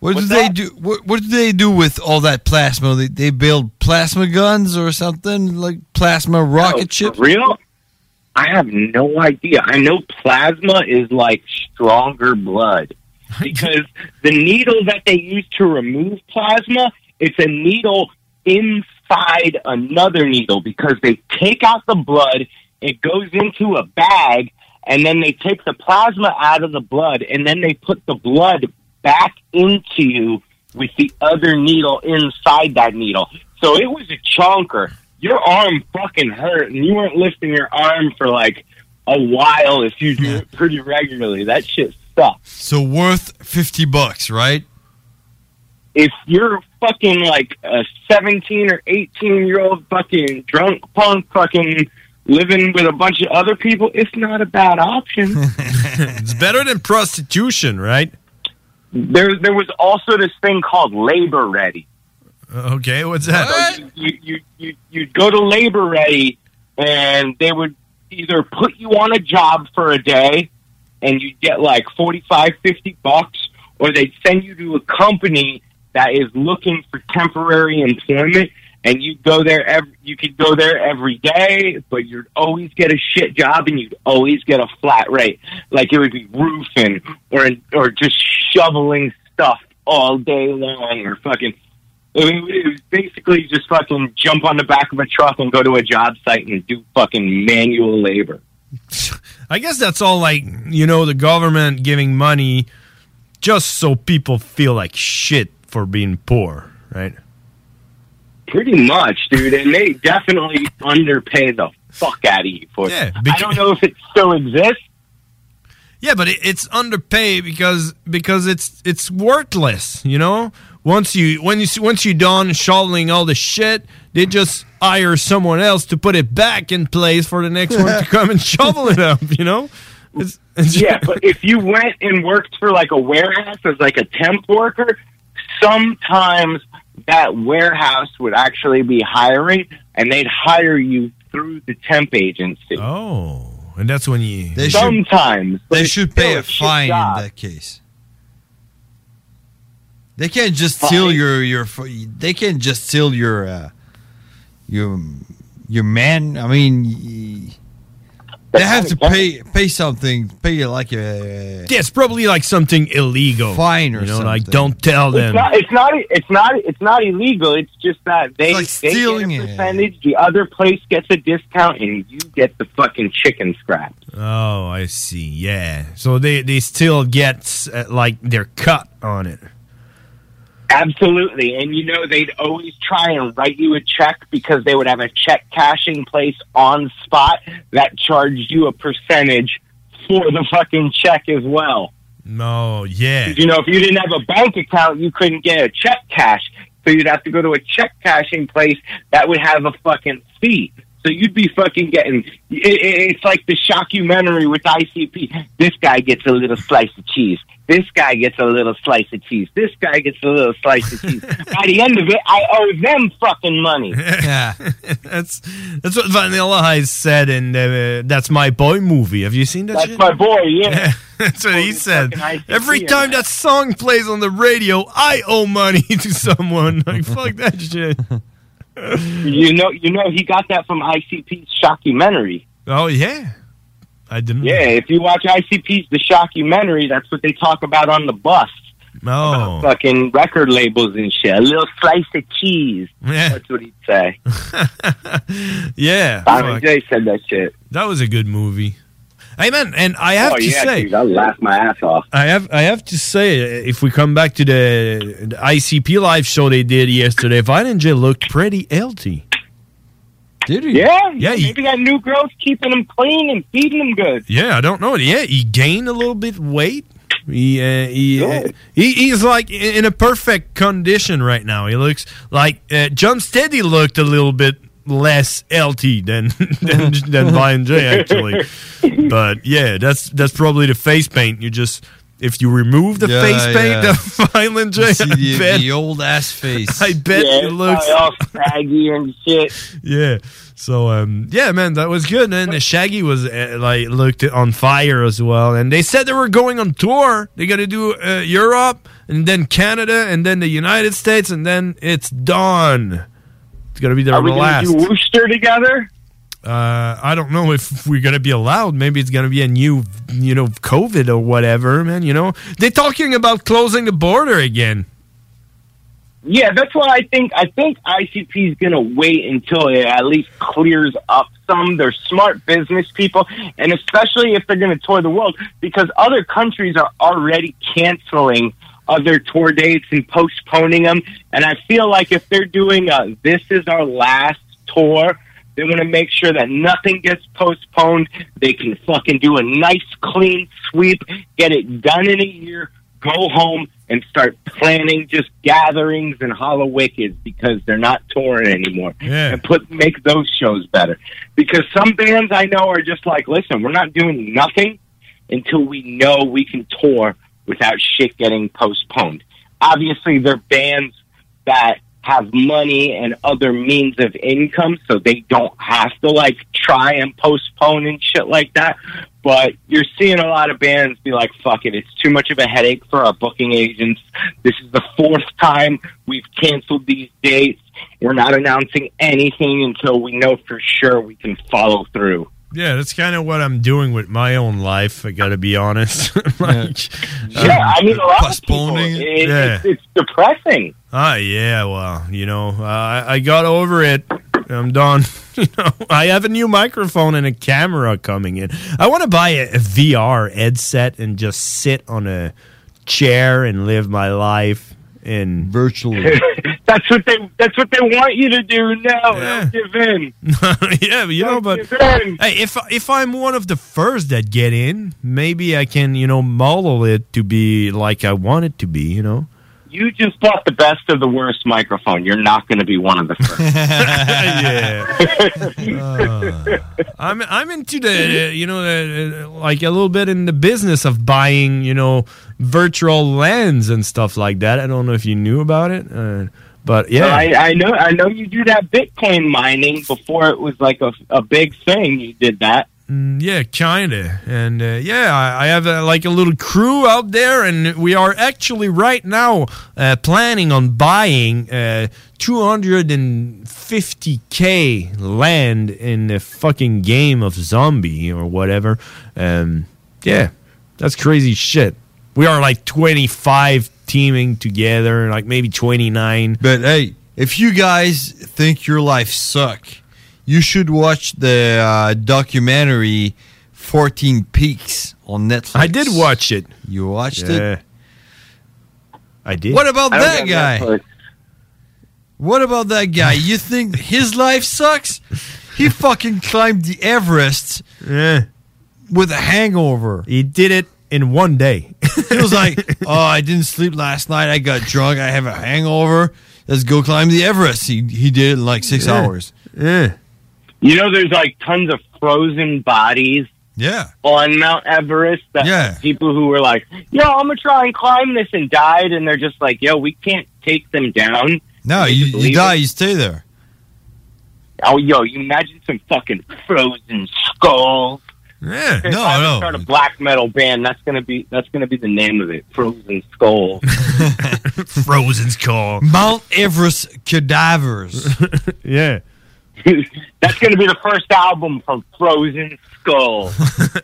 What do they do? What, what do they do with all that plasma? They, they build plasma guns or something like plasma rocket ships. Real? I have no idea. I know plasma is like stronger blood because the needle that they use to remove plasma, it's a needle inside another needle because they take out the blood, it goes into a bag, and then they take the plasma out of the blood, and then they put the blood back into you with the other needle inside that needle. So it was a chunker. Your arm fucking hurt, and you weren't lifting your arm for like a while if you do it pretty regularly. That shit sucks. So worth fifty bucks, right? If you're fucking like a 17 or 18 year old fucking drunk punk fucking living with a bunch of other people, it's not a bad option. it's better than prostitution, right? There, there was also this thing called labor ready. Okay, what's that? So you, you, you, you'd go to labor ready and they would either put you on a job for a day and you'd get like 45, 50 bucks, or they'd send you to a company that is looking for temporary employment and you'd go there every, you could go there every day, but you'd always get a shit job and you'd always get a flat rate. Like it would be roofing or, or just shoveling stuff all day long or fucking I mean, it was basically just fucking jump on the back of a truck and go to a job site and do fucking manual labor. I guess that's all like, you know, the government giving money just so people feel like shit for being poor, right? Pretty much, dude. And they definitely underpay the fuck out of you for Yeah, it. I don't know if it still exists. Yeah, but it, it's underpaid because because it's it's worthless, you know. Once you when you once you done shoveling all the shit, they just hire someone else to put it back in place for the next one to come and shovel it up, you know. It's, it's yeah, but if you went and worked for like a warehouse as like a temp worker, sometimes that warehouse would actually be hiring and they'd hire you through the temp agency. Oh, and that's when you They should- sometimes but They should pay a fine job. in that case. They can't just steal your your. They can't just steal your uh, your your man. I mean, y- they have to pay pay something. Pay like a Yeah, it's probably like something illegal. Fine or you know, like something. don't tell them. It's not, it's not. It's not. It's not illegal. It's just that they, like they stealing get a it. percentage. The other place gets a discount, and you get the fucking chicken scratch. Oh, I see. Yeah, so they they still get uh, like their cut on it. Absolutely, and you know they'd always try and write you a check because they would have a check cashing place on spot that charged you a percentage for the fucking check as well. No, yeah. You know, if you didn't have a bank account, you couldn't get a check cash. So you'd have to go to a check cashing place that would have a fucking fee. So you'd be fucking getting. It, it, it's like the shockumentary with ICP. This guy gets a little slice of cheese. This guy gets a little slice of cheese. This guy gets a little slice of cheese. By the end of it, I owe them fucking money. Yeah, that's that's what Vanilla Ice said in uh, "That's My Boy" movie. Have you seen that? That's shit? my boy. Yeah. that's what he said. Every time that song plays on the radio, I owe money to someone. Like fuck that shit. You know, you know, he got that from ICP's shockumentary. Oh yeah, I didn't. Yeah, if you watch ICP's The Shockumentary, that's what they talk about on the bus. Oh, Fucking record labels and shit. A little slice of cheese. Yeah. That's what he'd say. yeah. Simon fuck. J said that shit. That was a good movie. Man, and I have oh, to yeah, say, I laughed my ass off. I have I have to say, uh, if we come back to the, the ICP live show they did yesterday, J looked pretty healthy. Did he? Yeah, Yeah, he- Maybe that new growth keeping him clean and feeding him good. Yeah, I don't know. Yeah, he gained a little bit weight. He uh, he, uh, he he's like in in a perfect condition right now. He looks like uh, John Steady looked a little bit less healthy than than, than Violent J actually. But yeah, that's that's probably the face paint. You just if you remove the Yeah, face paint, yeah. the Violent J, You see I the, bet, the old ass face. I bet yeah, it looks probably all saggy and shit. yeah. So um yeah, man, that was good. And the Shaggy was uh, like looked on fire as well. And they said they were going on tour. They got to do uh, Europe and then Canada and then the United States and then it's done. It's gonna be their Are we gonna last. do Wooster together? uh, I don't know if we're gonna be allowed. Maybe it's gonna be a new, you know, COVID or whatever, man. You know, they're talking about closing the border again. Yeah, that's why I think I think ICP is going to wait until it at least clears up some. They're smart business people, and especially if they're going to tour the world, because other countries are already canceling other tour dates and postponing them. And I feel like if they're doing a "This is our last tour," they want to make sure that nothing gets postponed. They can fucking do a nice clean sweep, get it done in a year, go home and start planning just gatherings and hollow wickeds because they're not touring anymore. Yeah. And put make those shows better. Because some bands I know are just like, listen, we're not doing nothing until we know we can tour without shit getting postponed. Obviously they're bands that have money and other means of income so they don't have to like try and postpone and shit like that. But you're seeing a lot of bands be like, fuck it, it's too much of a headache for our booking agents. This is the fourth time we've canceled these dates. We're not announcing anything until we know for sure we can follow through. Yeah, that's kind of what I'm doing with my own life. I got to be honest. like, Yeah, I mean, a lot of people, postponing it, it. Yeah. it's, it's depressing. Ah, yeah. Well, you know, uh, I, I got over it. I'm done. you know, I have a new microphone and a camera coming in. I want to buy a, a VR headset and just sit on a chair and live my life in virtually. that's what they that's what they want you to do now. Don't give in. yeah, but you know, but hey, if if I'm one of the first that get in, maybe I can, you know, model it to be like I want it to be. You know. You just bought the best of the worst microphone. You're not going to be one of the first. Uh, I'm I'm into the uh, you know uh, uh, like a little bit in the business of buying you know virtual lands and stuff like that. I don't know if you knew about it, uh, but yeah, Well, I, I know. I know you do that Bitcoin mining before it was like a, a big thing. You did that. Mm, yeah, kinda, and uh, yeah, I, I have uh, like a little crew out there, and we are actually right now uh, planning on buying uh, 250k land in the fucking game of zombie or whatever. Um, yeah, that's crazy shit. We are like 25 teaming together, like maybe 29. But hey, if you guys think your life suck, you should watch the uh, documentary 14 Peaks on Netflix. I did watch it. You watched Yeah. it? I did. What about I that guy? Netflix. What about that guy? You think his life sucks? He fucking climbed the Everest Yeah. with a hangover. He did it in one day. He was like, "Oh, I didn't sleep last night. I got drunk. I have a hangover. Let's go climb the Everest." He he did it in like six Yeah. hours. Yeah. You know, there's like tons of frozen bodies Yeah. on Mount Everest. That Yeah. people who were like, "Yo, I'm gonna try and climb this," and died, and they're just like, "Yo, we can't take them down." No, you, you die, it? you stay there. Oh, yo, you imagine some fucking frozen skulls. Yeah, no, I ever Start a black metal band. That's gonna be that's gonna be the name of it. Frozen Skull. Frozen Skull. Mount Everest cadavers. yeah. that's gonna be the first album from Frozen Skull.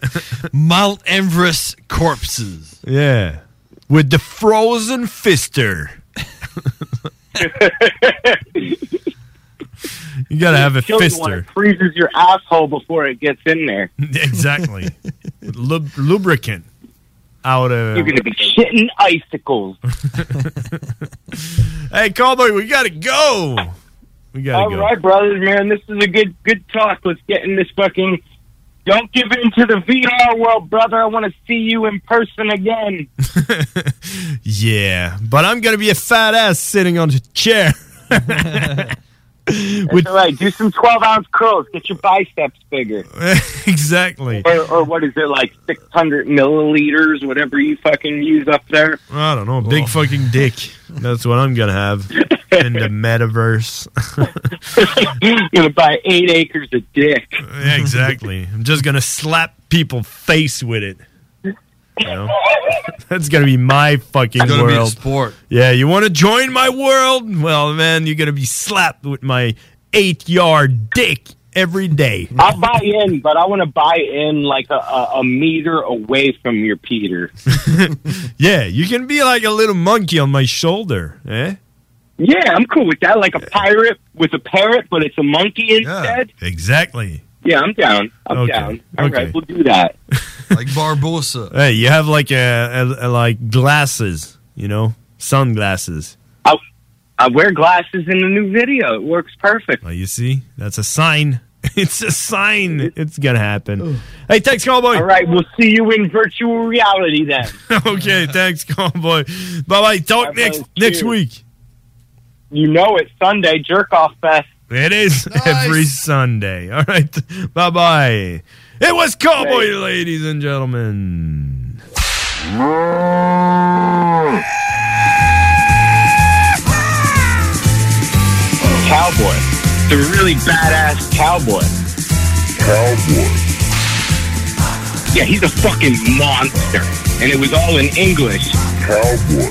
Mount Everest corpses. Yeah. With the frozen fister. you gotta have a fister. it freezes your asshole before it gets in there. exactly. Lub- lubricant out of. You're gonna be shitting icicles. Hey, Cowboy, we gotta go. We gotta All go. right, brothers, man. This is a good good talk. Let's get in this fucking. Don't give in to the VR world, brother. I want to see you in person again. Yeah, but I'm gonna be a fat ass sitting on the chair. That's all right. Do some 12 ounce curls. Get your biceps bigger. exactly. Or, or what is it, like 600 milliliters, whatever you fucking use up there? I don't know, big oh. fucking dick. That's what I'm gonna have in the metaverse. You're going to buy eight acres of dick. Yeah, exactly. I'm just gonna slap people face with it. You know? That's gonna be my fucking It's gonna be a world. sport. Yeah, you want to join my world? Well, man, you're gonna be slapped with my eight yard dick every day. I'll buy in, but I want to buy in like a, a, a meter away from your Peter. Yeah, you can be like a little monkey on my shoulder, eh? Yeah, I'm cool with that. Like a pirate with a parrot, but it's a monkey instead. Exactly. Yeah, I'm down. I'm Okay, down. All right, okay. we'll do that. like Barbosa. Hey, you have like a, a, a- like glasses, you know, sunglasses. I, I wear glasses in the new video. It works perfect. Well, you see, that's a sign. It's a sign. It's gonna happen. Hey, thanks, cowboy. All right, we'll see you in virtual reality then. okay, thanks, cowboy. Bye bye. Talk Bye-bye. next next week. You know it's Sunday, jerk off fest. It is every Sunday. All right. Bye bye. It was Cowboy, ladies and gentlemen. Cowboy. The really badass cowboy. Cowboy. Yeah, he's a fucking monster. And it was all in English. Cowboy.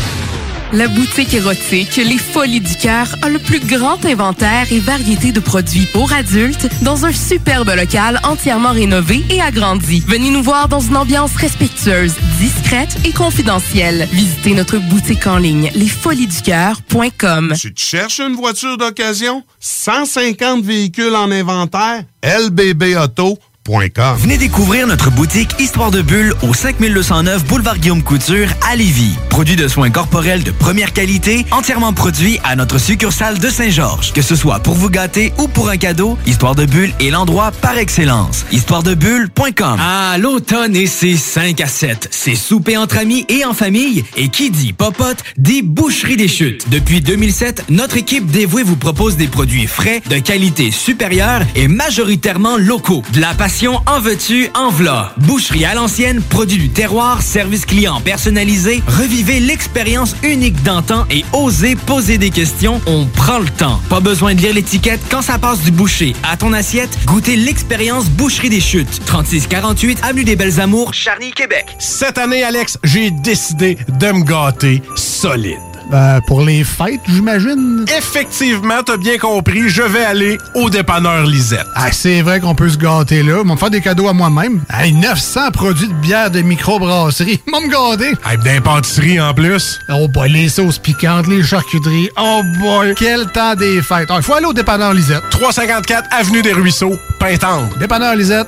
La boutique érotique Les Folies du Cœur a le plus grand inventaire et variété de produits pour adultes dans un superbe local entièrement rénové et agrandi. Venez nous voir dans une ambiance respectueuse, discrète et confidentielle. Visitez notre boutique en ligne lesfoliesducoeur.com. Tu te cherches une voiture d'occasion? 150 véhicules en inventaire? lbbauto.com. Venez découvrir notre boutique Histoire de Bulle au 5209 Boulevard Guillaume Couture à Lévis. Produit de soins corporels de première qualité, entièrement produit à notre succursale de Saint-Georges. Que ce soit pour vous gâter ou pour un cadeau, Histoire de Bulle est l'endroit par excellence. Histoiredebulle.com Ah, l'automne et ses 5 à 7. C'est souper entre amis et en famille. Et qui dit popote, dit boucherie des chutes. Depuis 2007, notre équipe dévouée vous propose des produits frais, de qualité supérieure et majoritairement locaux. De la passion en veux-tu, en v'là. Boucherie à l'ancienne, produit du terroir, service client personnalisé. Revivez l'expérience unique d'antan et osez poser des questions. On prend le temps. Pas besoin de lire l'étiquette quand ça passe du boucher à ton assiette. Goûtez l'expérience Boucherie des Chutes. 3648 Avenue des Belles Amours, Charny, Québec. Cette année, Alex, j'ai décidé de me gâter solide. Ben, pour les fêtes, j'imagine. Effectivement, t'as bien compris, je vais aller au dépanneur Lisette. Ah, c'est vrai qu'on peut se gâter là. Ils vont me faire des cadeaux à moi-même. Hey, 900 produits de bière de microbrasserie. Vont me gâter. Hey, d'impantisserie en plus. Oh boy, les sauces piquantes, les charcuteries. Oh boy, quel temps des fêtes. Il faut aller au dépanneur Lisette. 354 Avenue des Ruisseaux, Pintendre. Dépanneur Lisette,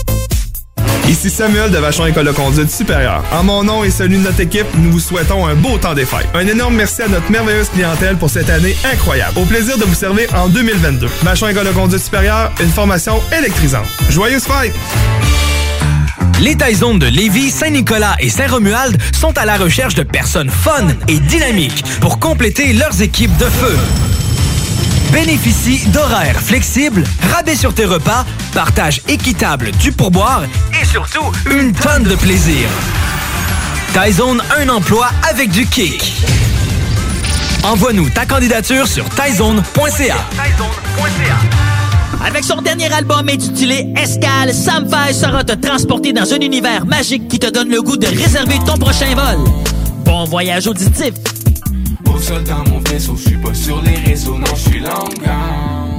Ici Samuel de Vachon École de conduite supérieure. En mon nom et celui de notre équipe, nous vous souhaitons un beau temps des fêtes. Un énorme merci à notre merveilleuse clientèle pour cette année incroyable. Au plaisir de vous servir en 2022. Vachon École de conduite supérieure, une formation électrisante. Joyeuses fêtes! Les Taizones de Lévis, Saint-Nicolas et Saint-Romuald sont à la recherche de personnes fun et dynamiques pour compléter leurs équipes de feu. Bénéficie d'horaires flexibles, rabais sur tes repas, partage équitable du pourboire et surtout une tonne de plaisir. Taizone, un emploi avec du kick. Envoie-nous ta candidature sur taizone.ca. Avec son dernier album intitulé Escale, Sam Fay sera te transporter dans un univers magique qui te donne le goût de réserver ton prochain vol. Bon voyage auditif. Au sol dans mon vaisseau, je suis pas sur les réseaux, non, je suis.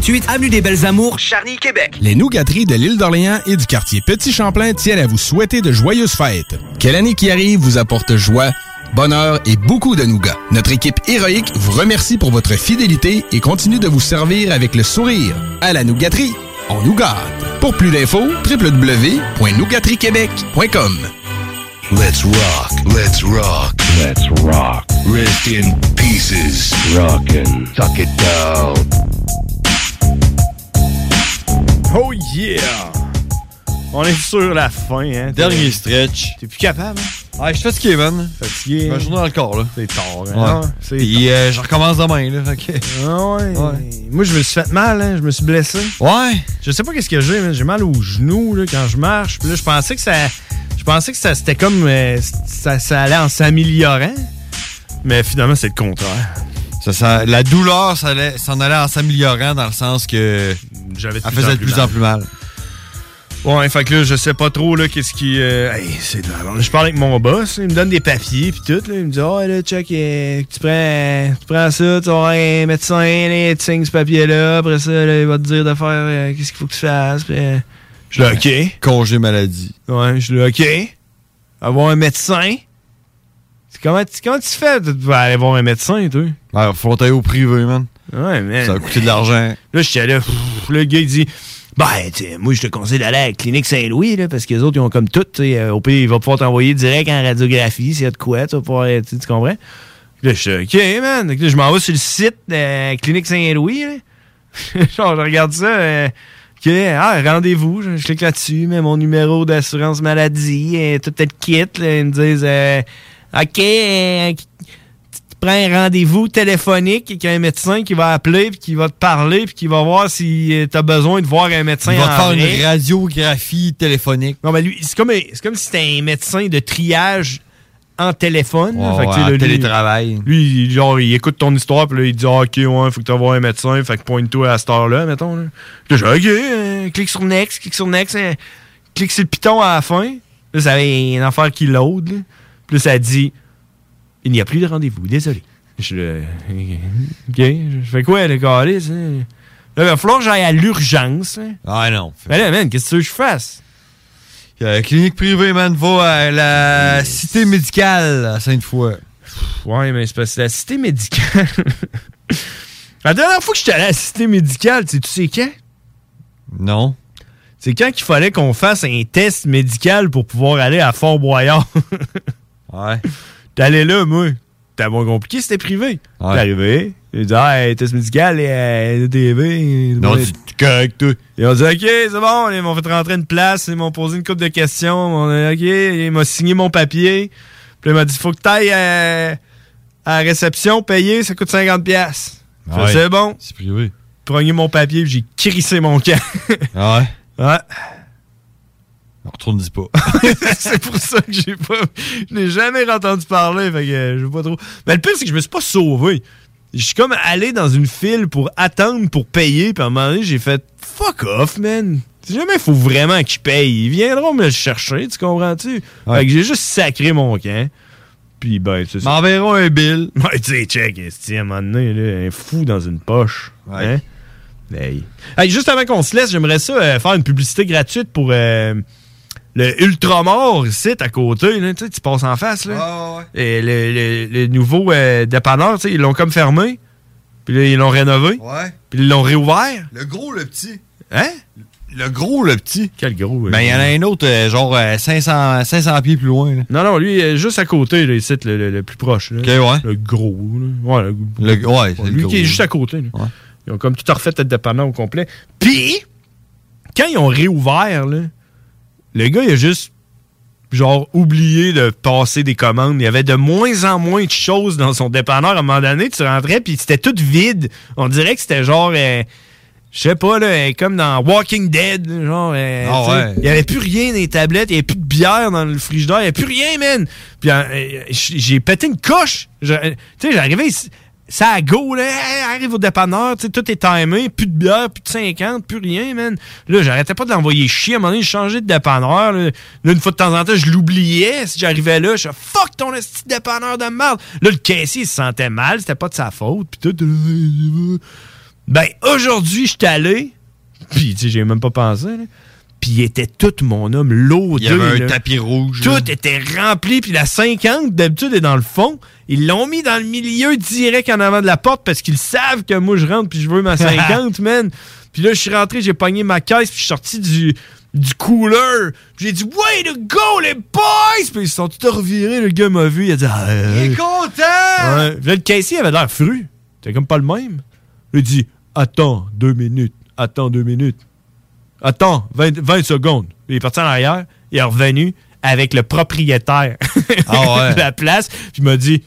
3648 Avenue des Belles Amours, Charny, Québec. Les nougateries de l'île d'Orléans et du quartier Petit Champlain tiennent à vous souhaiter de joyeuses fêtes. Quelle année qui arrive vous apporte joie, bonheur et beaucoup de nougats. Notre équipe héroïque vous remercie pour votre fidélité et continue de vous servir avec le sourire. À la nougaterie, on nous gâte. Pour plus d'infos, www.nougateriequebec.com. Let's rock, let's rock, let's rock. Rest in pieces. Rockin', tuck it down. Oh yeah! On est sur la fin, hein. Dernier stretch. T'es plus capable, hein? Ah, je suis fatigué, man. Fatigué. Ma journée dans le corps, là. C'est tard, Ouais. hein? C'est Puis euh, je recommence demain, là. Fait que... Ah ouais. Moi, je me suis fait mal, hein. Je me suis blessé. Ouais. Je sais pas qu'est-ce que j'ai, mais j'ai mal au genou, là, quand je marche. Puis là, je pensais que ça. Je pensais que ça c'était comme. euh, ça, ça allait en s'améliorant. Mais finalement, c'est le contraire. Ça, ça- la douleur ça allait- s'en allait en s'améliorant dans le sens que j'avais elle faisait de plus en plus mal. Ouais, fait que là, je sais pas trop, là, qu'est-ce qui. euh, hey, c'est de la. Je parle avec mon boss, il me donne des papiers, puis tout, là. Il me dit, oh, là, check, euh, tu prends, tu prends ça, tu vas un médecin, là, tu signes ce papier-là, après ça, là, il va te dire de faire euh, qu'est-ce qu'il faut que tu fasses, puis. euh, je dis, OK. Congé maladie. Ouais, je dis, OK. Avoir un médecin. Comment, tu- comment tu fais de aller voir un médecin, toi? Ouais, faut aller au privé, man. Ouais, man. Ça a coûté de l'argent. Là, j'étais là, pff, le gars, il dit, ben, moi, je te conseille d'aller à la clinique Saint-Louis, là, parce que les autres, ils ont comme tout, euh, au pire, il va pouvoir t'envoyer direct en radiographie, s'il y a de quoi, tu vas pouvoir, euh, tu comprends? Là, je suis OK, man. Là, je m'en vais sur le site de la clinique Saint-Louis. Genre, je regarde ça, euh, OK, ah, rendez-vous, je, je clique là-dessus, mets mon numéro d'assurance maladie, et tout le kit, là, ils me disent, euh, OK, euh, tu prends un rendez-vous téléphonique avec un médecin qui va appeler puis qui va te parler puis qui va voir si tu as besoin de voir un médecin Il va en te faire vrai. une radiographie téléphonique. Non, mais lui, c'est comme, comme si c'était un médecin de triage en téléphone. Fait que, ouais, lui- télétravail. Lui, genre, il écoute ton histoire, puis là, il dit ah, Ok, ouais, faut que tu voir un médecin, fait que pointe-toi à cette heure-là, mettons. Là. Puis là, Ok, euh, clique sur Next, clique sur Next, euh, clique sur le piton à la fin. Là, ça avait une affaire qui load. Puis ça dit Il n'y a plus de rendez-vous, désolé. Je Ok, je fais quoi, le calice, hein? Là, il va falloir que j'aille à l'urgence. hein? Ah non. Mais là, man, qu'est-ce que tu veux que je fasse? Euh, clinique privée, man, va à la cité médicale à Sainte-Foy. Ouais, mais c'est parce que la cité médicale. la dernière fois que j'étais allé à la cité médicale, tu sais, tu sais quand? Non. C'est quand qu'il fallait qu'on fasse un test médical pour pouvoir aller à Fort-Boyard. ouais. Allé là, moi. T'as moins compliqué, c'était privé. T'es arrivé. Ils dit, ah, hey, test médical et euh, TV. Non, Ouais. c'est correct, toi. Ils ont dit, OK, c'est bon. Ils m'ont fait rentrer une place. Ils m'ont posé une couple de questions. On a, OK. Il m'a signé mon papier. Puis il m'a dit, faut que t'ailles euh, à la réception, payer. Ça coûte 50$. piastres. Fait, Ouais. C'est bon. C'est privé. Prenez mon papier, j'ai crissé mon camp. Ah ouais? Ouais. On retourne dis pas. c'est pour ça que j'ai pas. Je n'ai jamais entendu parler, fait que je veux pas trop. Mais le pire, c'est que je me suis pas sauvé. Je suis comme allé dans une file pour attendre pour payer, puis à un moment donné, j'ai fait fuck off, man. Si jamais il faut vraiment qu'ils payent, ils viendront me le chercher, tu comprends-tu? Ouais. Fait que j'ai juste sacré mon camp. Puis ben, tu sais. M'enverront un bill. Ouais, tu sais, check, à un moment donné, là, un fou dans une poche. Hein? Hey. Hey, juste avant qu'on se laisse, j'aimerais ça euh, faire une publicité gratuite pour euh, le Ultramar ici, à côté. Là, tu passes en face. Là. Et le, le- le nouveau euh, dépanneur, ils l'ont comme fermé. Puis là, ils l'ont rénové. Ouais. Puis ils l'ont réouvert. Le gros, le petit. Hein? Le gros, le petit. Quel gros? Ben, il y en a un autre, euh, genre euh, 500, 500 pieds plus loin. là. Non, non, lui, euh, juste à côté, là, ici, le, le- le plus proche. Là. Ok, ouais. Le gros. là. Ouais, le, Le- ouais, le lui gros, qui est juste à côté. là. Ils ont comme tout refait le dépanneur au complet. Puis, quand ils ont réouvert, là, le gars, il a juste genre oublié de passer des commandes. Il y avait de moins en moins de choses dans son dépanneur. À un moment donné, tu rentrais, puis c'était tout vide. On dirait que c'était genre... euh, je sais pas, là, euh, comme dans Walking Dead, genre, euh, Ah sais, ouais. il y avait plus rien dans les tablettes, il y avait plus de bière dans le frigidaire, il y avait plus rien, man. Puis euh, j'ai pété une coche. Tu sais, j'arrivais, ici, ça a go, là, arrive au dépanneur, tout est timé, plus de bière, plus de 50, plus rien, man. Là, j'arrêtais pas de l'envoyer chier, à un moment donné, je changeais de dépanneur, là. Une fois de temps en temps, je l'oubliais, si j'arrivais là, je fuck ton petit dépanneur de merde. Là, le caissier, il se sentait mal, c'était pas de sa faute, puis tout. Ben, aujourd'hui, je suis allé, puis, tu sais, j'ai même pas pensé, là. Puis il était tout mon homme l'eau Il y avait un tapis rouge. Tout là. était rempli, puis la 50, d'habitude, est dans le fond. Ils l'ont mis dans le milieu direct en avant de la porte parce qu'ils savent que moi, je rentre puis je veux ma 50, man. Puis là, je suis rentré, j'ai pogné ma caisse, puis je suis sorti du, du cooler. J'ai dit, way to go, les boys! Puis ils se sont tout revirés, le gars m'a vu, il a dit, ah, Il est content! Ouais. Puis Là, le caissier avait l'air fru. C'était comme pas le même. Il dit Attends deux minutes. Attends deux minutes. Attends 20, 20 secondes. Il est parti en arrière. Il est revenu avec le propriétaire Ah ouais. de la place. Puis il m'a dit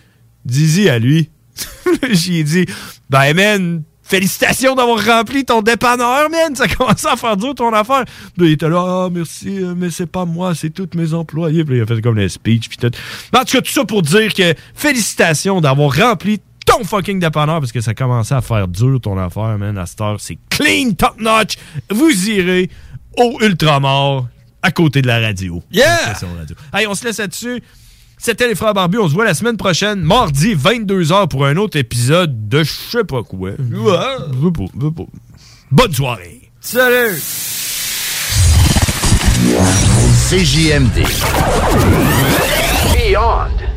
Dis-y à lui. J'ai dit Ben, man, félicitations d'avoir rempli ton dépanneur, man. Ça commence à faire dur ton affaire. Puis il était là Ah, merci, euh, mais c'est pas moi, c'est tous mes employés. Puis il a fait comme le speech. Puis tout. En tout cas, tout ça pour dire que félicitations d'avoir rempli ton fucking dépanneur parce que ça commençait à faire dur ton affaire, man. À cette heure, c'est clean, top notch. Vous irez au Ultramar à côté de la radio. Yeah! Radio. Hey, on se laisse là-dessus. C'était les frères Barbus. On se voit la semaine prochaine, mardi, 22h, pour un autre épisode de je sais pas quoi. Bonne soirée. Salut! CJMD. Beyond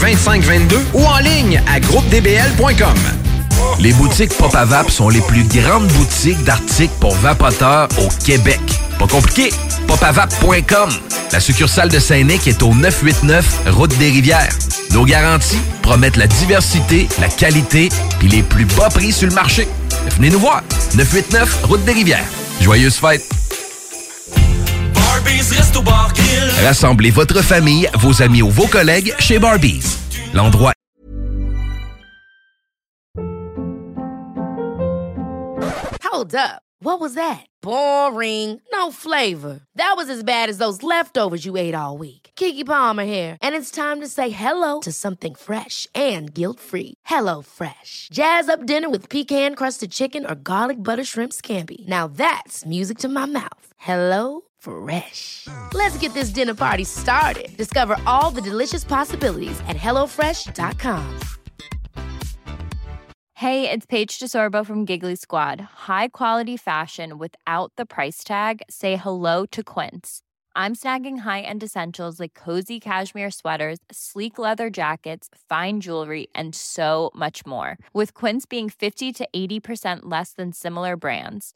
418-681-2522 ou en ligne à groupedbl.com. Les boutiques Pop sont les plus grandes boutiques d'articles pour vapoteurs au Québec. Pas compliqué, popavap.com. La succursale de Saint-Nic est au 989 Route des Rivières. Nos garanties promettent la diversité, la qualité et les plus bas prix sur le marché. Venez nous voir. 989 Route des Rivières. Joyeuses fêtes! Rassemblez votre famille, vos amis ou vos collègues chez Barbies. L'endroit Hold up. What was that? Boring. No flavor. That was as bad as those leftovers you ate all week. Kiki Palmer here, and it's time to say hello to something fresh and guilt-free. Hello Fresh. Jazz up dinner with pecan-crusted chicken or garlic butter shrimp scampi. Now that's music to my mouth. Hello Fresh. Let's get this dinner party started. Discover all the delicious possibilities at hellofresh.com. Hey, it's Paige DeSorbo from Giggly Squad. High quality fashion without the price tag. Say hello to Quince. I'm snagging high-end essentials like cozy cashmere sweaters, sleek leather jackets, fine jewelry, and so much more. With Quince being 50 to 80% less than similar brands.